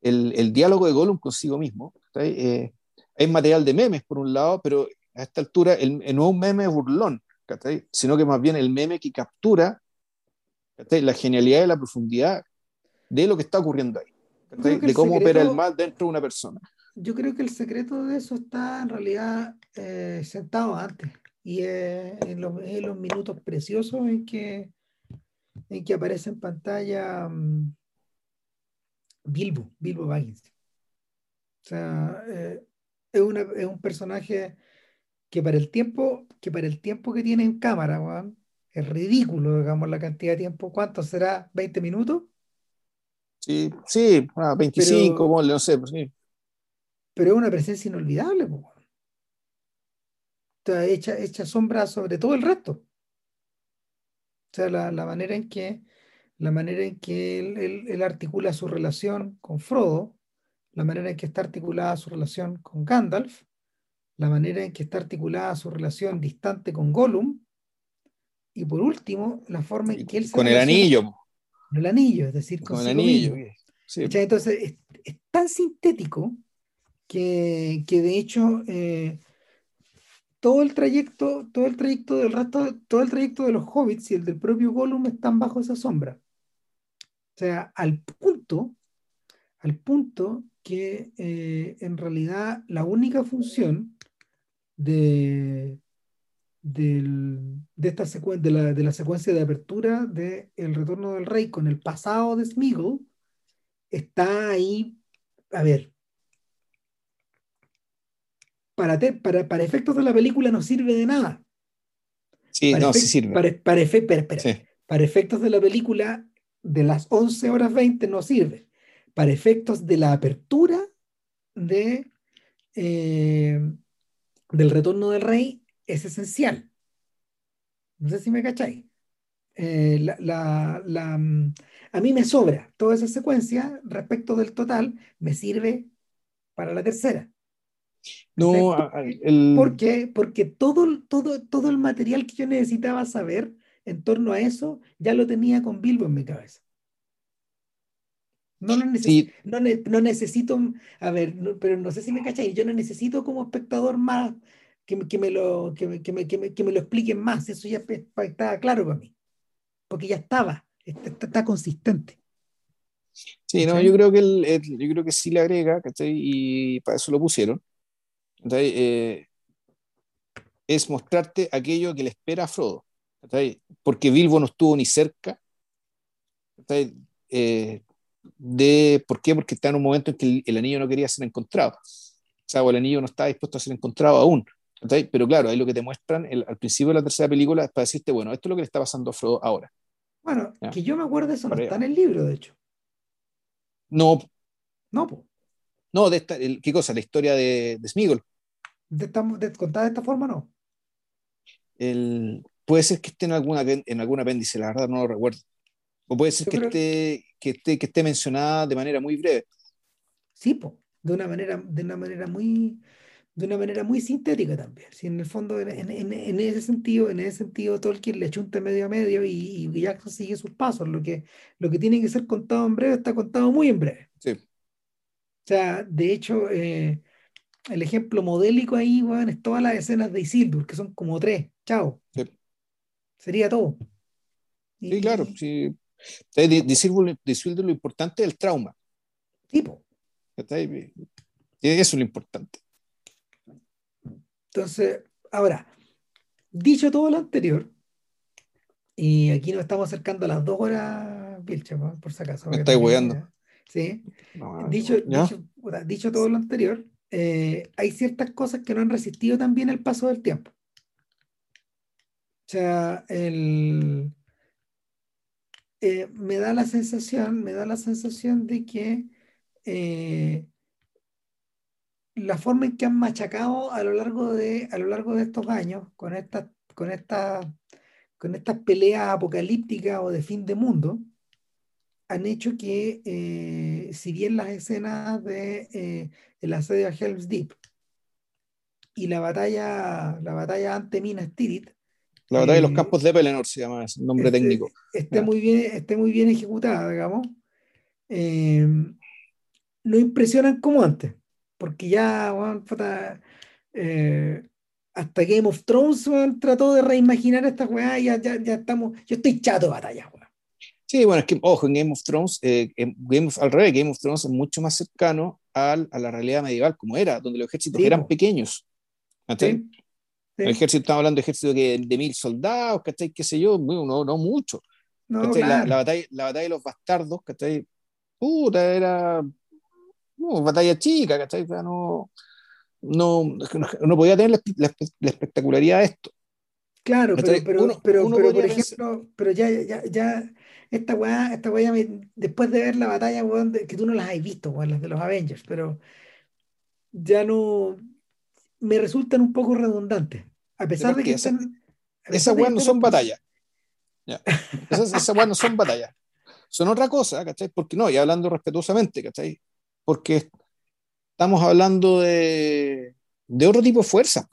[SPEAKER 2] el, el diálogo de Gollum consigo mismo. Eh, hay material de memes, por un lado, pero a esta altura el, no es un meme burlón, sino que más bien el meme que captura la genialidad y la profundidad de lo que está ocurriendo ahí, de cómo opera el mal dentro de una persona.
[SPEAKER 1] Yo creo que el secreto de eso está en realidad eh, sentado antes y en, los, minutos preciosos en que, en que aparece en pantalla mm, Bilbo, Bilbo Baggins. O sea, eh, es, un personaje que para el tiempo que para el tiempo que tiene en cámara, es ridículo, digamos, la cantidad de tiempo. ¿Cuánto será? ¿20 minutos?
[SPEAKER 2] Sí, sí, 25, no sé, pues sí
[SPEAKER 1] pero es una presencia inolvidable. O sea, echa, sombra sobre todo el resto. O sea, la, manera en que, la manera en que él, articula su relación con Frodo, la manera en que está articulada su relación con Gandalf, la manera en que está articulada su relación distante con Gollum, y por último, la forma en que él
[SPEAKER 2] se Con el anillo.
[SPEAKER 1] Con el anillo, es decir, con, el anillo. Entonces, es, tan sintético que, de hecho eh, todo el trayecto, todo el trayecto del resto, todo el trayecto de los hobbits y el del propio Gollum están bajo esa sombra. O sea, al punto, al punto que eh, en realidad la única función de, de, esta de, la, de la secuencia de apertura de El Retorno del Rey con el pasado de Smeagol está ahí, a ver, para, para, para, efectos de la película no sirve de nada.
[SPEAKER 2] Sí, no, sí sirve.
[SPEAKER 1] Para, para, efectos de la película, de las 11 horas 20 no sirve. Para efectos de la apertura de, eh, del retorno del rey es esencial. No sé si me cacháis. Eh, la, la, mm, a mí me sobra toda esa secuencia respecto del total, me sirve para la tercera.
[SPEAKER 2] No,
[SPEAKER 1] ¿Por qué? Porque todo, todo, todo el material que yo necesitaba saber en torno a eso ya lo tenía con Bilbo en mi cabeza. No, lo no, necesito, a ver, pero no sé si me cacháis, yo no necesito como espectador más que, que, me, lo, que, me, que, me, que, me, lo expliquen más, eso ya estaba claro para mí, porque ya estaba, está, consistente.
[SPEAKER 2] Sí, no, yo creo que el, yo creo que sí le agrega, ¿cachai? Y para eso lo pusieron. Eh, es mostrarte aquello que le espera a Frodo. Porque Bilbo no estuvo ni cerca. Eh, de, ¿Por qué? Porque está en un momento en que el, anillo no quería ser encontrado. O sea, o el anillo no estaba dispuesto a ser encontrado aún. Pero claro, ahí lo que te muestran al principio de la tercera película es para decirte, bueno, esto es lo que le está pasando a Frodo ahora.
[SPEAKER 1] Bueno, que yo me acuerdo, eso no está en el libro, de hecho.
[SPEAKER 2] No.
[SPEAKER 1] No.
[SPEAKER 2] No, de esta, ¿qué cosa? La historia de, de Smigol.
[SPEAKER 1] De de, contada de esta forma, no.
[SPEAKER 2] El, puede ser que esté en, alguna, en algún apéndice, la verdad no lo recuerdo. O puede ser que esté, que, esté, que esté mencionada de manera muy breve.
[SPEAKER 1] Sí, po, de una manera, de una manera muy de una manera muy sintética también. Si en el fondo, en, en, en, ese sentido, en ese sentido, Tolkien le chunta medio a medio y, y Jackson sigue sus pasos. Lo que, lo que tiene que ser contado en breve está contado muy en breve.
[SPEAKER 2] Sí.
[SPEAKER 1] O sea, de hecho, eh, el ejemplo modélico ahí, bueno, es todas las escenas de Isildur, que son como tres. Chao. Sería todo.
[SPEAKER 2] sí, claro. Sí. De, de, Isildur, lo importante es el trauma.
[SPEAKER 1] Tipo.
[SPEAKER 2] Eso es lo importante.
[SPEAKER 1] Entonces, ahora, dicho todo lo anterior, y aquí nos estamos acercando a las dos horas Vilches, por si acaso.
[SPEAKER 2] Me estáis weando.
[SPEAKER 1] Sí. dicho, dicho, todo lo anterior, eh, hay ciertas cosas que no han resistido también el paso del tiempo. O sea, el, eh, me da la sensación, me da la sensación de que eh, la forma en que han machacado a lo largo de, a lo largo de estos años con estas con esta, con estas peleas apocalípticas o de fin de mundo, han hecho que, eh, si bien las escenas de eh, el asedio a Helm's Deep y la batalla, la batalla ante Minas Tirith,
[SPEAKER 2] la batalla de los eh, campos de Pelennor se llama, es el nombre
[SPEAKER 1] esté,
[SPEAKER 2] técnico.
[SPEAKER 1] Esté, muy bien, esté muy bien ejecutada, digamos. no impresionan como antes, porque ya, bueno, hasta Game of Thrones trató de reimaginar esta weá y ya, ya, estamos. Yo estoy chato de batalla, weá.
[SPEAKER 2] Sí, bueno, es que, ojo, en Game of Thrones, eh, Game al revés, Game of Thrones es mucho más cercano al, a la realidad medieval como era, donde los ejércitos eran pequeños. ¿sí? El ejército, estamos hablando de ejército que, de mil soldados, ¿cachai? ¿Qué sé yo? No, no mucho. No, la, la, batalla, la batalla de los bastardos, ¿cachai? Puta, era. No, batalla chica, ¿cachai? No, no, no podía tener la, espectacularidad de esto.
[SPEAKER 1] Claro, pero, pero, pero, por ejemplo, pero ya, ya, ya, esta weá, esta weá, después de ver la batalla, que tú no las has visto, las de los Avengers, pero ya no, me resultan un poco redundantes. A pesar de que
[SPEAKER 2] Esas weas no son batallas. Esas, esas weas no son batallas. Son otra cosa, ¿cachai? Porque no, y hablando respetuosamente, ¿cachai? Porque estamos hablando de, de otro tipo de fuerza,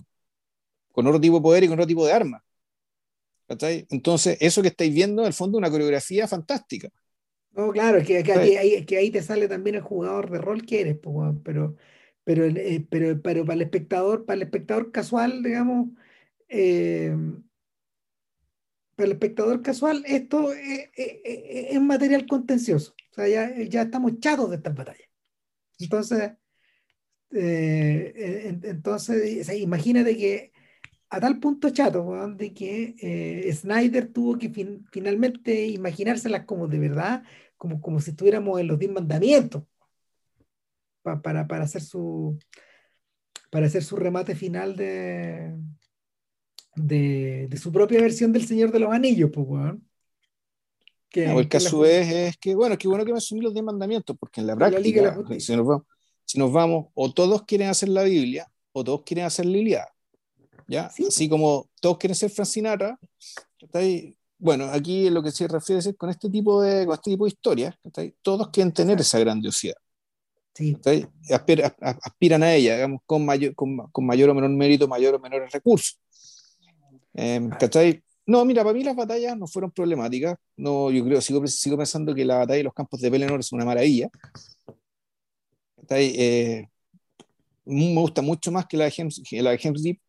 [SPEAKER 2] con otro tipo de poder y con otro tipo de armas. Entonces, eso que estáis viendo, en el fondo, es una coreografía fantástica.
[SPEAKER 1] No, claro, es que, ahí, que ahí te sale también el jugador de rol que eres, pero, pero, eh, pero, pero para el espectador, para el espectador casual, digamos, eh, para el espectador casual, esto es, material contencioso. O sea, ya, ya estamos chatos de estas batallas. Entonces, eh, entonces, imagínate que a tal punto chato, de que eh, Snyder tuvo que finalmente imaginárselas como de verdad, como, como si estuviéramos en los 10 mandamientos, para, para, hacer su para hacer su remate final de, de, su propia versión del Señor de los Anillos, pues,
[SPEAKER 2] Que, el que a su vez es que, bueno, qué bueno que me asumí los 10 mandamientos, porque en la práctica, si nos vamos, si nos vamos, o todos quieren hacer la Biblia, o todos quieren hacer la Iliada. ¿ya? Así como todos quieren ser Francinatra, bueno, aquí lo que se refiere es con este tipo de, con este tipo de historias, todos quieren tener esa grandiosidad. Sí. aspiran a ella, digamos, con mayor, con, con, mayor o menor mérito, mayor o menores recursos. Eh, no, mira, para mí las batallas no fueron problemáticas. No, yo creo, sigo, sigo pensando que la batalla de los campos de Pelennor es una maravilla. Eh, me gusta mucho más que la de James, la de Deep.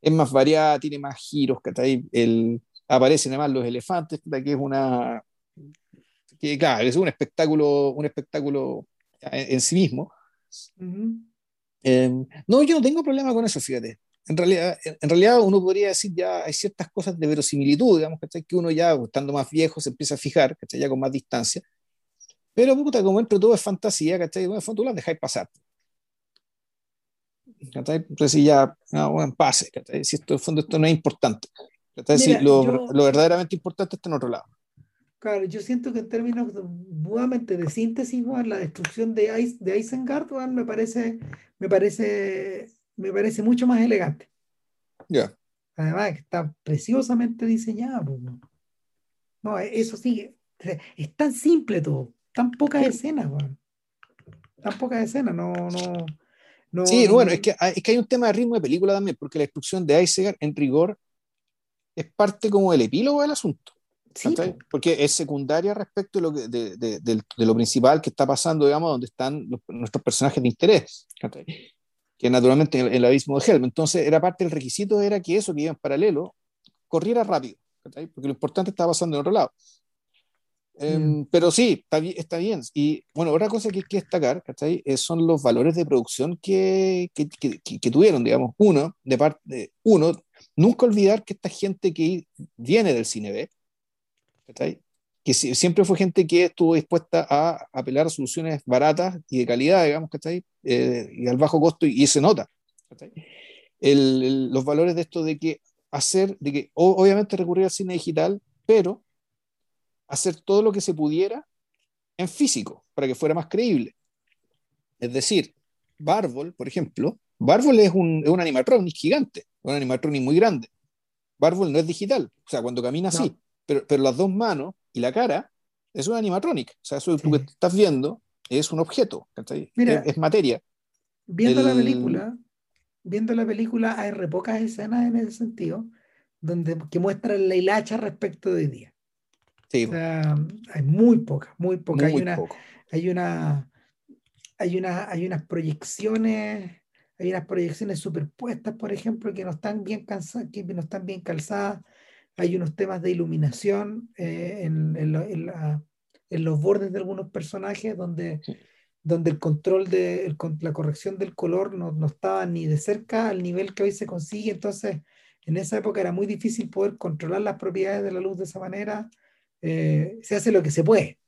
[SPEAKER 2] Es más variada, tiene más giros. El, aparecen además los elefantes, que es una. Que, claro, es un espectáculo, un espectáculo en, sí mismo. Em, no, yo no tengo problema con eso, fíjate. En realidad, en realidad uno podría decir ya hay ciertas cosas de verosimilitud, digamos, que uno ya, estando más viejo, se empieza a fijar, ya con más distancia. Pero puta, como entre todo es fantasía, ¿cachai? Bueno, tú las dejáis pasar. ¿cachai? Entonces si ya, no, bueno, pase, ¿cachai? Si esto, en fondo esto no es importante. si lo, lo, verdaderamente importante está en otro lado.
[SPEAKER 1] Claro, yo siento que en términos nuevamente de síntesis, la destrucción de, Ice, de Isengard me parece, me parece, me parece mucho más elegante.
[SPEAKER 2] Ya.
[SPEAKER 1] Además, está preciosamente diseñada. No, eso sí, es tan simple todo. Tan pocas escenas, Tan pocas escenas, no, no, no.
[SPEAKER 2] Sí, bueno, es que, hay, es que hay un tema de ritmo de película también, porque la destrucción de Isengard, en rigor, es parte como del epílogo del asunto. Sí. Porque es secundaria respecto de lo, que, de, de, de, lo principal que está pasando, digamos, donde están nuestros personajes de interés, que naturalmente el, el, abismo de Helm. Entonces, era parte del requisito, era que eso que iba en paralelo corriera rápido, porque lo importante estaba pasando en otro lado. Em, pero sí, está, está, bien. Y bueno, otra cosa que hay que destacar eh, son los valores de producción que, que, que, tuvieron, digamos. Uno, de parte, uno, nunca olvidar que esta gente que viene del cine B, que siempre fue gente que estuvo dispuesta a apelar a soluciones baratas y de calidad, digamos, ¿cachai? Eh, y al bajo costo, y, se nota. los valores de esto de que hacer, de que obviamente recurrir al cine digital, pero hacer todo lo que se pudiera en físico para que fuera más creíble. Es decir, Barbol, por ejemplo, Barbol es un, es un animatronic gigante, un animatronic muy grande. Barbol no es digital, o sea, cuando camina así, pero, pero las dos manos y la cara es un animatronic, o sea, eso que estás viendo es un objeto, Mira, es, materia.
[SPEAKER 1] Viendo la película, viendo la película hay re pocas escenas en ese sentido donde que muestran la hilacha respecto de hoy día. Sí. O sea, hay muy pocas, muy pocas. hay, una, hay una, hay una, hay unas proyecciones, hay unas proyecciones superpuestas, por ejemplo, que no están bien cansadas, que no están bien calzadas. Hay unos temas de iluminación eh, en, en, los bordes de algunos personajes donde, donde el control de la corrección del color no, no estaba ni de cerca al nivel que hoy se consigue. Entonces, en esa época era muy difícil poder controlar las propiedades de la luz de esa manera. Eh, se hace lo que se puede.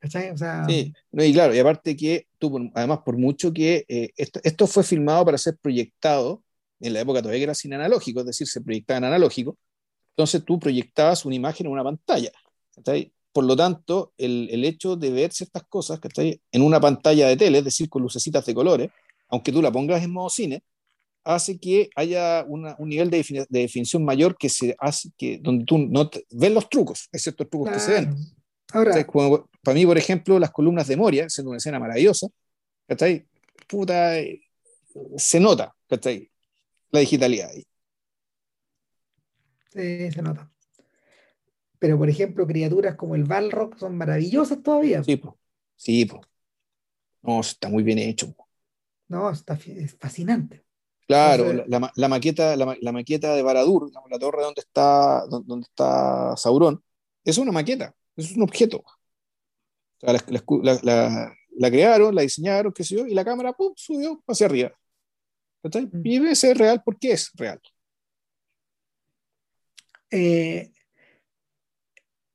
[SPEAKER 2] ¿Cachai? O sea, sí, no, y claro, y aparte que tú, además por mucho que eh, esto, esto, fue filmado para ser proyectado en la época todavía que era sin analógico, es decir, se proyectaba en analógico, entonces tú proyectabas una imagen en una pantalla. ¿cachai? Por lo tanto, el, el, hecho de ver ciertas cosas ¿cachai? en una pantalla de tele, es decir, con lucecitas de colores, aunque tú la pongas en modo cine, hace que haya una, un nivel de, de, definición mayor que se hace, que, donde tú no ves los trucos, hay ciertos trucos que se ven. Ahora, para mí, por ejemplo, las columnas de Moria, siendo una escena maravillosa, ¿cachai? Puta, eh, se nota, ¿cachai? La digitalidad
[SPEAKER 1] Sí, se nota. Pero, por ejemplo, criaturas como el Balrog son maravillosas todavía.
[SPEAKER 2] Sí, pues. Sí, pues. No, está muy bien hecho.
[SPEAKER 1] No, está es fascinante.
[SPEAKER 2] Claro, la, la, maqueta, la, maqueta de Baradur, la torre donde está, donde está Sauron, es una maqueta, es un objeto. la, crearon, la diseñaron, qué sé yo, y la cámara ¡pum! subió hacia arriba. Mm. Y debe ser real porque es real.
[SPEAKER 1] Eh,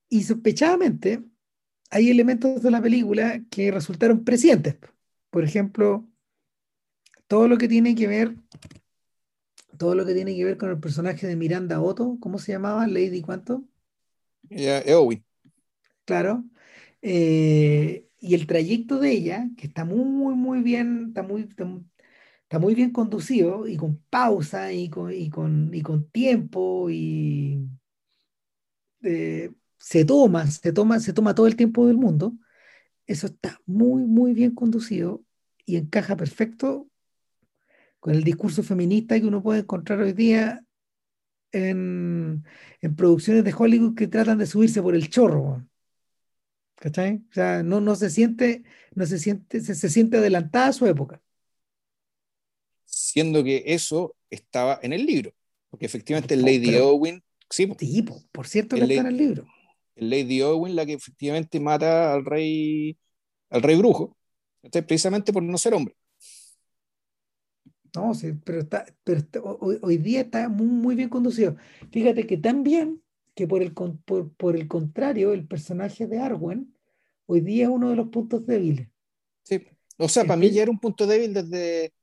[SPEAKER 1] y sospechadamente hay elementos de la película que resultaron presentes. Por ejemplo, todo lo que tiene que ver todo lo que tiene que ver con el personaje de Miranda Otto, ¿cómo se llamaba? Lady cuánto?
[SPEAKER 2] Eowyn.
[SPEAKER 1] Claro. Eh, y el trayecto de ella, que está muy, muy bien, está muy, está, muy bien conducido y con pausa y con, y con, y con tiempo y eh, se toma, se toma, se toma todo el tiempo del mundo. Eso está muy, muy bien conducido y encaja perfecto con el discurso feminista que uno puede encontrar hoy día en, producciones de Hollywood que tratan de subirse por el chorro. ¿Cachai? O sea, no, no se siente, no se siente, se, siente adelantada a su época.
[SPEAKER 2] Siendo que eso estaba en el libro, porque efectivamente Lady Owen, sí,
[SPEAKER 1] por cierto que está en el libro.
[SPEAKER 2] Lady Owen, la que efectivamente mata al rey, al rey brujo, precisamente por no ser hombre.
[SPEAKER 1] No, sí, pero, está, pero hoy, día está muy, muy, bien conducido. Fíjate que también que por el, por, el contrario, el personaje de Arwen hoy día es uno de los puntos débiles.
[SPEAKER 2] Sí, o sea, para mí ya era un punto débil desde...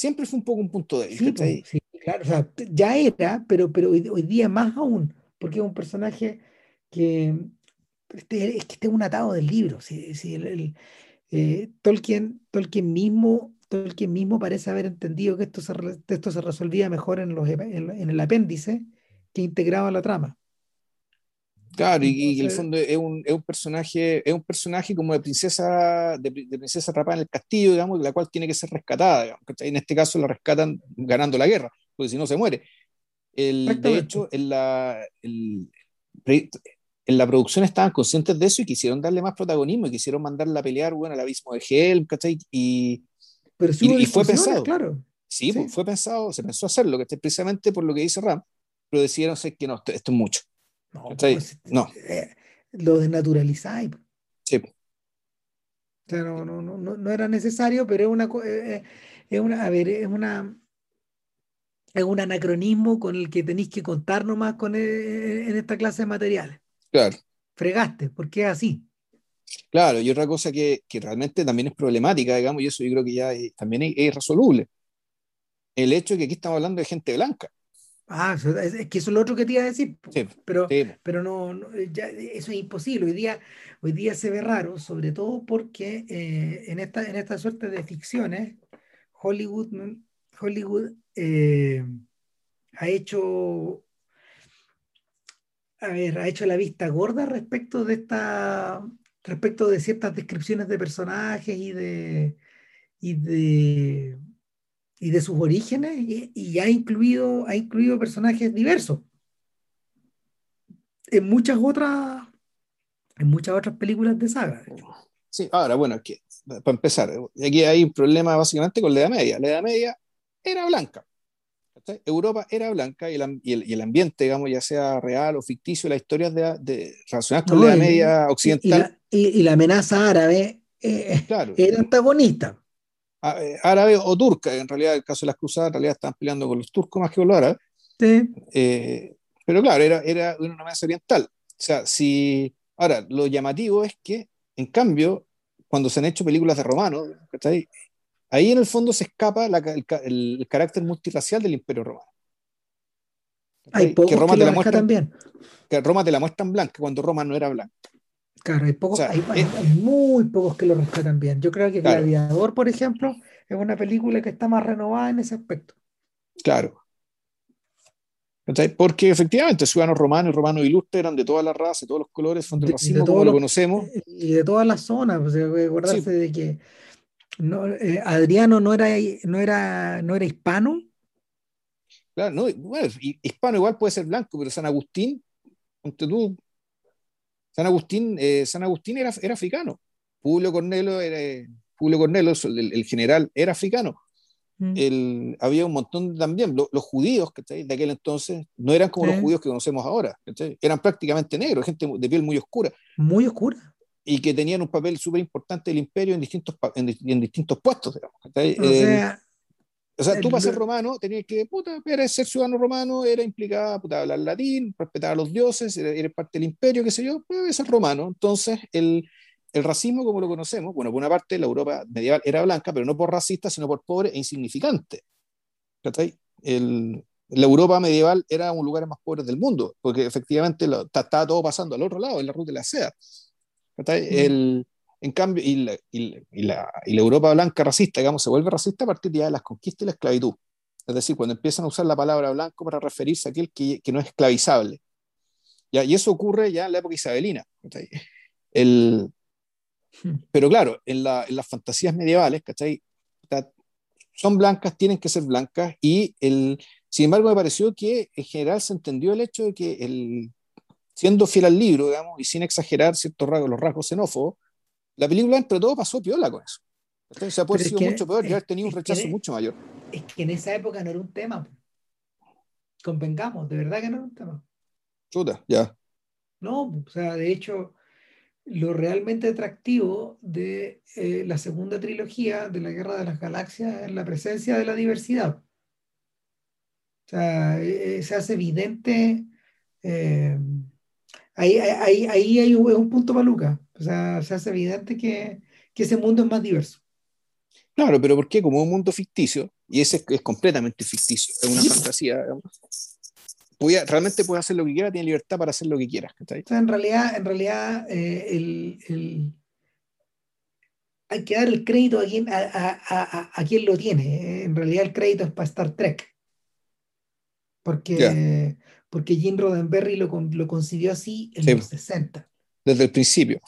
[SPEAKER 2] Siempre fue un poco un punto débil.
[SPEAKER 1] Sí, claro, o sea, ya era, pero, pero hoy, día más aún, porque es un personaje que este, es que está un atado del libro. Sí, sí, el, eh, Tolkien, Tolkien mismo Tolkien mismo parece haber entendido que esto se, esto se resolvía mejor en, los, en, el apéndice que integraba la trama.
[SPEAKER 2] Claro, y, en el fondo es un, es un, personaje, es un personaje como de princesa, de, princesa atrapada en el castillo, digamos, la cual tiene que ser rescatada, digamos, En este caso la rescatan ganando la guerra, porque si no se muere. El, de hecho, en la, en la producción estaban conscientes de eso y quisieron darle más protagonismo y quisieron mandarla a pelear, bueno, al abismo de Helm, ¿cachai? Y, y, fue pensado. Claro. Sí, fue pensado, se pensó hacerlo, que precisamente por lo que dice Ram, pero decidieron que no, esto, es mucho. No, pues,
[SPEAKER 1] no. Eh, lo desnaturalizáis. Sí. O sea, no, no, no, no, era necesario, pero es una, eh, eh, es una, a ver, es una, es un anacronismo con el que tenéis que contar nomás con en esta clase de materiales.
[SPEAKER 2] Claro.
[SPEAKER 1] fregaste, porque es así.
[SPEAKER 2] Claro, y otra cosa que, que, realmente también es problemática, digamos, y eso yo creo que ya también es, irresoluble, el hecho de que aquí estamos hablando de gente blanca.
[SPEAKER 1] Ah, es, que eso es lo otro que te iba a decir. pero, pero no, ya, eso es imposible. Hoy día, hoy día se ve raro, sobre todo porque eh, en, esta, en esta suerte de ficciones, Hollywood, Hollywood eh, ha hecho a ver, ha hecho la vista gorda respecto de esta respecto de ciertas descripciones de personajes y de y de y de sus orígenes y, ha incluido ha incluido personajes diversos en muchas otras en muchas otras películas de saga.
[SPEAKER 2] Sí, ahora bueno, aquí, para empezar, aquí hay un problema básicamente con la Edad Media. La Edad Media era blanca. Europa era blanca y el, y, el, ambiente, digamos, ya sea real o ficticio, las historias de, de relacionadas con la media occidental.
[SPEAKER 1] Y la, amenaza árabe eh, era antagonista.
[SPEAKER 2] Eh, árabe o turca, en realidad, el caso de las cruzadas, en realidad estaban peleando con los turcos más que con los árabes. Eh, pero claro, era, era una amenaza oriental. O sea, si. Ahora, lo llamativo es que, en cambio, cuando se han hecho películas de romanos, Ahí en el fondo se escapa el, carácter multirracial del Imperio Romano.
[SPEAKER 1] Hay que, Roma te la muestra también.
[SPEAKER 2] Que Roma te la muestran blanca cuando Roma no era blanca.
[SPEAKER 1] Claro, hay, pocos, hay, muy pocos que lo rescatan bien. Yo creo que claro. Gladiador, por ejemplo, es una película que está más renovada en ese aspecto.
[SPEAKER 2] Claro. Porque efectivamente ciudadanos romanos y romanos ilustres eran de todas las razas, de todos los colores, son del racismo como lo conocemos.
[SPEAKER 1] Y de todas las zonas, pues, acordarse de que no, eh, Adriano no era, no, era, no era hispano.
[SPEAKER 2] Claro, no, bueno, hispano igual puede ser blanco, pero San Agustín, tú, San Agustín, eh, San Agustín era, era africano. Publio Cornelo, era, Publio Cornelo el, general, era africano. Mm. El, había un montón también, los judíos de aquel entonces no eran como los judíos que conocemos ahora, eran prácticamente negros, gente de piel muy oscura.
[SPEAKER 1] Muy oscura
[SPEAKER 2] y que tenían un papel súper importante del imperio en distintos, en, distintos puestos. Digamos, o
[SPEAKER 1] sea,
[SPEAKER 2] o sea, tú para ser romano tenías que, puta, era ser ciudadano romano, era implicada, puta, hablar latín, respetar a los dioses, eres parte del imperio, qué sé yo, pues ser romano. Entonces, el, el racismo como lo conocemos, bueno, por una parte la Europa medieval era blanca, pero no por racista, sino por pobre e insignificante. El, la Europa medieval era un lugar más pobre del mundo, porque efectivamente estaba todo pasando al otro lado, en la ruta de la seda. El, en cambio, y la, y, la, y la, Europa blanca racista, digamos, se vuelve racista a partir ya de las conquistas y la esclavitud. Es decir, cuando empiezan a usar la palabra blanco para referirse a aquel que, que no es esclavizable. ¿Ya? Y eso ocurre ya en la época isabelina. El, hmm. pero claro, en, en, las fantasías medievales, ¿cachai? Son blancas, tienen que ser blancas, y el, sin embargo me pareció que en general se entendió el hecho de que el, siendo fiel al libro, digamos, y sin exagerar ciertos rasgos, los rasgos xenófobos, la película entre todo pasó piola con eso. Entonces, se ha puede sido mucho peor y haber tenido un rechazo mucho mayor.
[SPEAKER 1] Es que en esa época no era un tema. Convengamos, de verdad que no era un tema.
[SPEAKER 2] Chuta, ya.
[SPEAKER 1] No, o sea, de hecho, lo realmente atractivo de eh, la segunda trilogía de la Guerra de las Galaxias es la presencia de la diversidad. O sea, eh, eh, se hace evidente ahí, ahí, ahí hay un, punto para O sea, se hace evidente que, que, ese mundo es más diverso.
[SPEAKER 2] Claro, pero ¿por qué? Como un mundo ficticio, y ese es, completamente ficticio, es una fantasía. realmente puede hacer lo que quiera, tiene libertad para hacer lo que quiera.
[SPEAKER 1] O sea, en realidad, en realidad eh, el, el, hay que dar el crédito a quien, a, a, a, quien lo tiene. En realidad el crédito es para Star Trek. Porque, porque Jim Roddenberry lo, lo concibió así en los 60.
[SPEAKER 2] Desde el principio.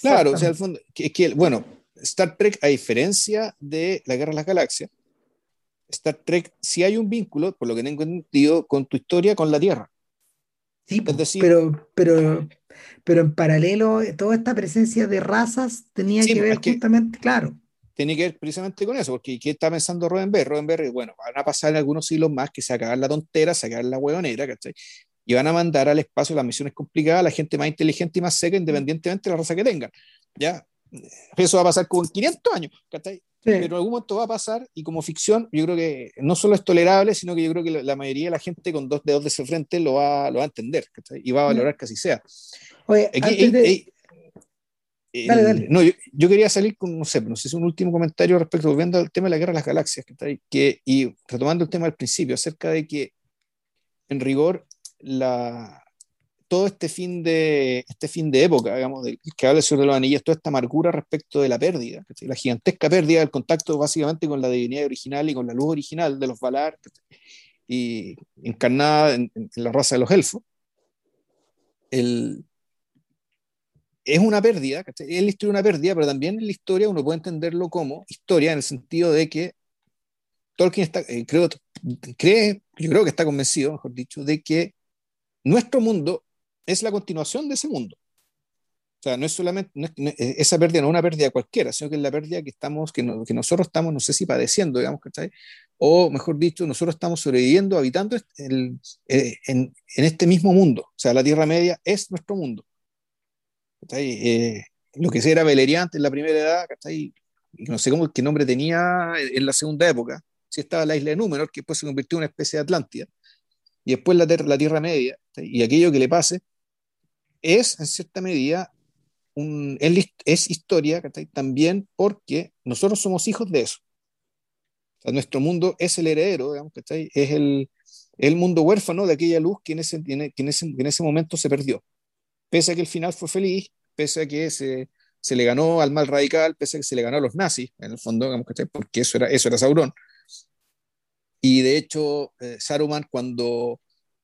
[SPEAKER 2] Claro, o sea, al fondo, es que, bueno, Star Trek, a diferencia de La Guerra de las Galaxias, Star Trek sí hay un vínculo, por lo que tengo entendido, con tu historia con la Tierra.
[SPEAKER 1] Sí, pero, pero, pero en paralelo, toda esta presencia de razas tenía que ver justamente, claro
[SPEAKER 2] tiene que ver precisamente con eso, porque ¿qué está pensando Roddenberry? Roddenberry, bueno, van a pasar algunos siglos más que se acabar la tontera, se acabar la huevonera, ¿cachai? Y van a mandar al espacio las misiones complicadas a la gente más inteligente y más seca, independientemente de la raza que tengan, ¿ya? Eso va a pasar con 500 años, ¿cachai? Pero en algún momento va a pasar y como ficción yo creo que no solo es tolerable, sino que yo creo que la mayoría de la gente con dos dedos de ese frente lo va, lo va a entender ¿cachai? y va a valorar que así sea.
[SPEAKER 1] Oye, antes de...
[SPEAKER 2] dale, dale. No, yo, quería salir con, no sé, no sé si un último comentario respecto, volviendo al tema de la guerra de las galaxias, que, que, y retomando el tema al principio, acerca de que, en rigor, la, todo este fin de, este fin de época, digamos, de, que habla el Señor de los Anillos, toda esta amargura respecto de la pérdida, la gigantesca pérdida del contacto básicamente con la divinidad original y con la luz original de los Valar, y encarnada en, la raza de los elfos. El, es una pérdida, es la historia una pérdida, pero también en la historia uno puede entenderlo como historia en el sentido de que Tolkien está, eh, creo, cree, yo creo que está convencido, mejor dicho, de que nuestro mundo es la continuación de ese mundo. O sea, no es solamente, eh, esa pérdida no es una pérdida cualquiera, sino que es la pérdida que, estamos, que, que nosotros estamos, no sé si padeciendo, digamos, ¿cachai? O mejor dicho, nosotros estamos sobreviviendo, habitando el, eh, en, en, este mismo mundo. O sea, la Tierra Media es nuestro mundo. Eh, lo que era Beleriand en la primera edad, ¿cachai? no sé cómo qué nombre tenía en la segunda época, si estaba la isla de Númenor, que después se convirtió en una especie de Atlántida, y después la, la Tierra Media, y aquello que le pase, es en cierta medida un, es, historia también porque nosotros somos hijos de eso. nuestro mundo es el heredero, digamos, es el, el mundo huérfano de aquella luz que en, ese, que en, ese, en ese momento se perdió. Pese a que el final fue feliz, pese a que se, se le ganó al mal radical, pese a que se le ganó a los nazis, en el fondo, digamos, porque eso era, eso era Sauron. Y de hecho, eh, Saruman, cuando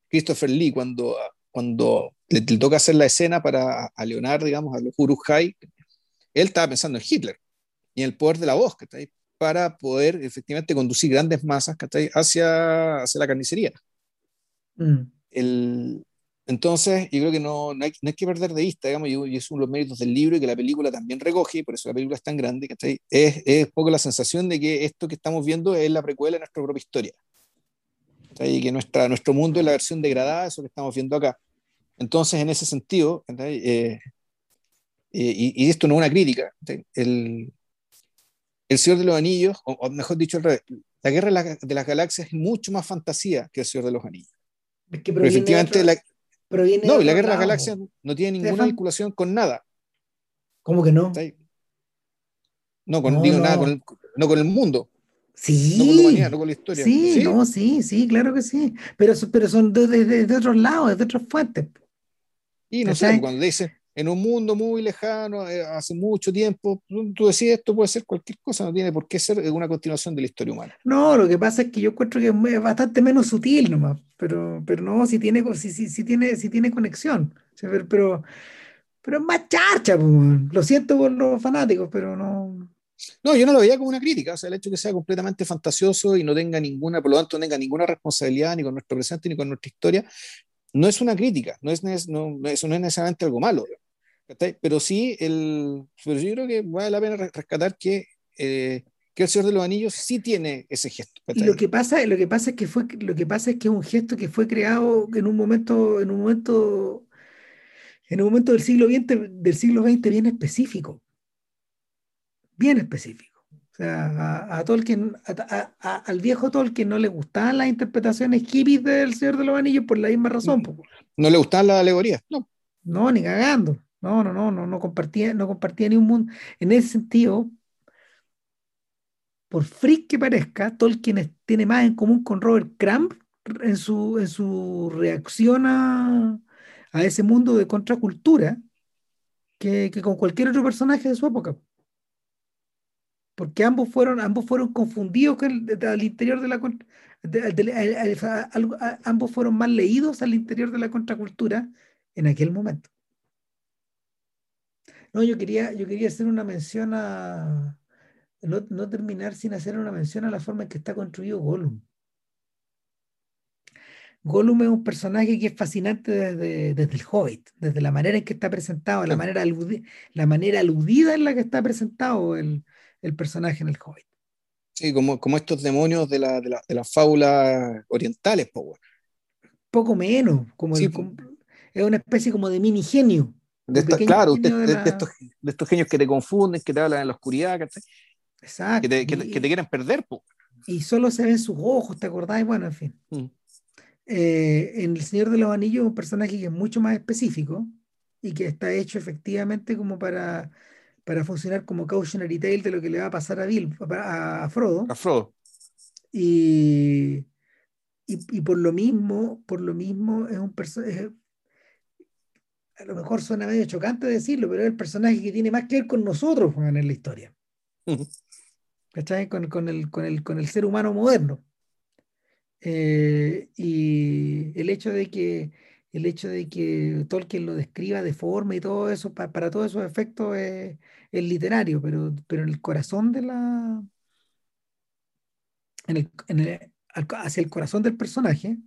[SPEAKER 2] Christopher Lee, cuando cuando le, toca hacer la escena para a Leonardo, digamos, a los Urujai, él estaba pensando en Hitler y en el poder de la voz, para poder efectivamente conducir grandes masas hacia, hacia la carnicería. Mm. El, entonces, yo creo que no, no, hay, no, hay, que perder de vista, digamos, y, es uno de los méritos del libro y que la película también recoge, por eso la película es tan grande, Es, es poco la sensación de que esto que estamos viendo es la precuela de nuestra propia historia y que nuestra, nuestro mundo es la versión degradada de eso que estamos viendo acá. Entonces, en ese sentido, eh, eh, y, esto no es una crítica, el, el Señor de los Anillos, o, mejor dicho, al revés, la Guerra de, las Galaxias es mucho más fantasía que el Señor de los Anillos.
[SPEAKER 1] Es que Pero efectivamente,
[SPEAKER 2] la, no, y la Guerra de las Galaxias no tiene ninguna vinculación con nada.
[SPEAKER 1] ¿Cómo que no?
[SPEAKER 2] No, con, digo, Nada con no con el mundo.
[SPEAKER 1] Sí.
[SPEAKER 2] No con la humanidad, no con la historia.
[SPEAKER 1] Sí, sí, no, sí, sí, claro que sí. Pero, pero son de, de, de otros lados, de otras fuentes.
[SPEAKER 2] Y no sé, cuando dice en un mundo muy lejano, eh, hace mucho tiempo, tú decís esto puede ser cualquier cosa, no tiene por qué ser una continuación de la historia humana.
[SPEAKER 1] No, lo que pasa es que yo encuentro que es bastante menos sutil nomás, pero, pero no, si tiene, si, si, si tiene, si tiene conexión. Pero, pero, es más charcha, lo siento por los fanáticos, pero no,
[SPEAKER 2] no, yo no lo veía como una crítica, o sea, el hecho de que sea completamente fantasioso y no tenga ninguna, por lo tanto, no tenga ninguna responsabilidad ni con nuestro presente ni con nuestra historia, no es una crítica, no es, no, eso no es necesariamente algo malo, pero sí, el, pero yo creo que vale la pena rescatar que, eh, que el Señor de los Anillos sí tiene ese gesto.
[SPEAKER 1] Y lo que pasa, lo que pasa es que fue, lo que pasa es que es un gesto que fue creado en un momento, en un momento, en un momento del siglo XX, del siglo XX bien específico bien específico. O sea, a, Tolkien, al viejo Tolkien no le gustaban las interpretaciones hippies del Señor de los Anillos por la misma razón.
[SPEAKER 2] No, le gustaban las alegorías, no.
[SPEAKER 1] No, ni cagando. No, no, no, no, no compartía, no compartía ni un mundo. En ese sentido, por freak que parezca, Tolkien tiene más en común con Robert Crumb en su, en su reacción a, ese mundo de contracultura que, que, con cualquier otro personaje de su época porque ambos fueron, ambos fueron confundidos al interior de la ambos fueron mal leídos al interior de la contracultura en aquel momento. No, yo quería, yo quería hacer una mención a no, terminar sin hacer una mención a la forma en que está construido Gollum. Gollum es un personaje que es fascinante desde, desde el Hobbit, desde la manera en que está presentado, la manera, la manera aludida en la que está presentado el, el personaje en el Hobbit.
[SPEAKER 2] Sí, como, como estos demonios de, la, de, la, de las fábulas orientales, Power.
[SPEAKER 1] Poco menos, como, es una especie como de mini genio.
[SPEAKER 2] De claro, de, estos, de, estos, genios que te confunden, que te hablan en la oscuridad, Exacto. Que te, que, te quieren perder. Po.
[SPEAKER 1] Y solo se ven sus ojos, ¿te acordás? Bueno, en fin. Mm. Eh, en El Señor de los Anillos, un personaje que es mucho más específico, y que está hecho efectivamente como para, para funcionar como cautionary tale de lo que le va a pasar a Bill, a, Frodo.
[SPEAKER 2] A Frodo.
[SPEAKER 1] Y, y, por lo mismo, por lo mismo es un personaje, a lo mejor suena medio chocante decirlo, pero es el personaje que tiene más que ver con nosotros en la historia. ¿Cachai? Con, con, el, con, el, con el ser humano moderno. Eh, y el hecho de que el hecho de que Tolkien lo describa de forma y todo eso, para todos esos efectos es, literario, pero, pero en el corazón de la. En el, hacia el corazón del personaje,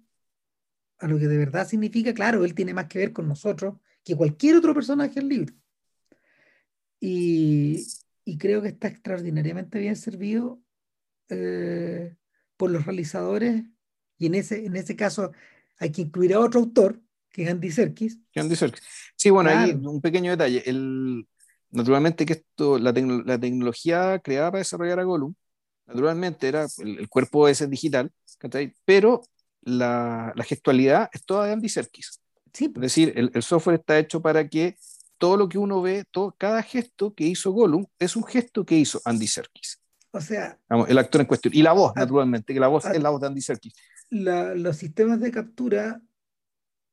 [SPEAKER 1] a lo que de verdad significa, claro, él tiene más que ver con nosotros que cualquier otro personaje del libro. Y, creo que está extraordinariamente bien servido eh, por los realizadores, y en ese, en ese caso hay que incluir a otro autor, que es Andy Serkis.
[SPEAKER 2] Andy Serkis. Sí, bueno, ahí un pequeño detalle. El, naturalmente que esto, la, la, tecnología creada para desarrollar a Gollum, naturalmente era el, cuerpo ese digital, pero la, la, gestualidad es toda de Andy Serkis.
[SPEAKER 1] Sí.
[SPEAKER 2] Es decir, el, el, software está hecho para que todo lo que uno ve, todo, cada gesto que hizo Gollum es un gesto que hizo Andy Serkis.
[SPEAKER 1] O sea,
[SPEAKER 2] el actor en cuestión. Y la voz, naturalmente, que la voz es la voz de Andy Serkis.
[SPEAKER 1] los sistemas de captura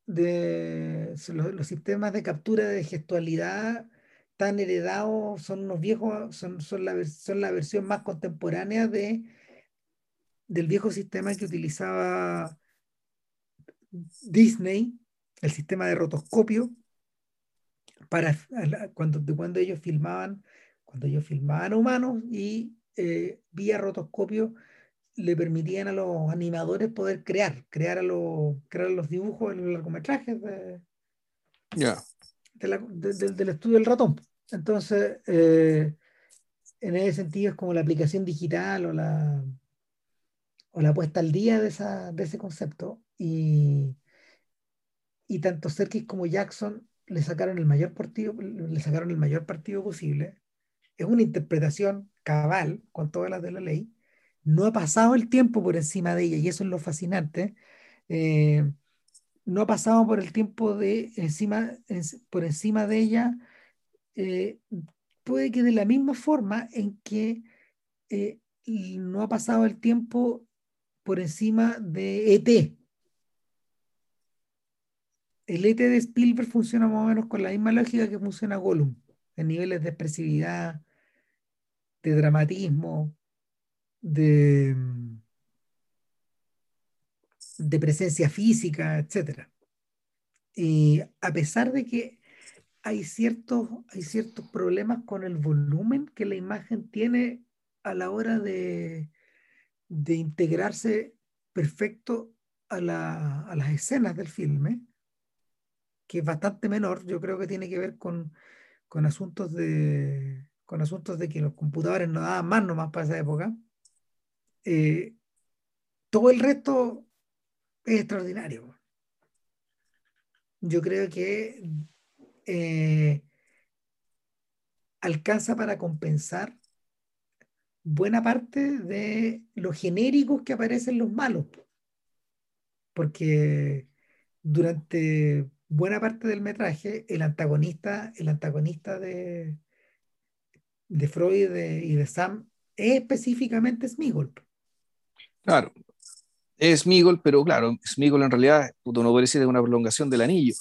[SPEAKER 1] de los, sistemas de captura de gestualidad tan heredados son unos viejos, son, son, la, son la versión más contemporánea de, del viejo sistema que utilizaba Disney, el sistema de rotoscopio, para cuando, cuando ellos filmaban, cuando ellos filmaban humanos y eh, vía rotoscopio le permitían a los animadores poder crear, crear, a los, crear los dibujos, los largometrajes de, del estudio del ratón. Entonces, eh, en ese sentido es como la aplicación digital o la, o la puesta al día de, esa, de ese concepto. Y, y tanto Serkis como Jackson le sacaron el mayor partido, sacaron el mayor partido posible. Es una interpretación cabal con todas las de la ley no ha pasado el tiempo por encima de ella, y eso es lo fascinante. Eh, no ha pasado por el tiempo de encima, por encima de ella, eh, puede que de la misma forma en que eh, no ha pasado el tiempo por encima de ET. El ET de Spielberg funciona más o menos con la misma lógica que funciona Gollum, en niveles de expresividad, de dramatismo, de, de presencia física, etc. Y a pesar de que hay ciertos, hay ciertos problemas con el volumen que la imagen tiene a la hora de, de integrarse perfecto a, a, las escenas del filme, que es bastante menor, yo creo que tiene que ver con, con asuntos de con asuntos de que los computadores no daban más nomás para esa época eh, todo el resto es extraordinario. Yo creo que eh, alcanza para compensar buena parte de los genéricos que aparecen los malos. Porque durante buena parte del metraje, el antagonista, el antagonista de, de Freud y de, Sam es específicamente Smigol.
[SPEAKER 2] Claro, es Smigol, pero claro, Smigol en realidad puto, no puede decir es una prolongación del anillo.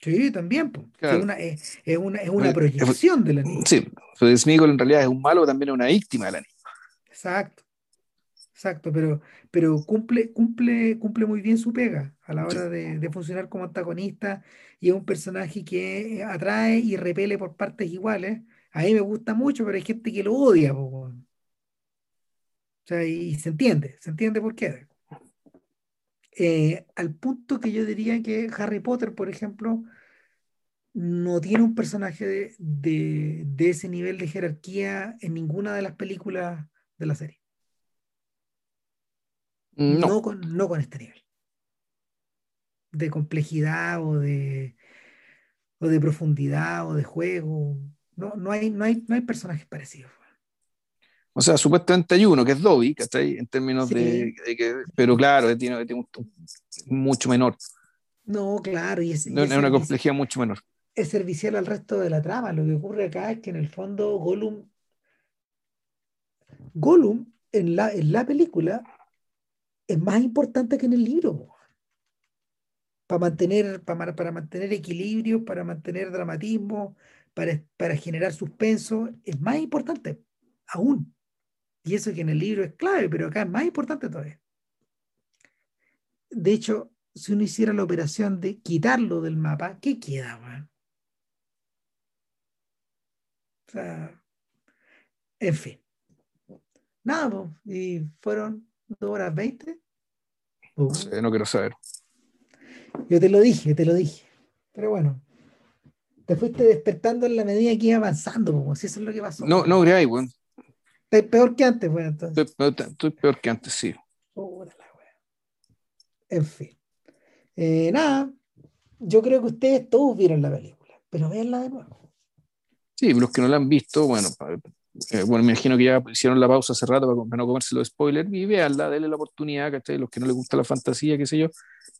[SPEAKER 1] Sí, también. Es una, es, una, es una proyección del anillo.
[SPEAKER 2] Sí, pues Smigol en realidad es un malo, también es una víctima del anillo.
[SPEAKER 1] Exacto. Exacto, pero, pero cumple, cumple, cumple muy bien su pega a la hora de, de, funcionar como antagonista y es un personaje que atrae y repele por partes iguales. A mí me gusta mucho, pero hay gente que lo odia. O sea, y se entiende, se entiende por qué. Eh, al punto que yo diría que Harry Potter, por ejemplo, no tiene un personaje de, ese nivel de jerarquía en ninguna de las películas de la serie. No. con, este nivel. De complejidad o de, o de profundidad o de juego. No, no, hay, no, hay, no hay personajes parecidos.
[SPEAKER 2] O sea, supuestamente hay uno que es Dobby, ¿cachai? En términos de, que, pero claro, tiene, tiene un, mucho menor.
[SPEAKER 1] No, claro, y es,
[SPEAKER 2] es una complejidad mucho menor.
[SPEAKER 1] Es servicial al resto de la trama. Lo que ocurre acá es que en el fondo Gollum, Gollum en la, en la película es más importante que en el libro. Para mantener, para, para mantener equilibrio, para mantener dramatismo, para, para generar suspenso, es más importante aún. Y eso que en el libro es clave, pero acá es más importante todavía. De hecho, si uno hiciera la operación de quitarlo del mapa, ¿qué queda? O sea, en fin. Nada, y fueron dos horas veinte.
[SPEAKER 2] No sé, no quiero saber.
[SPEAKER 1] Yo te lo dije, te lo dije. Pero bueno, te fuiste despertando en la medida que iba avanzando, como si eso es lo que pasó.
[SPEAKER 2] No, no creáis, weón.
[SPEAKER 1] Estás peor que antes, bueno, entonces.
[SPEAKER 2] Estoy, peor que antes, sí.
[SPEAKER 1] en fin. Eh, nada, yo creo que ustedes todos vieron la película, pero véanla de nuevo.
[SPEAKER 2] Sí, los que no la han visto, bueno, eh, bueno, me imagino que ya hicieron la pausa hace rato para, no comerse los spoilers y véanla, denle la oportunidad, ¿cachai? Los que no les gusta la fantasía, qué sé yo.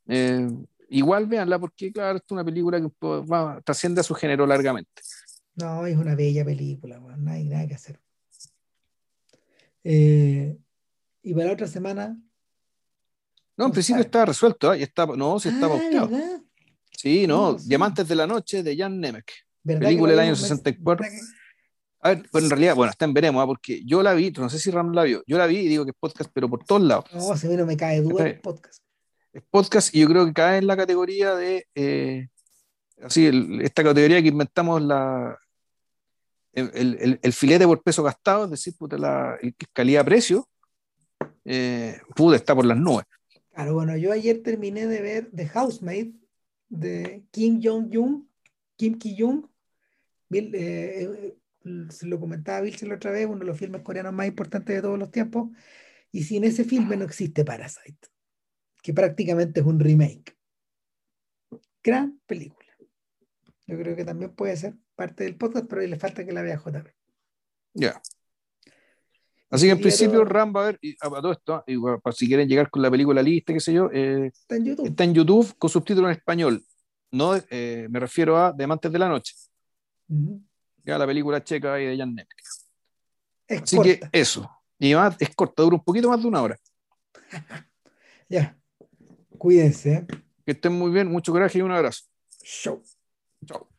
[SPEAKER 2] Eh, igual véanla porque, claro, es una película que va, trasciende a su género largamente.
[SPEAKER 1] No, es una bella película, no hay nada que hacer. Eh, y para la otra semana.
[SPEAKER 2] No, en principio estaba resuelto, ¿eh? está, no, sí estaba ah, Sí, no, Diamantes de la Noche de Jan Nemec. Película del año 64. A ver, pues en realidad, bueno, está en veremos, ¿eh? porque yo la vi, no sé si Ram la vio, yo la vi y digo que es podcast, pero por todos lados.
[SPEAKER 1] No, se no me cae duda
[SPEAKER 2] es podcast. Es podcast y yo creo que cae en la categoría de, eh, así, esta categoría que inventamos la, el, el, filete por peso gastado, es decir, puta, la calidad-precio, eh, está por las nubes.
[SPEAKER 1] Claro, bueno, yo ayer terminé de ver The Housemaid de Kim Jong-un, Kim Ki-jung. Eh, eh, se lo comentaba Bill la otra vez, uno de los filmes coreanos más importantes de todos los tiempos. Y sin ese filme no existe Parasite, que prácticamente es un remake. Gran película. Yo creo que también puede ser parte del podcast, pero le falta que la vea JP.
[SPEAKER 2] Ya. Así que en principio Ram va a ver, a, todo esto, para si quieren llegar con la película lista, qué sé yo, eh, está, en YouTube. está en YouTube con subtítulos en español. No, eh, me refiero a Diamantes de la Noche. Ya la película checa ahí de Jan Netflix. Así que eso. Y más es corta, dura un poquito más de una hora.
[SPEAKER 1] ya. Cuídense.
[SPEAKER 2] Que estén muy bien, mucho coraje y un abrazo.
[SPEAKER 1] Chau.
[SPEAKER 2] Chao.